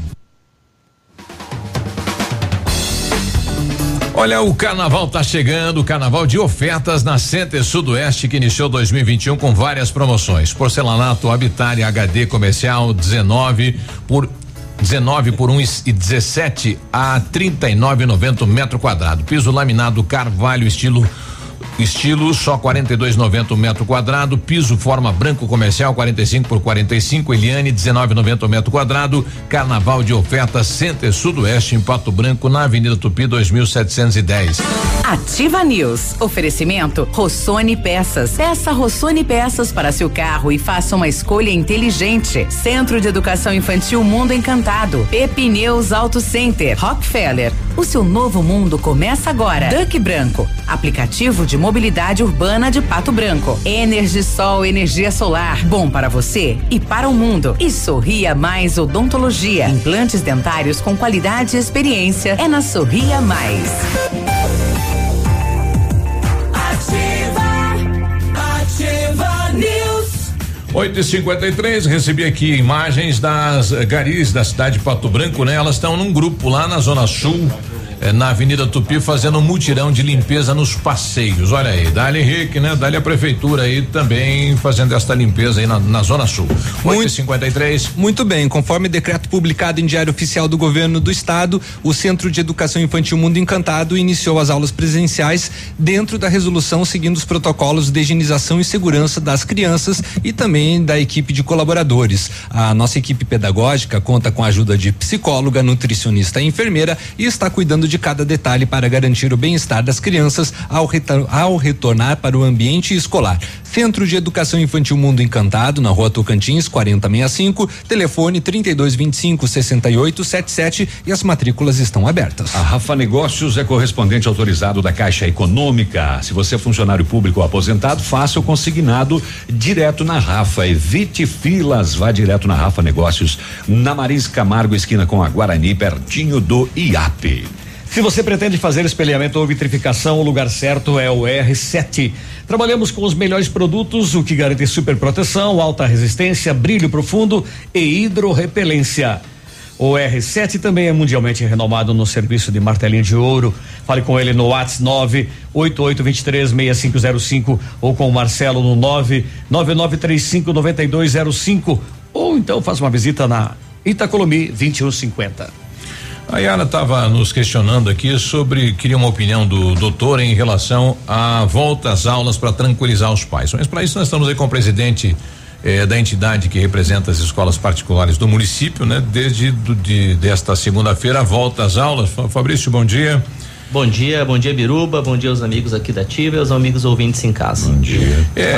Olha, o carnaval tá chegando, o carnaval de ofertas na Center Sudoeste que iniciou 2021 com várias promoções. Porcelanato Habitat HD comercial 19 por 19 por 1 e 17 a 39,90 metro quadrado. Piso laminado Carvalho estilo Estilo só 42,90 metro quadrado, piso forma branco comercial 45 por 45, Eliane 19,90 metro quadrado, Carnaval de ofertas Center Sudoeste em Pato Branco na Avenida Tupi 2710. Ativa News. Oferecimento Rossoni Peças. Peça Rossoni Peças para seu carro e faça uma escolha inteligente. Centro de Educação Infantil Mundo Encantado. Pepineus Auto Center. Rockefeller. O seu novo mundo começa agora. Duck Branco. Aplicativo de mobilidade urbana de Pato Branco. Energisol energia solar. Bom para você e para o mundo. E Sorria Mais Odontologia. Implantes dentários com qualidade e experiência. É na Sorria Mais. Ativa News. 8 e 53 recebi aqui imagens das garis da cidade de Pato Branco, né? Elas estão num grupo lá na Zona Sul. Eh, na Avenida Tupi fazendo um mutirão de limpeza nos passeios. Olha aí, Dali Henrique, né? Dali a prefeitura aí também fazendo esta limpeza aí na, na Zona Sul. 8 e 53 Muito bem, conforme decreto publicado em Diário Oficial do Governo do Estado, o Centro de Educação Infantil Mundo Encantado iniciou as aulas presenciais dentro da resolução seguindo os protocolos de higienização e segurança das crianças e também da equipe de colaboradores. A nossa equipe pedagógica conta com a ajuda de psicóloga, nutricionista e enfermeira e está cuidando de cada detalhe para garantir o bem-estar das crianças ao, retor- ao retornar para o ambiente escolar. Centro de Educação Infantil Mundo Encantado, na rua Tocantins, 4065, telefone 3225 6877 e as matrículas estão abertas. A Rafa Negócios é correspondente autorizado da Caixa Econômica. Se você é funcionário público ou aposentado, faça o consignado direto na Rafa. Evite filas, vá direto na Rafa Negócios, na Marins Camargo, esquina com a Guarani, pertinho do IAP. Se você pretende fazer espelhamento ou vitrificação, o lugar certo é o R7. Trabalhamos com os melhores produtos, o que garante super proteção, alta resistência, brilho profundo e hidrorrepelência. O R7 também é mundialmente renomado no serviço de martelinho de ouro. Fale com ele no WhatsApp 988236505 ou com o Marcelo no 999359205 ou então faça uma visita na Itacolomi 2150. A Yara estava nos questionando aqui sobre, queria uma opinião do doutor em relação à volta às aulas para tranquilizar os pais. Mas para isso nós estamos aí com o presidente eh, da entidade que representa as escolas particulares do município, né? Desde do, de, desta segunda-feira a volta às aulas. Fa- Fabrício, bom dia. Bom dia, bom dia Biruba, bom dia aos amigos aqui da Ativa e aos amigos ouvintes em casa. Bom dia. É,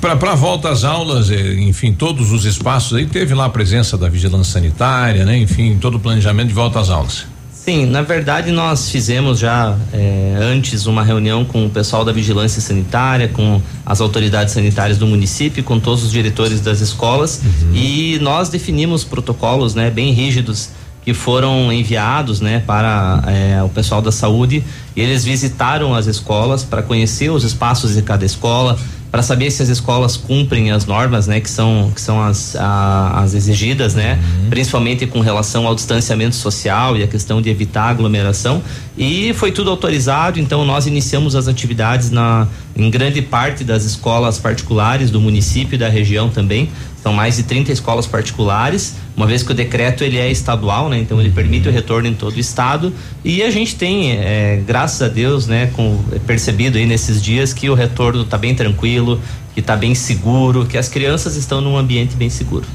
Para para volta às aulas, eh, enfim, todos os espaços aí teve lá a presença da vigilância sanitária, né? Enfim, todo o planejamento de volta às aulas. Sim, na verdade nós fizemos já eh, antes uma reunião com o pessoal da vigilância sanitária, com as autoridades sanitárias do município, com todos os diretores das escolas e nós definimos protocolos, né, bem rígidos que foram enviados, né, para eh, o pessoal da saúde. E eles visitaram as escolas para conhecer os espaços de cada escola, para saber se as escolas cumprem as normas, né, que são que são as a- as exigidas, né, principalmente com relação ao distanciamento social e a questão de evitar aglomeração. E foi tudo autorizado, então nós iniciamos as atividades na em grande parte das escolas particulares do município e da região também. São mais de 30 escolas particulares, uma vez que o decreto ele é estadual, né? Então ele permite o retorno em todo o estado. E a gente tem, eh, graças a Deus, né, com, percebido aí nesses dias que o retorno está bem tranquilo, que está bem seguro, que as crianças estão num ambiente bem seguro.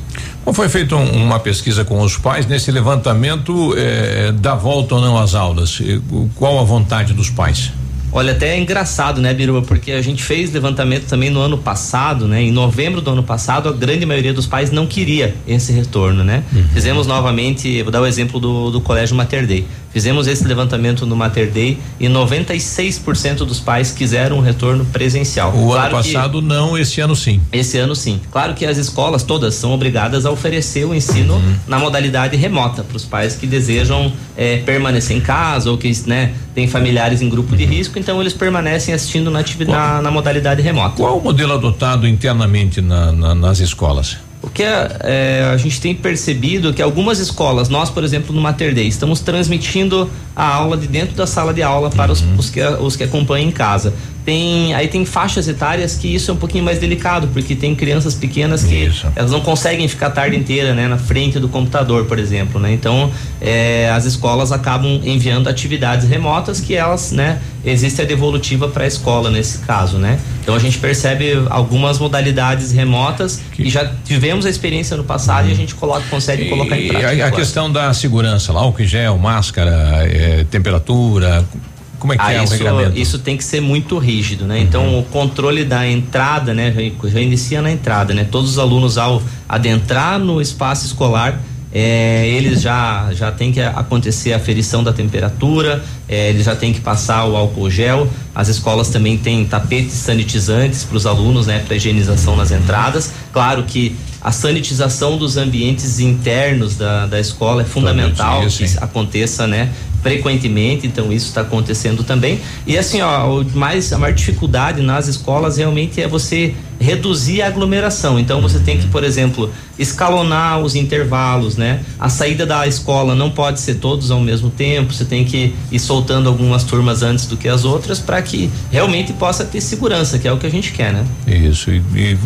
Bom, foi feita um- uma pesquisa com os pais nesse levantamento eh, da volta ou não às aulas. Qual a vontade dos pais? Olha, até é engraçado, né, Biruba? Porque a gente fez levantamento também no ano passado, né? Em novembro do ano passado, a grande maioria dos pais não queria esse retorno, né? Fizemos novamente, vou dar o exemplo do, do Colégio Mater Dei. Fizemos esse levantamento no Mater Dei e 96% dos pais quiseram um retorno presencial. O Claro ano que- passado não, esse ano sim. esse ano sim. Claro que as escolas todas são obrigadas a oferecer o ensino na modalidade remota para os pais que desejam eh, permanecer em casa ou que né, têm familiares em grupo de risco, então eles permanecem assistindo na, na, na modalidade remota. Qual o modelo adotado internamente na- na- nas escolas? O que é, é, a gente tem percebido que algumas escolas, nós, por exemplo, no Mater Dei, estamos transmitindo a aula de dentro da sala de aula para os, os, que, os que acompanham em casa. Tem, aí tem faixas etárias que isso é um pouquinho mais delicado, porque tem crianças pequenas que isso. elas não conseguem ficar a tarde inteira, né, na frente do computador, por exemplo, né? Então, é, as escolas acabam enviando atividades remotas que elas, né, existe a devolutiva para a escola nesse caso, né? Então a gente percebe algumas modalidades remotas que e já tivemos a experiência no passado hum. e a gente coloca, consegue e, colocar em prática. E a, a questão da segurança, lá, álcool gel, máscara, é, temperatura, como é que ah, é isso, o regulamento? Isso tem que ser muito rígido, né? Então, uhum. Então o controle da entrada, né? Já, já, inicia na entrada, né? Todos os alunos ao adentrar no espaço escolar, é, eles já já tem que acontecer a ferição da temperatura, é, eles já tem que passar o álcool gel. As escolas também têm tapetes sanitizantes para os alunos, né? Para higienização nas entradas. Claro que a sanitização dos ambientes internos da, da escola é fundamental dia, que aconteça, né? Frequentemente, então isso está acontecendo também. E assim, ó, mais a maior dificuldade nas escolas realmente é você reduzir a aglomeração. Então você tem que, por exemplo, escalonar os intervalos, né? A saída da escola não pode ser todos ao mesmo tempo, você tem que ir soltando algumas turmas antes do que as outras para que realmente possa ter segurança, que é o que a gente quer, né? Isso. E, e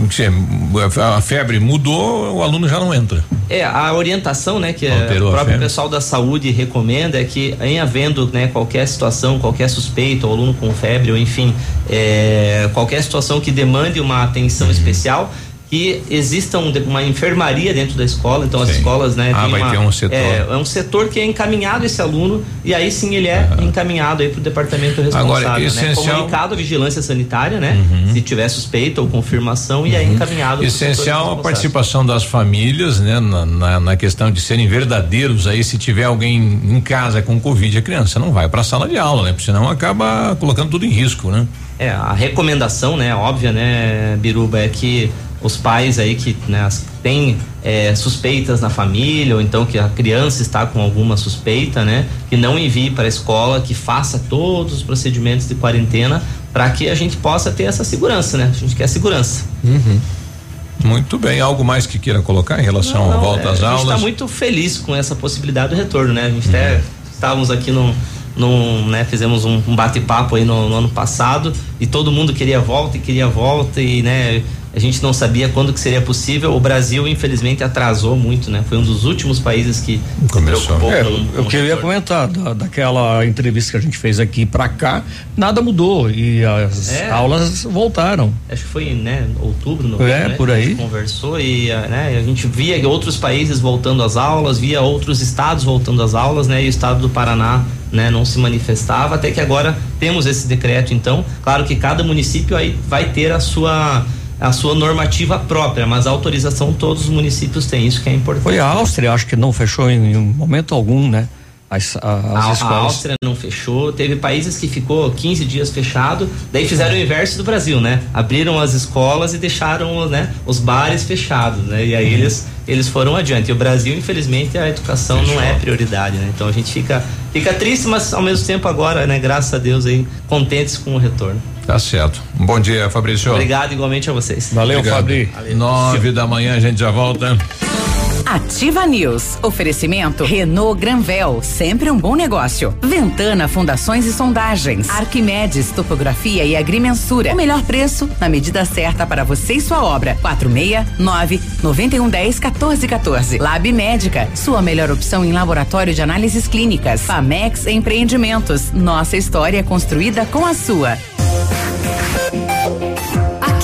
a febre mudou, o aluno já não entra. É, a orientação, né, que Alterou o próprio pessoal da saúde recomenda é que em havendo, né, qualquer situação, qualquer suspeito, aluno com febre, ou enfim, é, qualquer situação que demande uma atenção uhum. especial, que exista um, uma enfermaria dentro da escola, então sim. as escolas, né, ah, vai uma, ter um setor. É, é, um setor que é encaminhado esse aluno e aí sim ele é uhum. encaminhado aí para o departamento responsável, Agora, né? essencial... Comunicado à vigilância sanitária, né? Uhum. Se tiver suspeita ou confirmação uhum. e aí uhum. encaminhado. Essencial a participação das famílias, né? Na, na, na, questão de serem verdadeiros aí, se tiver alguém em casa com covid, a criança não vai para a sala de aula, né? Porque senão acaba colocando tudo em risco, né? É, a recomendação, né, óbvia, né, Biruba, é que os pais aí que né, têm é, suspeitas na família, ou então que a criança está com alguma suspeita, né? Que não envie para a escola, que faça todos os procedimentos de quarentena para que a gente possa ter essa segurança, né? A gente quer segurança. Uhum. Muito bem, algo mais que queira colocar em relação à volta às aulas? A gente está muito feliz com essa possibilidade do retorno, né? A gente uhum. até estávamos aqui num, num, né, fizemos um, bate-papo aí no, no, ano passado e todo mundo queria volta e queria volta e né a gente não sabia quando que seria possível. O Brasil, infelizmente, atrasou muito, né? Foi um dos últimos países que começou. É, com, com eu queria comentar da, daquela entrevista que a gente fez aqui para cá, nada mudou e as é, aulas voltaram. Acho que foi, né, outubro, novembro, É, né? por aí. conversou e, né, a gente via outros países voltando às aulas, via outros estados voltando às aulas, né? E o estado do Paraná né, não se manifestava, até que agora temos esse decreto, então, claro que cada município aí vai ter a sua a sua normativa própria, mas a autorização todos os municípios têm, isso que é importante. Foi a Áustria, acho que não fechou em, momento algum, né? As, as a, escolas. a Áustria não fechou, teve países que ficou 15 dias fechado, daí fizeram o inverso do Brasil, né? Abriram as escolas e deixaram né, os bares fechados, né? E aí uhum. eles, eles foram adiante. E o Brasil, infelizmente, a educação fechou. não é prioridade, né? Então a gente fica, fica triste, mas ao mesmo tempo agora, né? Graças a Deus aí, contentes com o retorno. Tá certo. Um bom dia, Fabrício. Obrigado igualmente a vocês. Valeu, Fabrício. Nove da manhã a gente já volta. Ativa News. Oferecimento Renault Granvel, sempre um bom negócio. Ventana Fundações e Sondagens. Arquimedes Topografia e Agrimensura. O melhor preço na medida certa para você e sua obra. 469 9110 1414. Lab Médica, sua melhor opção em laboratório de análises clínicas. Famex Empreendimentos. Nossa história é construída com a sua.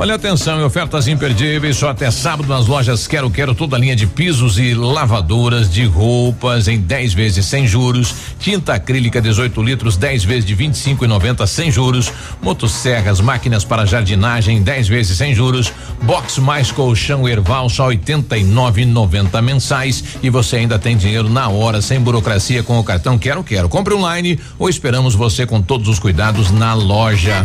Olha atenção, ofertas imperdíveis só até sábado nas lojas Quero Quero toda a linha de pisos e lavadoras de roupas em 10 vezes sem juros, tinta acrílica 18 litros 10 vezes de 25 e 90 sem juros, motosserras, máquinas para jardinagem 10 vezes sem juros, box mais colchão Erval só 89,90 mensais e você ainda tem dinheiro na hora sem burocracia com o cartão Quero Quero. Compre online ou esperamos você com todos os cuidados na loja.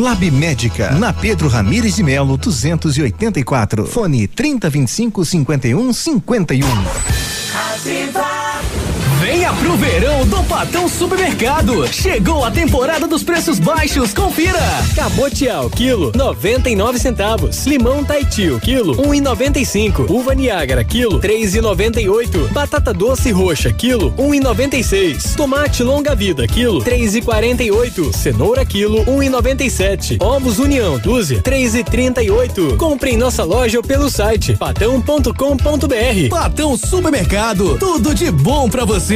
Lab Médica, na Pedro Ramires de Melo, 284. Fone 3025 51 51. Venha pro verão do Patão Supermercado. Chegou a temporada dos preços baixos. Confira. Cabotial quilo 99 centavos. Limão Taiti o quilo 1,95. Uva Niágara quilo 3,98. Batata doce roxa quilo 1,96. Tomate longa vida quilo 3,48. Cenoura quilo 1,97. Ovos União dúzia 3,38. Compre em nossa loja ou pelo site patão.com.br. Patão Supermercado. Tudo de bom pra você.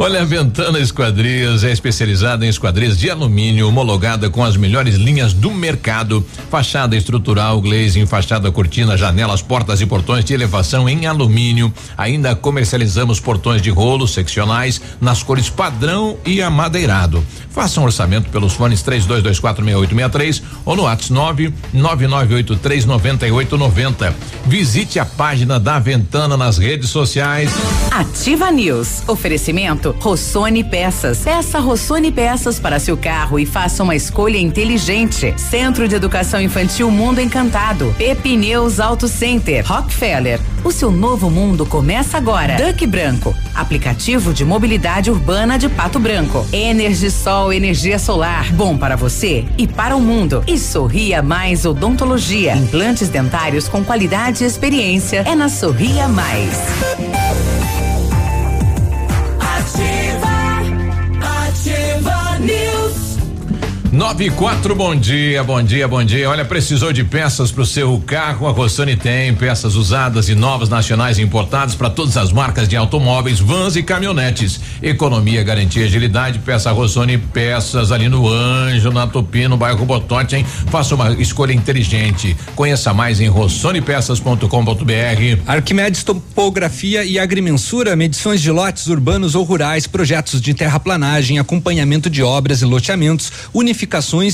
Olha, a Ventana Esquadrias é especializada em esquadrias de alumínio, homologada com as melhores linhas do mercado. Fachada estrutural, glazing, fachada cortina, janelas, portas e portões de elevação em alumínio. Ainda comercializamos portões de rolo seccionais nas cores padrão e amadeirado. Faça um orçamento pelos fones 32246863 ou no WhatsApp 999839890. Visite a página da Ventana nas redes sociais. Ativa News. Oferecimento Rossoni Peças. Peça Rossoni Peças para seu carro e faça uma escolha inteligente. Centro de Educação Infantil Mundo Encantado. Pepineus Auto Center. Rockefeller. O seu novo mundo começa agora. Duck Branco. Aplicativo de mobilidade urbana de Pato Branco. Energisol energia solar. Bom para você e para o mundo. E Sorria Mais Odontologia. Implantes dentários com qualidade e experiência. É na Sorria Mais. 9 e 4, bom dia, bom dia, bom dia. Olha, precisou de peças para o seu carro? A Rossoni tem peças usadas e novas nacionais importadas para todas as marcas de automóveis, vans e caminhonetes. Economia, garantia, agilidade. Peça Rossoni peças ali no Anjo, na Tupi, no bairro Botote, hein? Faça uma escolha inteligente. Conheça mais em rossonepeças.com.br. Arquimedes Topografia e Agrimensura, medições de lotes urbanos ou rurais, projetos de terraplanagem, acompanhamento de obras e loteamentos,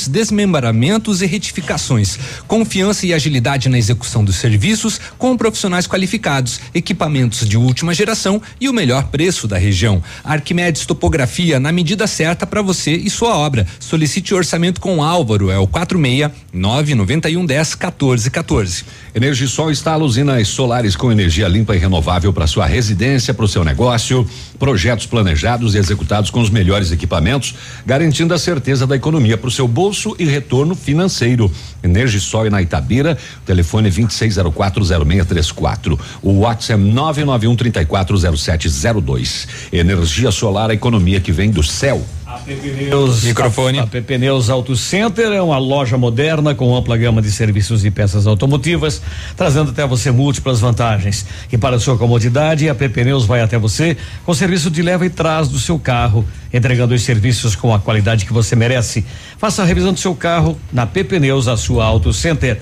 desmembramentos e retificações. Confiança e agilidade na execução dos serviços com profissionais qualificados, equipamentos de última geração e o melhor preço da região. Arquimedes Topografia na medida certa para você e sua obra. Solicite orçamento com Álvaro, é o 46 991 10 14 14. Energisol instala usinas solares com energia limpa e renovável para sua residência, para o seu negócio. Projetos planejados e executados com os melhores equipamentos, garantindo a certeza da economia para o seu bolso e retorno financeiro. Energisol na Itabira, telefone 26040634. O WhatsApp é 991340702. Energia solar, a economia que vem do céu. Pneus, Microfone. A, a PP Neus Auto Center é uma loja moderna com ampla gama de serviços e peças automotivas, trazendo até você múltiplas vantagens. E para sua comodidade, a PP Neus vai até você com serviço de leva e trás do seu carro, entregando os serviços com a qualidade que você merece. Faça a revisão do seu carro na PP Neus, a sua Auto Center.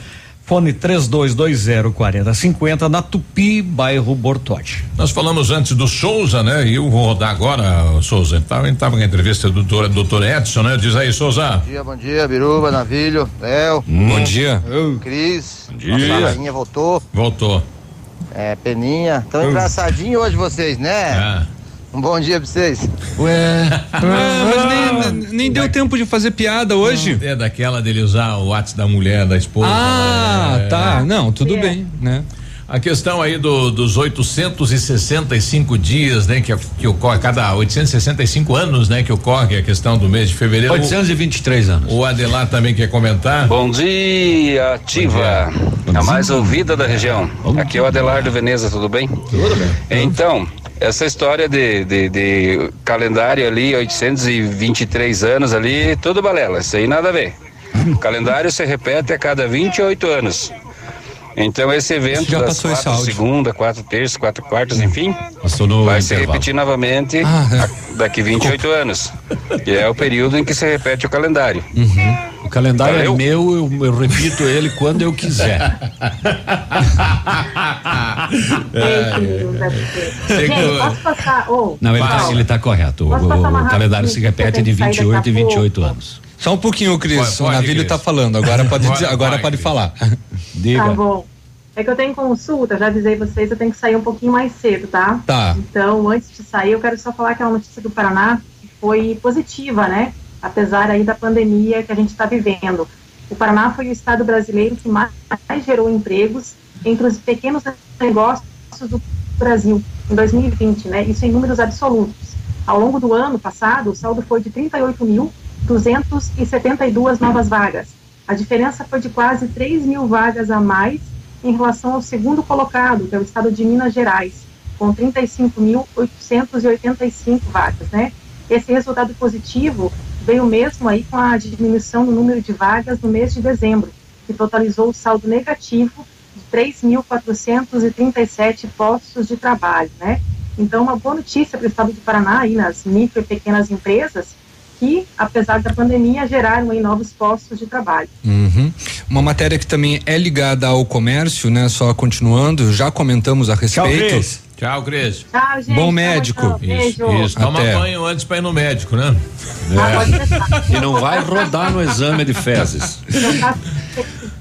Fone 32204050 na Tupi, bairro Bortote. Nós falamos antes do Souza, né? E eu vou rodar agora, Souza. Estava tava com a entrevista do doutor, doutor Edson, né? Diz aí, Souza. Bom dia, bom dia, Biruba, Navilho, Léo. Bom dia. Cris. Bom dia. Nossa rainha voltou. Voltou. É, Peninha. Tão engraçadinho hoje vocês, né? É. Um bom dia pra vocês. Ué. mas nem, nem deu tempo de fazer piada hoje. É daquela dele usar o WhatsApp da mulher, da esposa. Ah, É. tá. Não, tudo bem, né? A questão aí do, dos 865 dias, né, que, que ocorre, cada 865 anos, né, que ocorre a questão do mês de fevereiro. 823 anos. O Adelar também quer comentar. Bom dia, Ativa. A mais ouvida da região. Aqui é o Adelardo Veneza, tudo bem? Tudo bem. Então, essa história de, de, de calendário ali, 823 anos ali, tudo balela. Isso aí nada a ver. O calendário se repete a cada 28 anos. Então esse evento Já das passou esse quatro áudio. segunda, quatro terças, quatro quartas, enfim, Passou no vai se intervalo. repetir novamente Ah, é. daqui 28 anos. E é o período em que se repete o calendário. O calendário Valeu. é meu, eu, eu repito ele quando eu quiser. Gente, posso passar. ô, Não, ele, tá, ele tá correto. O, uma o calendário se repete de eu tenho que sair 28 e daqui a 28 pouco. anos. Só um pouquinho, Cris. Pode, o Navilho Cris. tá falando. Agora pode Agora dizer, agora vai, pode Cris. falar. Diga. Tá bom. É que eu tenho consulta, já avisei vocês, eu tenho que sair um pouquinho mais cedo, tá? Tá. Então, antes de sair, eu quero só falar que é uma notícia do Paraná que foi positiva, né? Apesar aí da pandemia que a gente está vivendo. O Paraná foi o estado brasileiro que mais gerou empregos entre os pequenos negócios do Brasil em 2020, né? Isso em números absolutos. Ao longo do ano passado, o saldo foi de 38.272 novas vagas. A diferença foi de quase 3 mil vagas a mais em relação ao segundo colocado, que é o estado de Minas Gerais, com 35.885 vagas, né? Esse resultado positivo veio mesmo aí com a diminuição no número de vagas no mês de dezembro, que totalizou o saldo negativo de 3.437 postos de trabalho, né? Então, uma boa notícia para o estado do Paraná, aí nas micro e pequenas empresas, que, apesar da pandemia, geraram aí novos postos de trabalho. Uhum. Uma matéria que também é ligada ao comércio, né? Só continuando, já comentamos a Tchau, respeito. Tchau, Cris. Tchau, gente. Bom médico. junto. Beijo. Isso, toma Até. banho antes pra ir no médico, né? Ah, deixar. E não vai rodar no exame de fezes.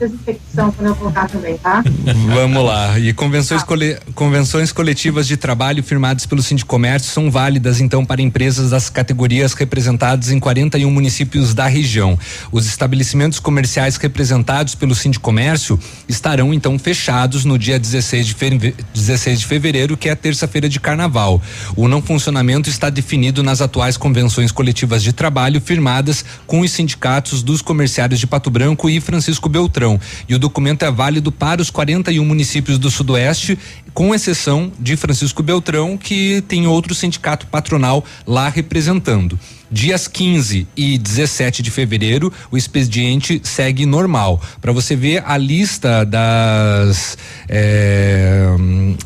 Desinfecção quando eu colocar também, tá? Vamos lá. E convenções, cole- convenções coletivas de trabalho firmadas pelo Sindicomércio são válidas, então, para empresas das categorias representadas em 41 municípios da região. Os estabelecimentos comerciais representados pelo Sindicomércio estarão, então, fechados no dia 16 de, feve- 16 de fevereiro, que é a terça-feira de carnaval. O não funcionamento está definido nas atuais convenções coletivas de trabalho firmadas com os sindicatos dos comerciários de Pato Branco e Francisco Beltrão. E o documento é válido para os 41 municípios do Sudoeste, com exceção de Francisco Beltrão, que tem outro sindicato patronal lá representando. Dias 15 e 17 de fevereiro, o expediente segue normal. Para você ver a lista das eh,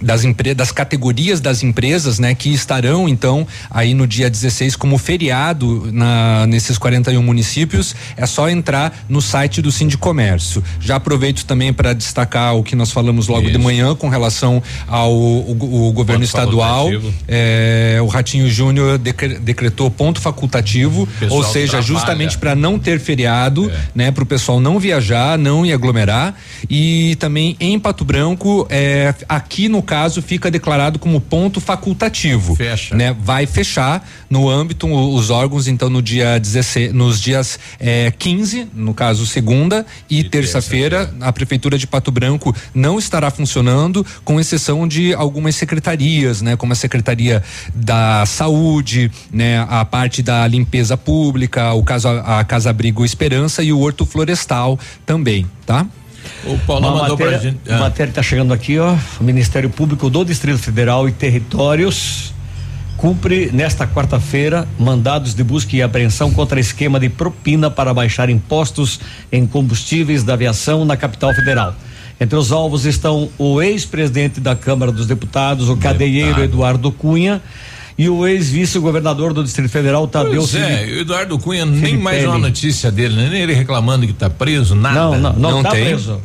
das, das categorias das empresas, né, que estarão então aí no dia 16 como feriado na, nesses 41 municípios, é só entrar no site do Sindicomércio. Já aproveito também para destacar o que nós falamos logo de manhã com relação ao o, o governo estadual. É, o Ratinho Júnior decre- decretou ponto facultativo, Pessoal ou seja, trabalha. justamente para não ter feriado, né, para o pessoal não viajar, não ir aglomerar. E também em Pato Branco, é, aqui no caso fica declarado como ponto facultativo. Fecha. Né, vai fechar no âmbito os órgãos então no dia 16, nos dias é, 15, no caso segunda e, terça-feira, a prefeitura de Pato Branco não estará funcionando, com exceção de algumas secretarias, né, como a secretaria da saúde, né, a parte da limpeza pública, o caso a, a Casa Abrigo Esperança e o Horto Florestal também, tá? O Paulo Uma mandou matéria, pra gente. a Ah. matéria está chegando aqui, ó. O Ministério Público do Distrito Federal e Territórios cumpre nesta quarta-feira mandados de busca e apreensão contra esquema de propina para baixar impostos em combustíveis da aviação na capital federal. Entre os alvos estão o ex-presidente da Câmara dos Deputados, o cadeieiro Eduardo Cunha, e o ex-vice-governador do Distrito Federal, Tadeu Pois é, o Eduardo Cunha, nem Filipelli. mais uma notícia dele, né? nem ele reclamando que tá preso, nada. Não, não, não, tá tem. preso.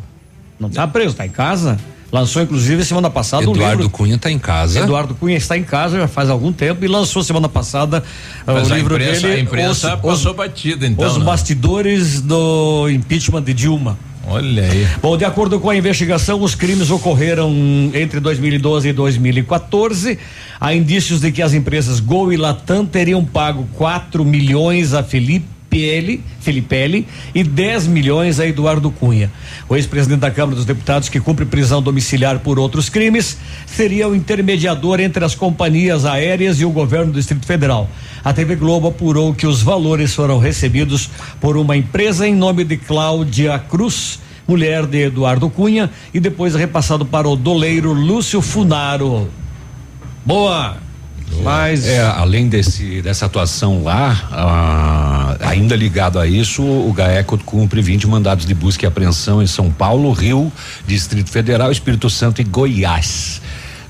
Não tá preso, tá em casa. Lançou inclusive semana passada um Eduardo livro. Cunha está em casa. Eduardo Cunha está em casa já faz algum tempo e lançou semana passada uh, Mas o livro imprensa- dele. a imprensa os, passou os, batida, então, Os né? bastidores do impeachment de Dilma. Olha aí. Bom, de acordo com a investigação, os crimes ocorreram entre 2012 e 2014. Há indícios de que as empresas Gol e Latam teriam pago 4 milhões a Felipe Pele, Filipelli e 10 milhões a Eduardo Cunha. O ex-presidente da Câmara dos Deputados, que cumpre prisão domiciliar por outros crimes, seria o intermediador entre as companhias aéreas e o governo do Distrito Federal. A TV Globo apurou que os valores foram recebidos por uma empresa em nome de Cláudia Cruz, mulher de Eduardo Cunha, e depois repassado para o doleiro Lúcio Funaro. Boa! Mas é, além desse dessa atuação lá, ah, ainda ligado a isso, o GAECO cumpre 20 mandados de busca e apreensão em São Paulo, Rio, Distrito Federal, Espírito Santo e Goiás.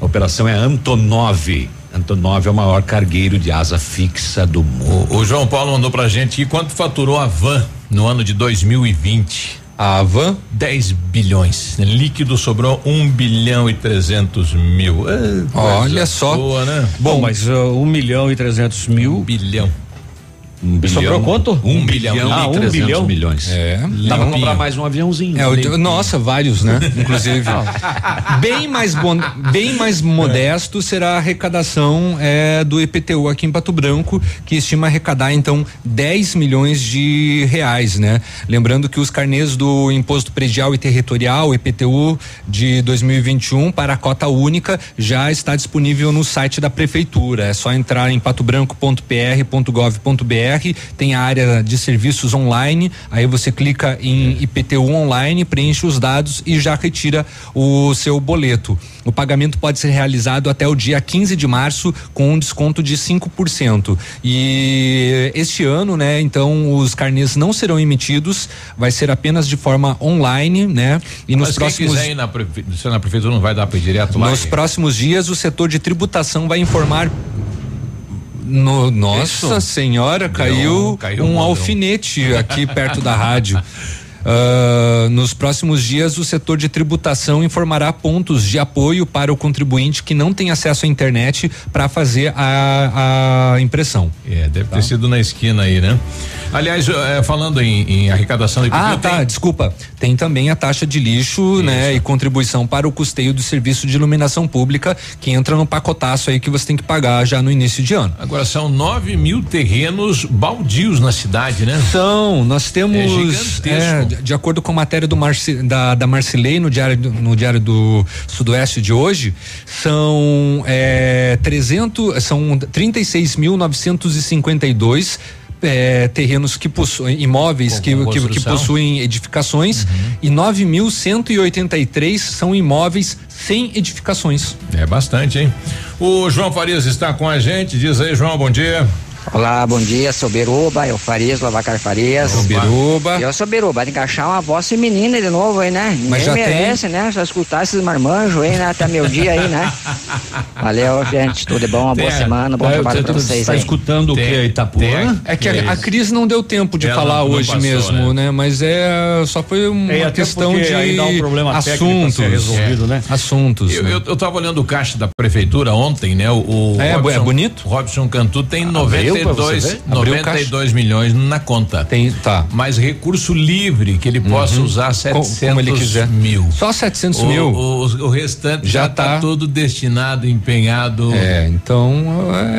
A operação é Antonov. Antonov é o maior cargueiro de asa fixa do mundo. O, o João Paulo mandou pra gente aqui quanto faturou a van no ano de 2020. A van? 10 bilhões. Líquido sobrou 1 bilhão e 300 mil. É, Olha só. Boa, né? Bom, mas uh, 1 milhão e 300 mil. Um bilhão. Um bilhão. Sobrou quanto? Um bilhão ah, e um 300 bilhão. milhões. É. Dá pra comprar mais um aviãozinho. É, o- nossa, vários, né? Inclusive. bem mais bon- bem mais modesto será a arrecadação é, do IPTU aqui em Pato Branco, que estima arrecadar então 10 milhões de reais, né? Lembrando que os carnês do Imposto Predial e Territorial, IPTU de 2021 para a cota única já está disponível no site da prefeitura. É só entrar em patobranco.pr.gov.br, tem a área de serviços online, aí você clica em IPTU online, preenche os dados e já retira o seu boleto. O pagamento pode ser realizado até o dia 15 de março com um desconto de 5%. E este ano, né, então os carnês não serão emitidos, vai ser apenas de forma online, né? E nos Mas próximos quem quiser ir na, prefe... na prefeitura não vai dar para ir direto lá. nos próximos dias, o setor de tributação vai informar. No, nossa Isso. senhora, caiu, caiu um um alfinete aqui perto da rádio. Ah, nos próximos dias, o setor de tributação informará pontos de apoio para o contribuinte que não tem acesso à internet para fazer a, a impressão. É, deve ter sido na esquina aí, né? Aliás, eh, falando em, em arrecadação de Ah, tá, desculpa. Tem também a taxa de lixo, né, e contribuição para o custeio do serviço de iluminação pública, que entra no pacotaço aí que você tem que pagar já no início de ano. Agora são 9 mil terrenos baldios na cidade, né? São, nós temos, É gigantesco. é, de, acordo com a matéria do Marci, da, da Marcilei no diário, do- no diário do Sudoeste de hoje, são é, 300, são 36.952 é, terrenos que possuem imóveis que, que, que possuem edificações e 9.183 são imóveis sem edificações. É bastante, hein? O João Farias está com a gente. Diz aí, João, bom dia. Olá, bom dia, sou Beruba, eu Farias, Lavacar Farias. Ô, Biruba. Eu sou Beruba, tem que achar uma voz feminina de novo aí, né? Ninguém Mas já merece, né? Só escutar esses marmanjos aí, né? Até meu dia aí, né? Valeu, gente, tudo de bom, uma boa Tem- semana, bom tá- trabalho tá- pra vocês tá aí. escutando o que, Itapuã? É que a, a Cris não deu tempo de Ela falar não hoje passou, mesmo, né? Mas é só foi uma É, questão de aí dá um problema assuntos, ser resolvido, né? Assuntos. Eu, né? eu, eu tava olhando o caixa da prefeitura ontem, né? O, o É, Robson- é bonito? Robson Cantu tem Abriu pra você 92, ver? Abriu o caixa? 92 milhões na conta. Tem, tá. Mas recurso livre que ele possa Uhum. usar Co- 700 como ele quiser. mil. Só 700 o, mil. O, o restante já, Já tá, tá. todo destinado, empenhado. É, então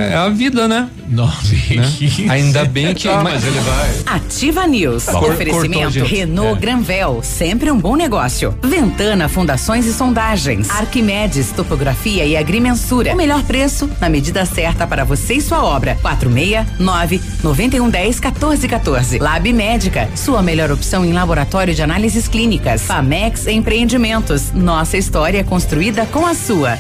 é a vida, né? Nossa, Né? Ainda bem que. Ah, mas ele vai. Ativa News. Cor- Oferecimento. Renault É. Granvel, sempre um bom negócio. Ventana Fundações e Sondagens. Arquimedes Topografia e Agrimensura. O melhor preço na medida certa para você e sua obra. 469 9110 1414. Lab Médica, sua melhor opção em laboratório de análises clínicas. Famex Empreendimentos. Nossa história construída com a sua.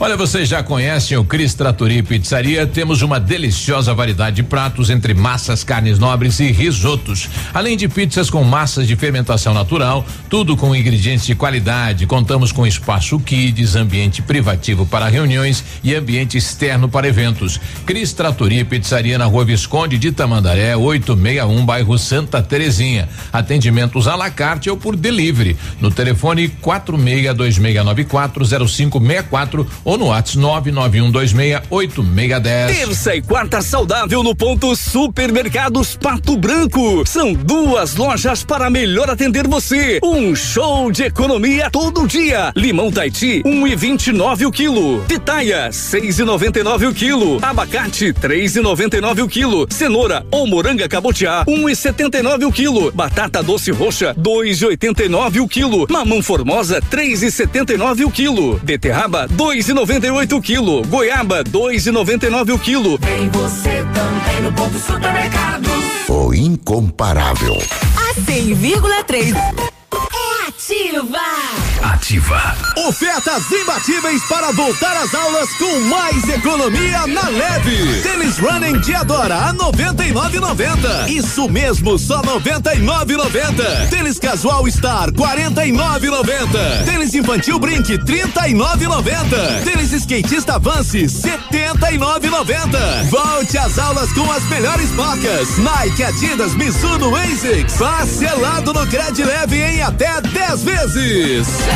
Olha, vocês já conhecem o Cris Trattori Pizzaria? Temos uma deliciosa variedade de pratos entre massas, carnes nobres e risotos. Além de pizzas com massas de fermentação natural, tudo com ingredientes de qualidade. Contamos com espaço kids, ambiente privativo para reuniões e ambiente externo para eventos. Cris Trattori Pizzaria na Rua Visconde de Tamandaré, 861, bairro Santa Terezinha. Atendimentos à la carte ou por delivery. No telefone 4626940564 ou no WhatsApp 991268610. Terça e quarta saudável no ponto Supermercados Pato Branco. São duas lojas para melhor atender você. Um show de economia todo dia. Limão Taiti, um e vinte e nove o quilo. Pitaia, seis e noventa e o quilo. Abacate, três e noventa e nove o quilo. Cenoura ou moranga cabotiá, um e setenta e nove o quilo. Batata doce roxa, dois e oitenta e nove o quilo. Mamão formosa, três e setenta e nove o quilo. Beterraba, dois noventa e oito o quilo. Goiaba, dois e noventa e nove o quilo. Tem você também no ponto supermercado. O incomparável. A 100,3 é ativa. Ativa. Ofertas imbatíveis para voltar às aulas com mais economia na leve. Tênis Running Diadora a 99,90. Isso mesmo, só 99,90. Tênis Casual Star 49,90. Tênis Infantil Brink 39,90. Tênis Skatista Vance 79,90. Volte às aulas com as melhores marcas: Nike, Adidas, Mizuno, ASICS. Parcelado no Cred Leve em até 10 vezes.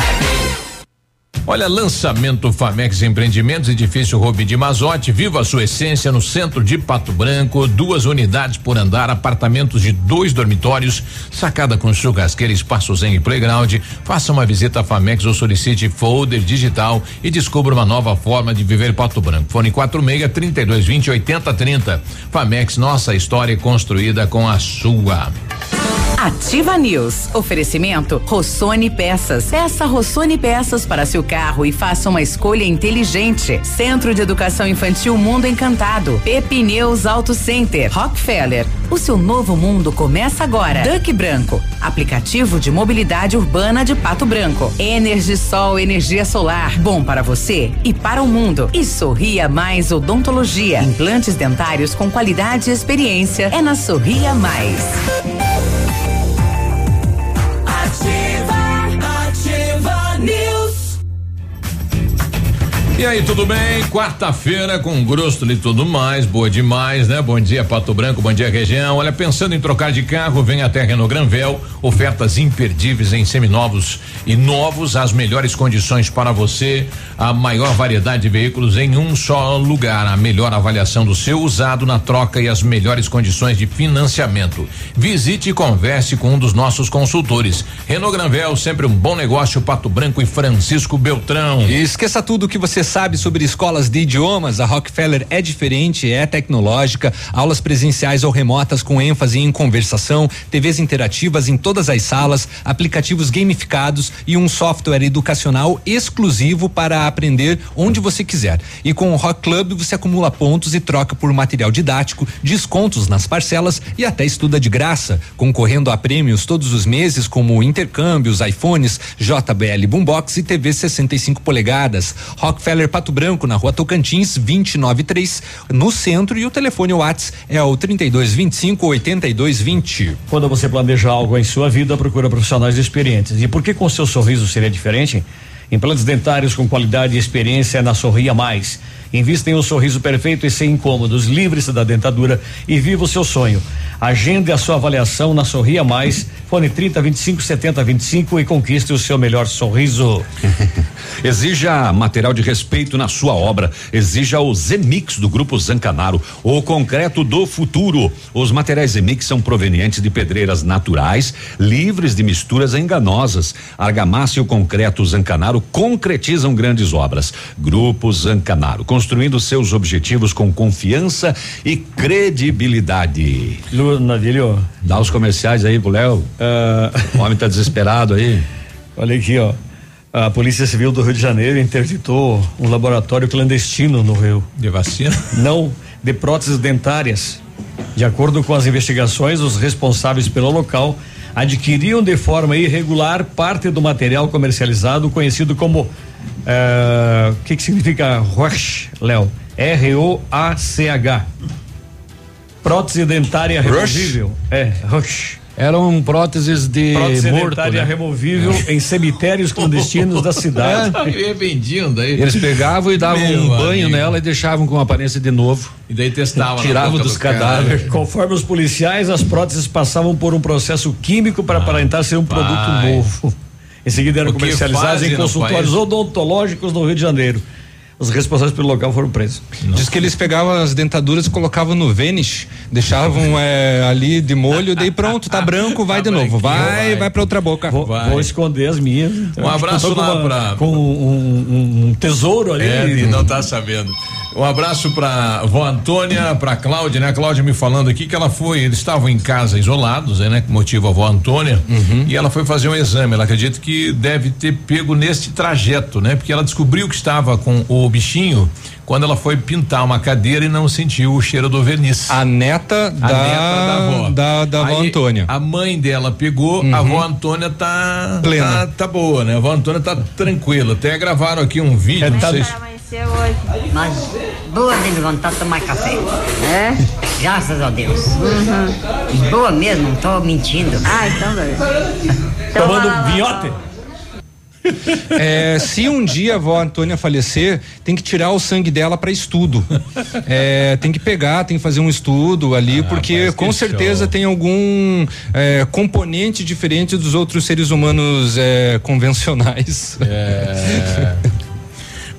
Olha, lançamento Famex Empreendimentos, edifício Rubi de Mazote, viva a sua essência no centro de Pato Branco, duas unidades por andar, apartamentos de dois dormitórios, sacada com churrasqueira, espaço zen e playground. Faça uma visita à Famex ou solicite folder digital e descubra uma nova forma de viver Pato Branco. Fone 46 32 20 80 30. Famex, nossa história construída com a sua. Ativa News. Oferecimento Rossoni Peças. Peça Rossoni Peças para seu carro e faça uma escolha inteligente. Centro de Educação Infantil Mundo Encantado. Pepineus Auto Center. Rockefeller. O seu novo mundo começa agora. Duck Branco. Aplicativo de mobilidade urbana de Pato Branco. Energisol energia solar. Bom para você e para o mundo. E Sorria Mais Odontologia. Implantes dentários com qualidade e experiência. É na Sorria Mais. E aí, tudo bem? Quarta-feira com gosto e tudo mais, boa demais, né? Bom dia, Pato Branco, bom dia, região. Olha, pensando em trocar de carro, vem até Renault Granvel, ofertas imperdíveis em seminovos e novos, as melhores condições para você, a maior variedade de veículos em um só lugar, a melhor avaliação do seu usado na troca e as melhores condições de financiamento. Visite e converse com um dos nossos consultores. Renault Granvel, sempre um bom negócio, Pato Branco e Francisco Beltrão. E esqueça tudo que você sabe sobre escolas de idiomas. A Rockefeller é diferente, é tecnológica, aulas presenciais ou remotas com ênfase em conversação, TVs interativas em todas as salas, aplicativos gamificados e um software educacional exclusivo para aprender onde você quiser. E com o Rock Club você acumula pontos e troca por material didático, descontos nas parcelas e até estuda de graça, concorrendo a prêmios todos os meses como intercâmbios, iPhones, JBL Boombox e TV 65 polegadas. Rockefeller Pato Branco, na rua Tocantins, 293, no centro, e o telefone Whats é o 3225 8220. Quando você planeja algo em sua vida, procura profissionais experientes. E por que com seu sorriso seria diferente? Implantes dentários com qualidade e experiência na Sorria Mais. Invista em um sorriso perfeito e sem incômodos, livre-se da dentadura e viva o seu sonho. Agende a sua avaliação na Sorria Mais, fone 30 25 70 25 e conquiste o seu melhor sorriso. Exija material de respeito na sua obra. Exija o Zemix do Grupo Zancanaro, o concreto do futuro. Os materiais Zemix são provenientes de pedreiras naturais, livres de misturas enganosas. Argamassa e o concreto Zancanaro concretizam grandes obras. Grupo Zancanaro, construindo seus objetivos com confiança e credibilidade. Lu, Navilho. Dá os comerciais aí pro Léo. O homem tá desesperado aí. Olha aqui, ó. A Polícia Civil do Rio de Janeiro interditou um laboratório clandestino no Rio. De vacina? Não, de próteses dentárias. De acordo com as investigações, os responsáveis pelo local adquiriam de forma irregular parte do material comercializado conhecido como eh, o que que significa ROACH, Léo? R-O-A-C-H. Prótese dentária Rush? removível. É, ROACH. Eram próteses de Prótese morto, dentária né? removível em cemitérios clandestinos da cidade. É, vendiam daí. Eles pegavam e davam Meu um banho amigo. nela e deixavam com aparência de novo. E daí testava. na Tiravam dos do cara. cadáveres. Conforme os policiais, as próteses passavam por um processo químico para aparentar ser um produto vai. novo. Em seguida eram fazem em consultórios odontológicos no Rio de Janeiro. Os responsáveis pelo local foram presos. Diz que eles pegavam as dentaduras e colocavam no Vênice, deixavam é, ali de molho, daí pronto, tá branco, vai de novo. Vai, vai, vai. pra outra boca. Vou, vou esconder as minhas. Um abraço Tô com lá uma- pra- Com um, um- um tesouro ali. É, e não tá sabendo. Um abraço pra vó Antônia, pra Cláudia, né? A Cláudia me falando aqui que ela foi, eles estavam em casa isolados, né? Que motivo a vó Antônia. E ela foi fazer um exame. Ela acredita que deve ter pego neste trajeto, né? Porque ela descobriu que estava com o bichinho quando ela foi pintar uma cadeira e não sentiu o cheiro do verniz. A neta da, neta da avó. da, da avó Aí, Antônia. A mãe dela pegou, a avó Antônia tá Plena. Tá, tá boa, né? A avó Antônia tá tranquila. Até gravaram aqui um vídeo, não sei se amanhecer hoje. Mas boa de vontade de tomar café. É? Graças a Deus. Uhum. Boa mesmo, não tô mentindo. Ah, então vai. Tomando vinhote? É, se um dia a avó Antônia falecer, tem que tirar o sangue dela para estudo. É, tem que pegar, tem que fazer um estudo ali, porque com certeza show. tem algum é, componente diferente dos outros seres humanos é, convencionais. É.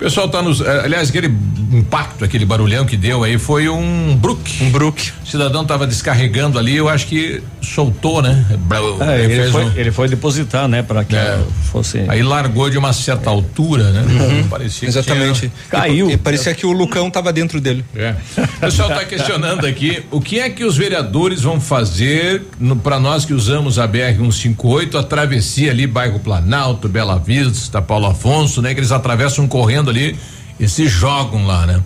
Pessoal tá nos. eh, Aliás, aquele impacto, aquele barulhão que deu aí foi um Brook. Um Brook. O cidadão tava descarregando ali, eu acho que soltou, né? É, Ele ele, fez foi, um- ele foi depositar, né, para que É. fosse. Aí largou de uma certa altura, né? Uhum. Parecia que Exatamente. tinha- Caiu. E, e parecia que o Lucão tava dentro dele. É. O pessoal está questionando aqui o que é que os vereadores vão fazer para nós que usamos a BR 158, a travessia ali, bairro Planalto, Bela Vista, Paulo Afonso, né? Que eles atravessam correndo ali e se jogam lá, né?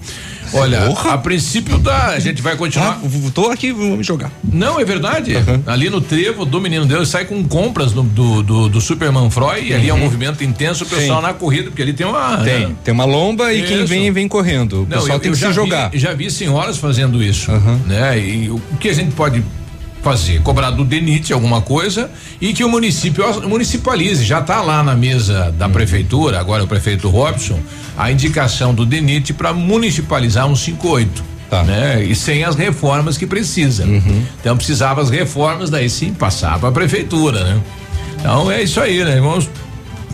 Olha, a princípio da a gente vai continuar. Ah, tô aqui, vamos jogar. Não, é verdade. Ali no trevo do Menino Deus sai com compras do, do, do, do Superman Freud e ali é um Uhum. movimento intenso, o pessoal Sim. na corrida, porque ali tem uma. Tem, né? tem uma lomba e quem Isso. vem, vem correndo. O Não, pessoal eu- tem eu que já se vi- jogar. já vi senhoras fazendo isso, né? E o que a gente pode fazer? Cobrar do DENIT alguma coisa e que o município municipalize. Já está lá na mesa da prefeitura, agora o prefeito Robson, a indicação do DENIT para municipalizar um 58. Né? E sem as reformas que precisa. Então precisava as reformas, daí sim passava a prefeitura, né? Então é isso aí, né? Vamos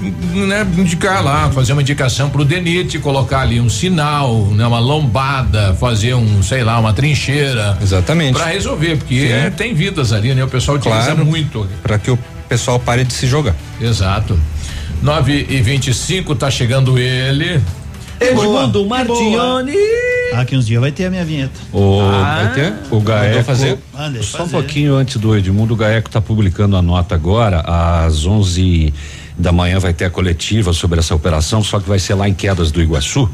né, indicar lá, fazer uma indicação pro DENIT, colocar ali um sinal, né, uma lombada, fazer um, sei lá, uma trincheira. Exatamente. Pra resolver, porque é, tem vidas ali, né? O pessoal utiliza Claro. muito. Para que o pessoal pare de se jogar. Exato. 9 e 25 tá chegando ele. Edmundo Martione. Daqui uns dias vai ter a minha vinheta. O, Ah, vai ter? O Gaeco. fazer? Mandei só fazer. um pouquinho antes do Edmundo, o Gaeco está publicando a nota agora, às 11 da manhã vai ter a coletiva sobre essa operação, só que vai ser lá em Quedas do Iguaçu.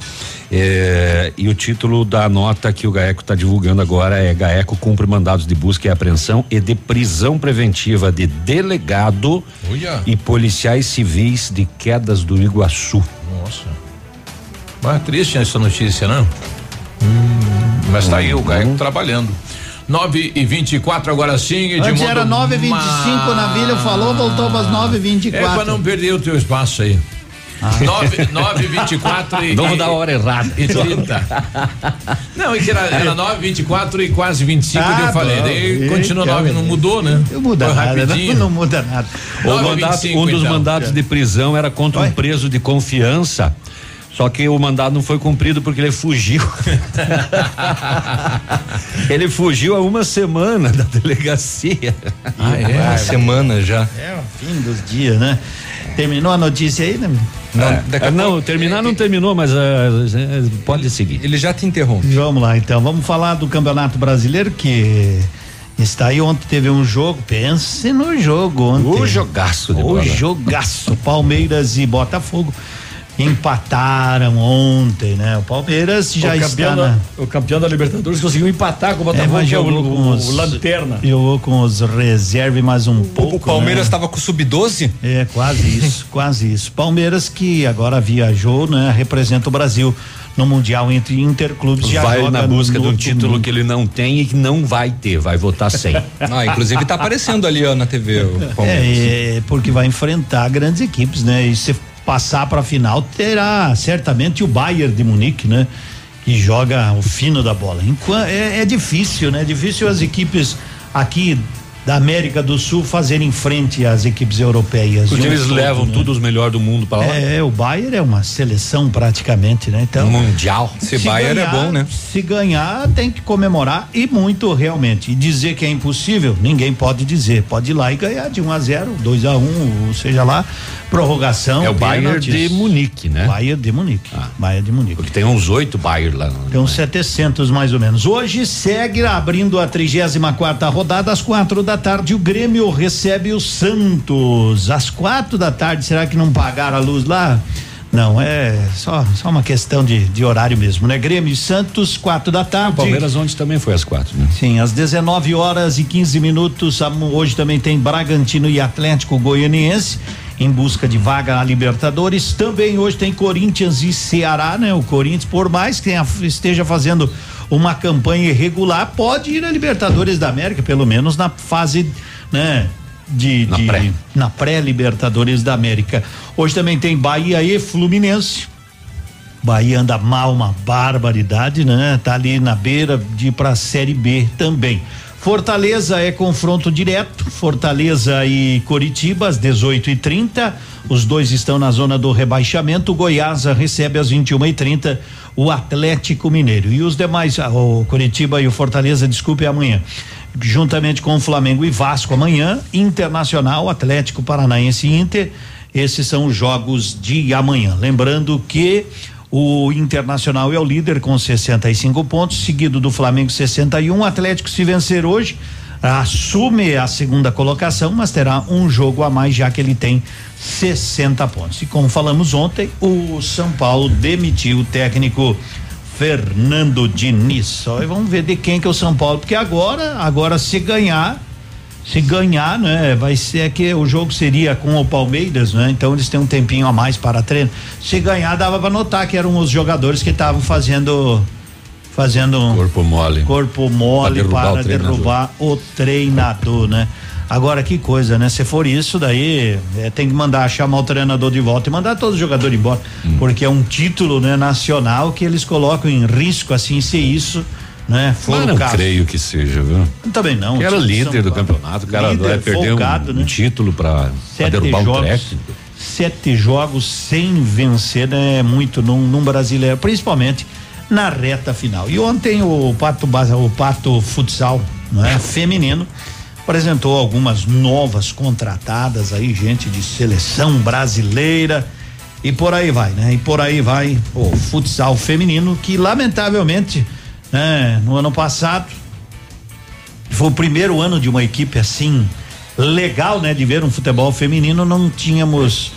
É, e o título da nota que o Gaeco está divulgando agora é Gaeco cumpre mandados de busca e apreensão e de prisão preventiva de delegado Uia. e policiais civis de Quedas do Iguaçu. Nossa. Mas triste essa notícia, né? mas tá aí o Gaeco trabalhando. 9 e 24 agora sim, Edmundo. Antes era 9h25, na Vila falou, voltou para as 9h24. É pra não perder o teu espaço aí. Ah. 9, 9 24 e. Vamos dar a hora errada. E 30. Não, é que era, era 9, 24 e quase 25 Ah, que eu falei. bom. Daí continua que 9, não mudou, né? Não muda Foi nada, rapidinho. não, não muda nada. O 9 e mandato- 25, um dos então. mandatos de prisão era contra um preso de confiança. Só que o mandado não foi cumprido porque ele fugiu. ele fugiu há uma semana da delegacia. Ah, é? Uma semana já. É o fim dos dias, né? Terminou a notícia aí, né? Não, não terminar não terminou, mas ah, eh, pode seguir. Ele já te interrompe. Vamos lá, então. Vamos falar do Campeonato Brasileiro que está aí. Ontem teve um jogo. Pense no jogo ontem. O jogaço de O bola. jogaço. Palmeiras e Botafogo empataram ontem, né? O Palmeiras já o está campeão, na... da, o campeão da Libertadores conseguiu empatar com o É, Botafogo, é o, jogou com o- os- o Lanterna. Jogou com os reservas mais um pouco. O Palmeiras né? estava com o sub-12? É, quase isso, quase isso. Palmeiras que agora viajou, né? Representa o Brasil no Mundial entre Interclubes. vai na busca de um título domingo. que ele não tem e que não vai ter, vai votar sem. Ah, inclusive tá aparecendo ali ó, na TV o Palmeiras. É, é, porque vai enfrentar grandes equipes, né? E se passar para a final, terá certamente o Bayern de Munique, né? Que joga o fino da bola. É, é difícil, né? Difícil as equipes aqui da América do Sul fazerem frente às equipes europeias. Porque Um eles levam né? tudo os melhores do mundo para lá. É, o Bayern é uma seleção praticamente, né? Então, Mundial. Se Bayern é bom, né? Se ganhar, tem que comemorar e muito realmente. E dizer que é impossível, ninguém pode dizer. Pode ir lá e ganhar de 1 a 0, 2 a 1, ou seja lá, prorrogação. É o Bayern de Munique, né? Bayern de Munique. Bayern de Munique. Porque tem uns oito Bayern lá. Tem uns 700 mais ou menos. Hoje segue abrindo a 34 quarta rodada às quatro da tarde. O Grêmio recebe o Santos às quatro da tarde. Será que não pagaram a luz lá? Não, é só, só uma questão de, de horário mesmo, né? Grêmio e Santos, quatro da tarde. O Palmeiras ontem também foi às quatro, né? Sim, às 19 horas e 15 minutos. Hoje também tem Bragantino e Atlético Goianiense em busca de vaga na Libertadores. Também hoje tem Corinthians e Ceará, né? O Corinthians, por mais que tenha- esteja fazendo uma campanha irregular, pode ir na Libertadores da América, pelo menos na fase, né? De, Na de- pré. pré-Libertadores da América. Hoje também tem Bahia e Fluminense. Bahia anda mal, uma barbaridade, né? Tá ali na beira de ir pra Série B também. Fortaleza é confronto direto, Fortaleza e Coritiba às 18 e 30 Os dois estão na zona do rebaixamento. O Goiás recebe às 21 e 30 o Atlético Mineiro. E os demais, ah, o Coritiba e o Fortaleza, desculpe, amanhã. Juntamente com o Flamengo e Vasco amanhã, Internacional, Atlético Paranaense e Inter. Esses são os jogos de amanhã. Lembrando que o Internacional é o líder com 65 pontos, seguido do Flamengo 61. O Atlético, se vencer hoje, assume a segunda colocação, mas terá um jogo a mais, já que ele tem 60 pontos. E como falamos ontem, o São Paulo demitiu o técnico Fernando Diniz. Só vamos ver de quem que é o São Paulo, porque agora, agora se ganhar, se ganhar, né, vai ser que o jogo seria com o Palmeiras, né? Então eles têm um tempinho a mais para treino. Se ganhar, dava para notar que eram os jogadores que estavam fazendo fazendo corpo mole, corpo mole Pra derrubar para o treinador. derrubar o treinador, né? Agora que coisa, né? Se for isso, daí é, tem que mandar chamar o treinador de volta e mandar todos os jogadores embora, Hum. porque é um título, né, nacional que eles colocam em risco assim, se isso, né, Mas não caso. creio que seja, viu? Também não. Que era líder do campeonato, o cara Líder, vai perder um, folgado, né? um título para derrubar um jogos, técnico. Sete jogos sem vencer, né? É muito num, num brasileiro, principalmente na reta final. E ontem o Pato, o Pato Futsal, não é? Feminino, apresentou algumas novas contratadas aí, gente de seleção brasileira. E por aí vai, né? E por aí vai o futsal feminino, que lamentavelmente, né, no ano passado, foi o primeiro ano de uma equipe assim legal, né, de ver um futebol feminino. Não tínhamos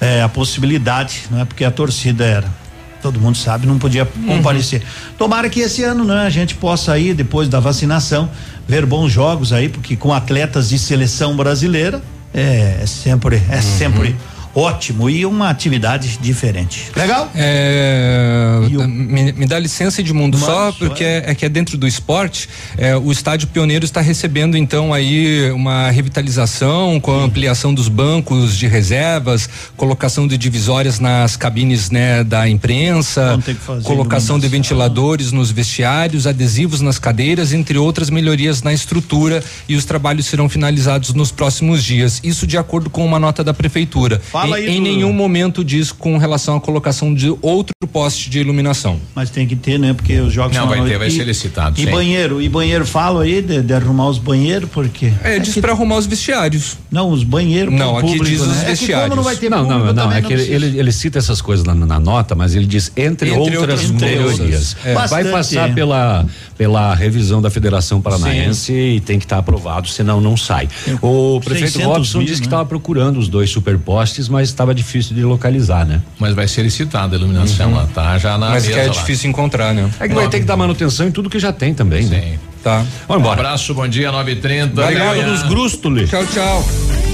eh, a possibilidade, não é porque a torcida era todo mundo sabe, não podia comparecer. Tomara que esse ano, né, a gente possa aí depois da vacinação ver bons jogos aí, porque com atletas de seleção brasileira é, é sempre é sempre ótimo e uma atividade diferente. Legal? É, me, me dá licença Edmundo, só porque é. é que é dentro do esporte, é, o estádio pioneiro está recebendo então aí uma revitalização com a ampliação dos bancos de reservas, colocação de divisórias nas cabines né da imprensa, colocação de ventiladores nos vestiários, adesivos nas cadeiras, entre outras melhorias na estrutura e os trabalhos serão finalizados nos próximos dias. Isso de acordo com uma nota da prefeitura. Fala em, aí em do- nenhum momento diz com relação à colocação de outro poste de iluminação. Mas tem que ter, né? Porque os jogos Não, vai ter, vai E- ser licitado, E sim. banheiro, e banheiro falo aí de, de arrumar os banheiros, porque. É, diz que- pra arrumar os vestiários. Não, os banheiros. Não, aqui público, diz os né? É que vestiários. como não vai ter Não, público, não, não, também é que ele, precisa. ele, ele cita essas coisas na, na nota, mas ele diz entre, Entre outras, outras melhorias. É. Vai passar é. pela, pela revisão da Federação Paranaense e tem que estar aprovado, senão não sai. O prefeito 600 Robson mil, disse que né? estava procurando os dois superpostes, mas estava difícil de localizar, né? Mas vai ser licitado a iluminação lá, tá? Já na Mas que é lá. difícil encontrar, né? É que vai ter que dar manutenção em tudo que já tem também, né? Sim. Tá. Vamos Um embora. abraço, bom dia, 9h30. Obrigado dos grústulos. Tchau, tchau.